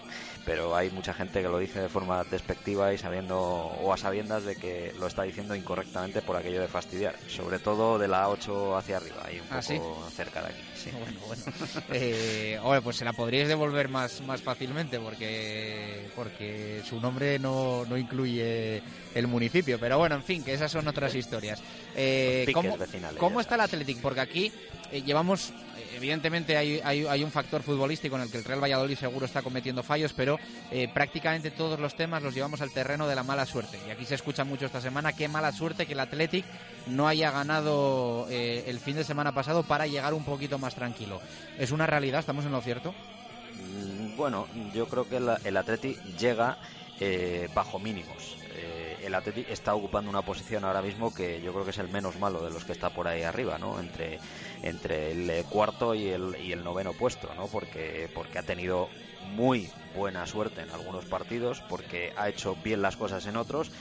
pero hay mucha gente que lo dice de forma despectiva y sabiendo o a sabiendas de que lo está diciendo incorrectamente por aquello de fastidiar, sobre todo de la 8 hacia arriba, ahí un ¿Ah, poco cerca de aquí. Bueno, bueno. eh, pues se la podríais devolver más, más fácilmente porque, porque su nombre no, no incluye el municipio, pero bueno, en fin, que esas son otras historias. Eh, ¿cómo, ¿Cómo está el Athletic? Porque aquí eh, llevamos evidentemente hay, hay, un factor futbolístico en el que el Real Valladolid seguro está cometiendo fallos, pero eh, prácticamente todos los temas los llevamos al terreno de la mala suerte. Y aquí se escucha mucho esta semana qué mala suerte que el Athletic no haya ganado eh, el fin de semana pasado para llegar un poquito más tranquilo. ¿Es una realidad? ¿Estamos en lo cierto? Mm, bueno, yo creo que el, el llega eh, bajo mínimos el Athletic está ocupando una posición ahora mismo que yo creo que es el menos malo de los que está por ahí arriba, ¿no? Entre, entre el eh, cuarto y el, y el noveno puesto, ¿no? Porque, porque ha tenido muy buena suerte en algunos partidos, porque ha hecho bien las cosas en otros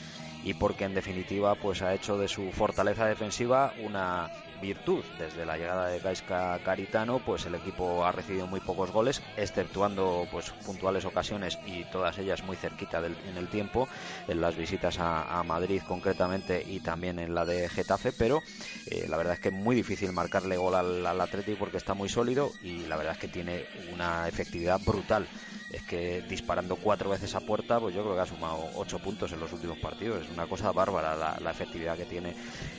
y porque en definitiva pues ha hecho de su fortaleza defensiva una virtud. Desde la llegada de Gaisca Caritano, pues el equipo ha recibido muy pocos goles, exceptuando pues puntuales ocasiones y todas ellas muy cerquita del, en el tiempo, en las visitas a, Madrid concretamente y también en la de Getafe, pero eh, la verdad es que es muy difícil marcarle gol al, al porque está muy sólido y la verdad es que tiene una efectividad brutal es que disparando cuatro veces a puerta, pues yo creo que ha sumado ocho puntos en los últimos partidos. Es una cosa bárbara la, efectividad que tiene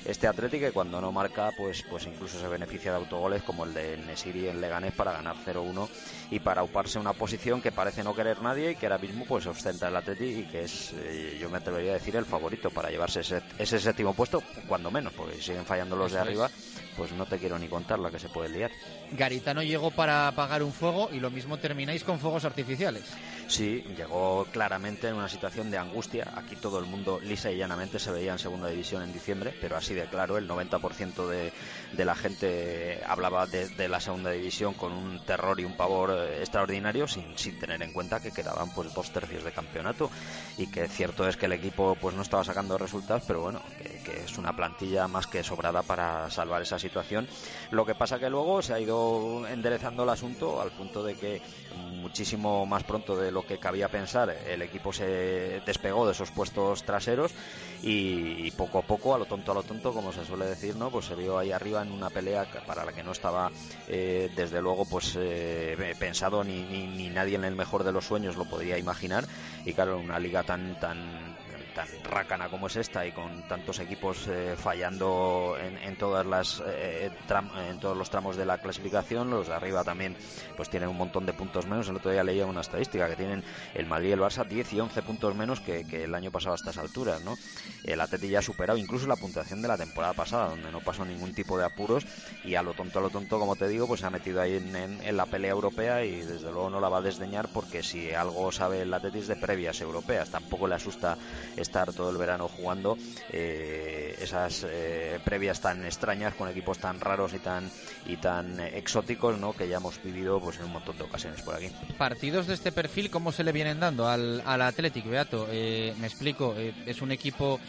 este Atlético que cuando no marca, pues, pues incluso se beneficia de autogoles como el de Nesiri en Leganés para ganar 0-1 y para uparse una posición que parece no querer nadie y que ahora mismo pues ostenta el Atleti y que es, eh, yo me atrevería a decir, el favorito para llevarse ese, ese séptimo puesto, cuando menos, porque si siguen fallando los de arriba, pues no te quiero ni contar la que se puede liar. Garitano llegó para apagar un fuego y lo mismo termináis con fuegos artificiales. Sí, llegó claramente en una situación de angustia. Aquí todo el mundo lisa y llanamente se veía en segunda división en diciembre, pero así de claro, el 90% de, de, la gente hablaba de, la segunda división con un terror y un pavor eh, extraordinario sin, sin tener en cuenta que quedaban pues dos tercios de campeonato y que cierto es que el equipo pues no estaba sacando resultados, pero bueno, que, que es una plantilla más que sobrada para salvar esa situación. Lo que pasa que luego se ha ido enderezando el asunto al punto de que muchísimo más pronto de lo que cabía pensar el equipo se despegó de esos puestos traseros y, poco a poco, a lo tonto a lo tonto, como se suele decir, ¿no? Pues se vio ahí arriba en una pelea para la que no estaba eh, desde luego pues eh, pensado ni, ni, ni nadie en el mejor de los sueños lo podría imaginar y claro, una liga tan tan tan rácana como es esta y con tantos equipos eh, fallando en, todas las eh, en todos los tramos de la clasificación los de arriba también pues tienen un montón de puntos menos. El otro día leía una estadística que tienen el Madrid y el Barça 10 y 11 puntos menos que, el año pasado a estas alturas no el Atleti ya ha superado incluso la puntuación de la temporada pasada donde no pasó ningún tipo de apuros y a lo tonto a lo tonto como te digo pues se ha metido ahí en, la pelea europea y desde luego no la va a desdeñar porque si algo sabe el Atleti es de previas europeas. Tampoco le asusta estar todo el verano jugando eh, esas eh, previas tan extrañas con equipos tan raros y tan y tan exóticos ¿no? que ya hemos vivido pues en un montón de ocasiones por aquí. Partidos de este perfil, ¿cómo se le vienen dando al, al Athletic, Beato? Eh, me explico, es un equipo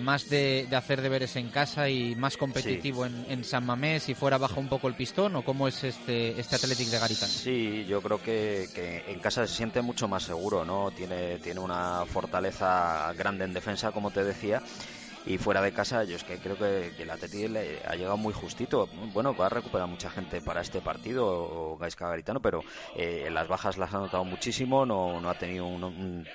más de, hacer deberes en casa y más competitivo en, San Mamés si fuera bajo un poco el pistón o cómo es este este Athletic de Garitano sí yo creo que, que, en casa se siente mucho más seguro no tiene tiene una fortaleza grande en defensa como te decía y fuera de casa yo es que creo que, el Atleti le ha llegado muy justito. Bueno va a recuperar mucha gente para este partido Gaisca Garitano pero eh, las bajas las ha notado muchísimo no, no ha tenido un, un,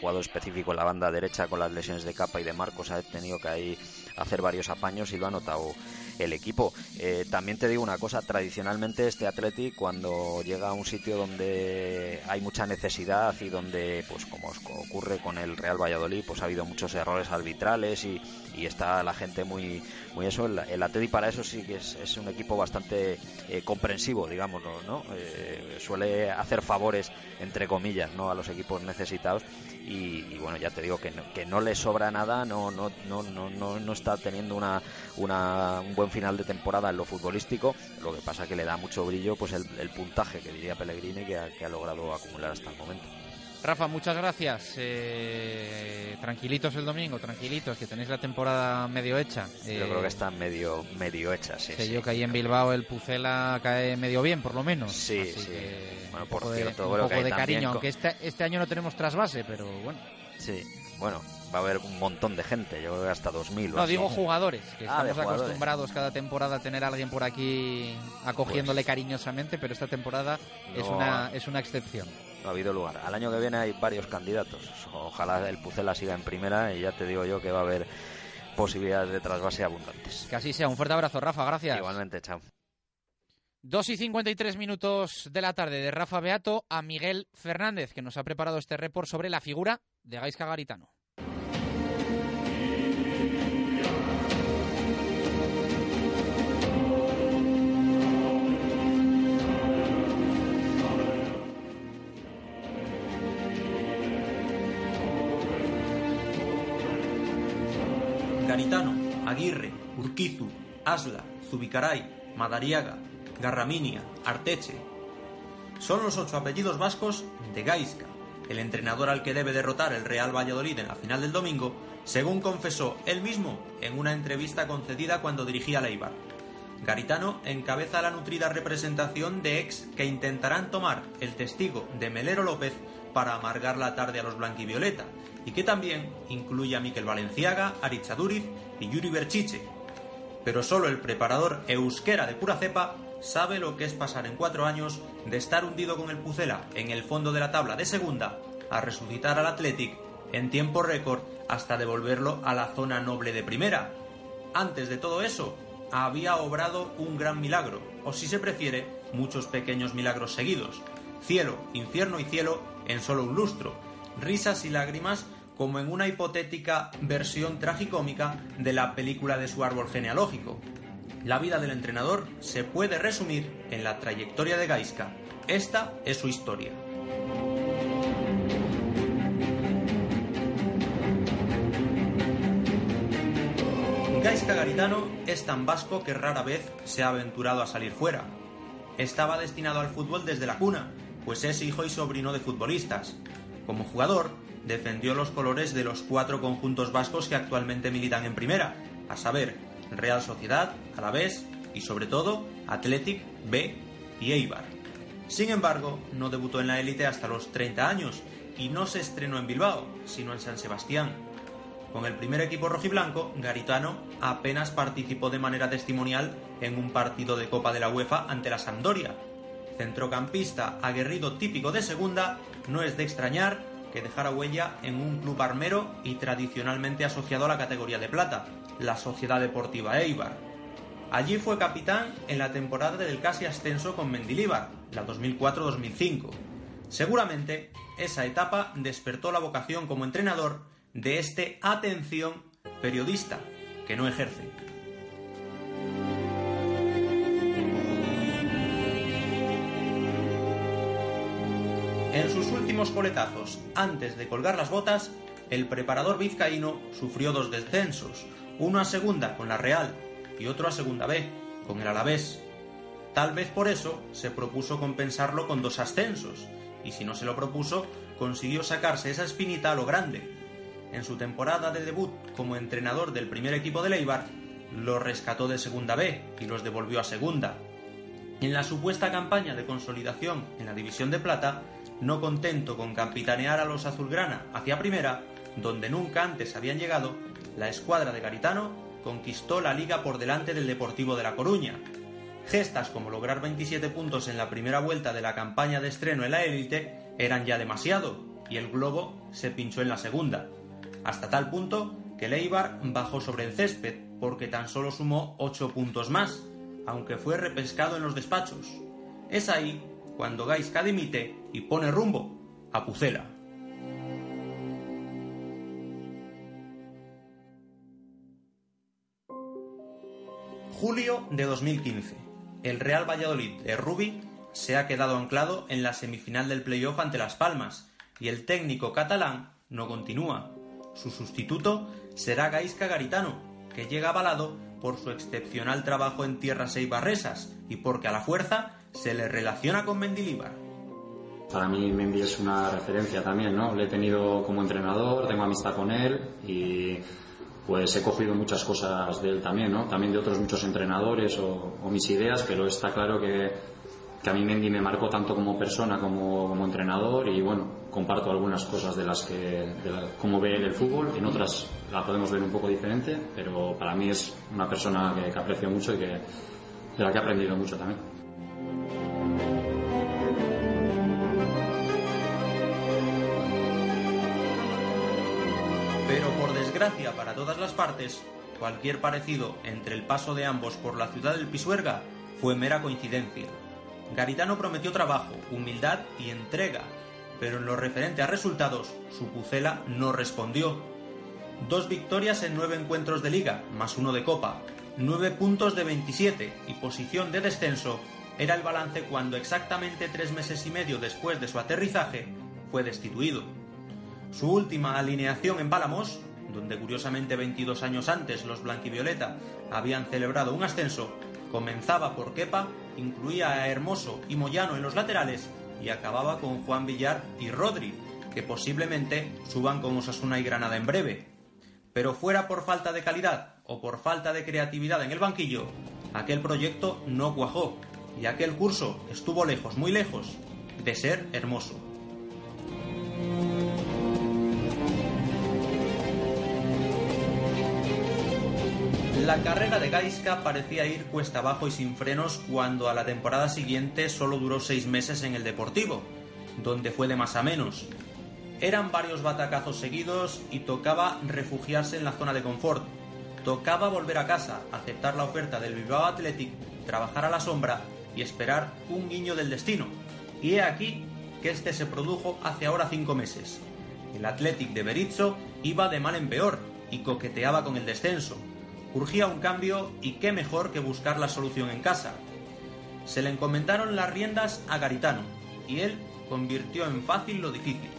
jugador específico en la banda derecha con las lesiones de capa y de Marcos ha tenido que ahí hacer varios apaños y lo ha notado el equipo. Eh, también te digo una cosa, tradicionalmente este Atleti cuando llega a un sitio donde hay mucha necesidad y donde, pues como ocurre con el Real Valladolid, pues ha habido muchos errores arbitrales y, está la gente muy, muy eso. El, el para eso sí que es, un equipo bastante eh, comprensivo, digámoslo, ¿no? Eh, suele hacer favores, entre comillas, ¿no? A los equipos necesitados y, bueno, ya te digo que no, que no le sobra nada, no, no, no, no, no está teniendo una, una, un buen final de temporada en lo futbolístico, lo que pasa que le da mucho brillo pues el, puntaje que diría Pellegrini que ha, que ha logrado acumular hasta el momento. Rafa, muchas gracias. Eh, tranquilitos el domingo, tranquilitos, que tenéis la temporada medio hecha. Yo creo que eh, está medio medio hecha, sí. Sé yo que ahí en Bilbao el Pucela cae medio bien, por lo menos. Sí, sí. bueno, por cierto, un poco de cariño, aunque este, este año no tenemos trasvase, pero bueno. Sí, bueno, va a haber un montón de gente, yo creo que hasta 2.000. No, digo jugadores, que ah, estamos acostumbrados cada temporada a tener a alguien por aquí acogiéndole pues cariñosamente, pero esta temporada es, una, es una excepción. No ha habido lugar. Al año que viene hay varios candidatos. Ojalá el Pucela siga en primera y ya te digo yo que va a haber posibilidades de trasvase abundantes. Que así sea. Un fuerte abrazo, Rafa. Gracias. Igualmente, chao. 2 y 53 minutos de la tarde de Rafa Beato a Miguel Fernández, que nos ha preparado este report sobre la figura de Gaisca Garitano. Garitano, Aguirre, Urquizu, Asla, Zubicaray, Madariaga, Garraminia, Arteche. Son los ocho apellidos vascos de Gaisca, el entrenador al que debe derrotar el Real Valladolid en la final del domingo, según confesó él mismo en una entrevista concedida cuando dirigía a Eibar. Garitano encabeza la nutrida representación de ex que intentarán tomar el testigo de Melero López para amargar la tarde a los blanquivioleta, y que también incluye a Miquel Valenciaga, Aritz Aduriz y Yuri Berchiche. Pero solo el preparador euskera de pura cepa sabe lo que es pasar en cuatro años de estar hundido con el Pucela en el fondo de la tabla de segunda a resucitar al Athletic en tiempo récord hasta devolverlo a la zona noble de primera. Antes de todo eso, había obrado un gran milagro, o si se prefiere, muchos pequeños milagros seguidos. Cielo, infierno y cielo en solo un lustro. Risas y lágrimas como en una hipotética versión tragicómica de la película de su árbol genealógico. La vida del entrenador se puede resumir en la trayectoria de Gaiska. Esta es su historia. Gaisca Garitano es tan vasco que rara vez se ha aventurado a salir fuera. Estaba destinado al fútbol desde la cuna, pues es hijo y sobrino de futbolistas. Como jugador, defendió los colores de los cuatro conjuntos vascos que actualmente militan en primera, a saber, Real Sociedad, Alavés y sobre todo Athletic, B y Eibar. Sin embargo, no debutó en la élite hasta los 30 años y no se estrenó en Bilbao, sino en San Sebastián, con el primer equipo rojiblanco, Garitano apenas participó de manera testimonial en un partido de Copa de la UEFA ante la Sampdoria. Centrocampista aguerrido típico de segunda, no es de extrañar que dejara huella en un club armero y tradicionalmente asociado a la categoría de plata, la Sociedad Deportiva Eibar. Allí fue capitán en la temporada del casi ascenso con Mendilíbar, la 2004-2005. Seguramente esa etapa despertó la vocación como entrenador de este, atención, periodista que no ejerce. En sus últimos coletazos, antes de colgar las botas, el preparador vizcaíno sufrió dos descensos, uno a segunda con la Real y otro a segunda B, con el Alavés. Tal vez por eso se propuso compensarlo con dos ascensos, y si no se lo propuso, consiguió sacarse esa espinita a lo grande, en su temporada de debut como entrenador del primer equipo de Leibar, los rescató de Segunda B y los devolvió a Segunda. En la supuesta campaña de consolidación en la División de Plata, no contento con capitanear a los azulgrana hacia Primera, donde nunca antes habían llegado, la escuadra de Garitano conquistó la liga por delante del Deportivo de La Coruña. Gestas como lograr 27 puntos en la primera vuelta de la campaña de estreno en la élite eran ya demasiado, y el globo se pinchó en la segunda hasta tal punto que Leibar bajó sobre el césped porque tan solo sumó 8 puntos más, aunque fue repescado en los despachos. Es ahí cuando Gaisca dimite y pone rumbo a Pucela. Julio de 2015. El Real Valladolid de Rubi se ha quedado anclado en la semifinal del playoff ante Las Palmas y el técnico catalán no continúa. Su sustituto será Gaisca Garitano, que llega avalado por su excepcional trabajo en tierras eibarresas y porque a la fuerza se le relaciona con Mendilíbar. Para mí Mendy es una referencia también, ¿no? Le he tenido como entrenador, tengo amistad con él y pues he cogido muchas cosas de él también, ¿no? También de otros muchos entrenadores o, o mis ideas, pero está claro que que a mí Mendy me marcó tanto como persona como, como entrenador y bueno, comparto algunas cosas de las que, de cómo ve el fútbol, en otras la podemos ver un poco diferente, pero para mí es una persona que, que aprecio mucho y que, de la que he aprendido mucho también. Desgracia para todas las partes, cualquier parecido entre el paso de ambos por la ciudad del Pisuerga fue mera coincidencia. Garitano prometió trabajo, humildad y entrega, pero en lo referente a resultados, su Pucela no respondió. Dos victorias en nueve encuentros de liga, más uno de copa, nueve puntos de 27 y posición de descenso era el balance cuando exactamente tres meses y medio después de su aterrizaje fue destituido. Su última alineación en Balamos, donde curiosamente 22 años antes los blanquivioleta habían celebrado un ascenso, comenzaba por Kepa incluía a Hermoso y Moyano en los laterales y acababa con Juan Villar y Rodri, que posiblemente suban con Osasuna y Granada en breve. Pero fuera por falta de calidad o por falta de creatividad en el banquillo, aquel proyecto no cuajó y aquel curso estuvo lejos, muy lejos, de ser hermoso. La carrera de Gaiska parecía ir cuesta abajo y sin frenos cuando a la temporada siguiente solo duró seis meses en el Deportivo, donde fue de más a menos. Eran varios batacazos seguidos y tocaba refugiarse en la zona de confort. Tocaba volver a casa, aceptar la oferta del Bilbao Athletic, trabajar a la sombra y esperar un guiño del destino. Y he aquí que este se produjo hace ahora cinco meses. El Athletic de Berizzo iba de mal en peor y coqueteaba con el descenso. Urgía un cambio y qué mejor que buscar la solución en casa. Se le encomendaron las riendas a Garitano y él convirtió en fácil lo difícil.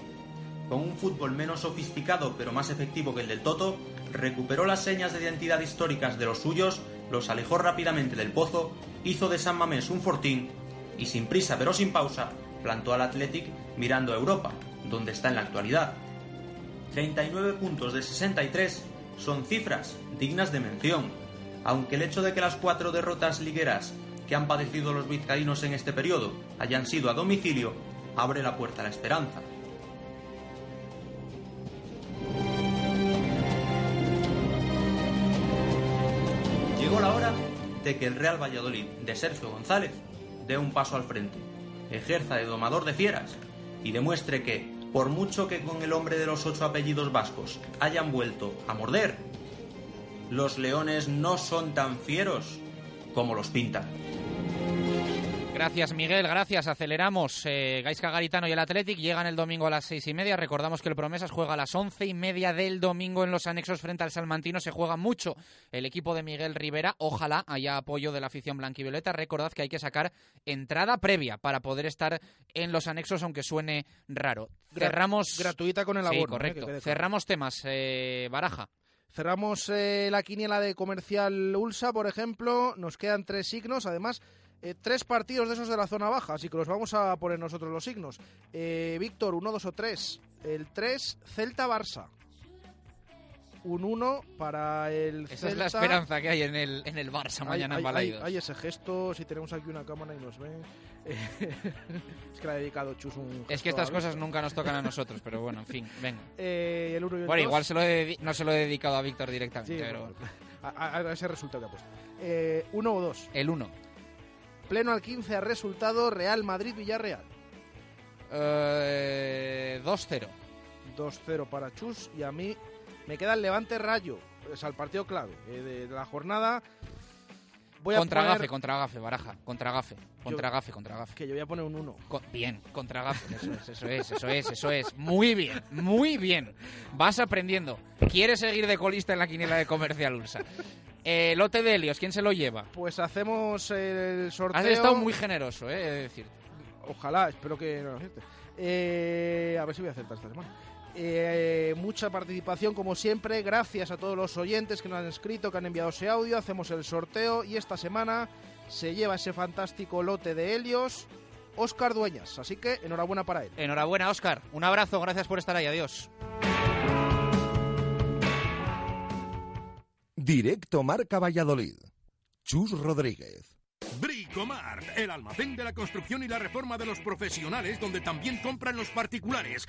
Con un fútbol menos sofisticado pero más efectivo que el del Toto, recuperó las señas de identidad históricas de los suyos, los alejó rápidamente del pozo, hizo de San Mamés un fortín y sin prisa pero sin pausa plantó al Athletic mirando a Europa, donde está en la actualidad. 39 puntos de 63 son cifras dignas de mención, aunque el hecho de que las cuatro derrotas ligueras que han padecido los vizcaínos en este periodo hayan sido a domicilio, abre la puerta a la esperanza. Llegó la hora de que el Real Valladolid de Sergio González dé un paso al frente, ejerza de domador de fieras y demuestre que, por mucho que con el hombre de los ocho apellidos vascos hayan vuelto a morder, los leones no son tan fieros como los pintan. Gracias, Miguel. Gracias. Aceleramos. Eh, Gaisca Garitano y el Athletic llegan el domingo a las seis y media. Recordamos que el Promesas juega a las once y media del domingo en los anexos frente al Salmantino. Se juega mucho el equipo de Miguel Rivera. Ojalá haya apoyo de la afición blanquivioleta. Recordad que hay que sacar entrada previa para poder estar en los anexos, aunque suene raro. Cerramos. gratuita con el abono, ¿eh? correcto. Cerramos temas. Eh, Baraja. Cerramos eh, la quiniela de comercial Ulsa, por ejemplo. Nos quedan tres signos, además, eh, tres partidos de esos de la zona baja, así que los vamos a poner nosotros los signos. Eh, Víctor, uno, dos o tres. El 3, Celta-Barça. Un 1 para el Esa es la Celta. esperanza que hay en el, en el Barça Hay- mañana hay, en hay, Balaidos. hay ese gesto, si tenemos aquí una cámara y nos ven. es que le ha dedicado Chus un Es que estas cosas nunca nos tocan a nosotros, pero bueno, en fin, venga. Eh, el uno y el Bueno, dos. igual se lo he no se lo he dedicado a Víctor Sí, directamente, pero bueno, a, a- a ese resultado que ha puesto. Eh, uno o dos. el 1. Pleno al 15 a resultado Real Madrid-Villarreal. Eh, 2-0. 2-0 para Chus y a mí me queda el Levante Rayo. Es al partido clave eh, de, de la jornada. Voy a contra poner Gafe, contra Gafe, Baraja. Contra Gafe, contra Yo- Gafe, contra Gafe. que yo voy a poner un 1. bien, contra Gafe. Eso es, eso es, eso es, eso es. Muy bien, muy bien. Vas aprendiendo. ¿Quieres seguir de colista en la quiniela de Comercial Ulsa? Eh, lote de Helios, ¿quién se lo lleva? Pues hacemos el sorteo. Has estado muy generoso, eh, he de decir. Ojalá, espero que no lo acierte. Eh, a ver si voy a acertar esta semana. Eh, mucha participación como siempre, gracias a todos los oyentes que nos han escrito, que han enviado ese audio, hacemos el sorteo y esta semana se lleva ese fantástico lote de Helios, Óscar Dueñas, así que enhorabuena para él. Enhorabuena, Óscar. Un abrazo, gracias por estar ahí. Adiós. Directo Marca Valladolid. Chus Rodríguez. Bricomart, el almacén de la construcción y la reforma de los profesionales, donde también compran los particulares.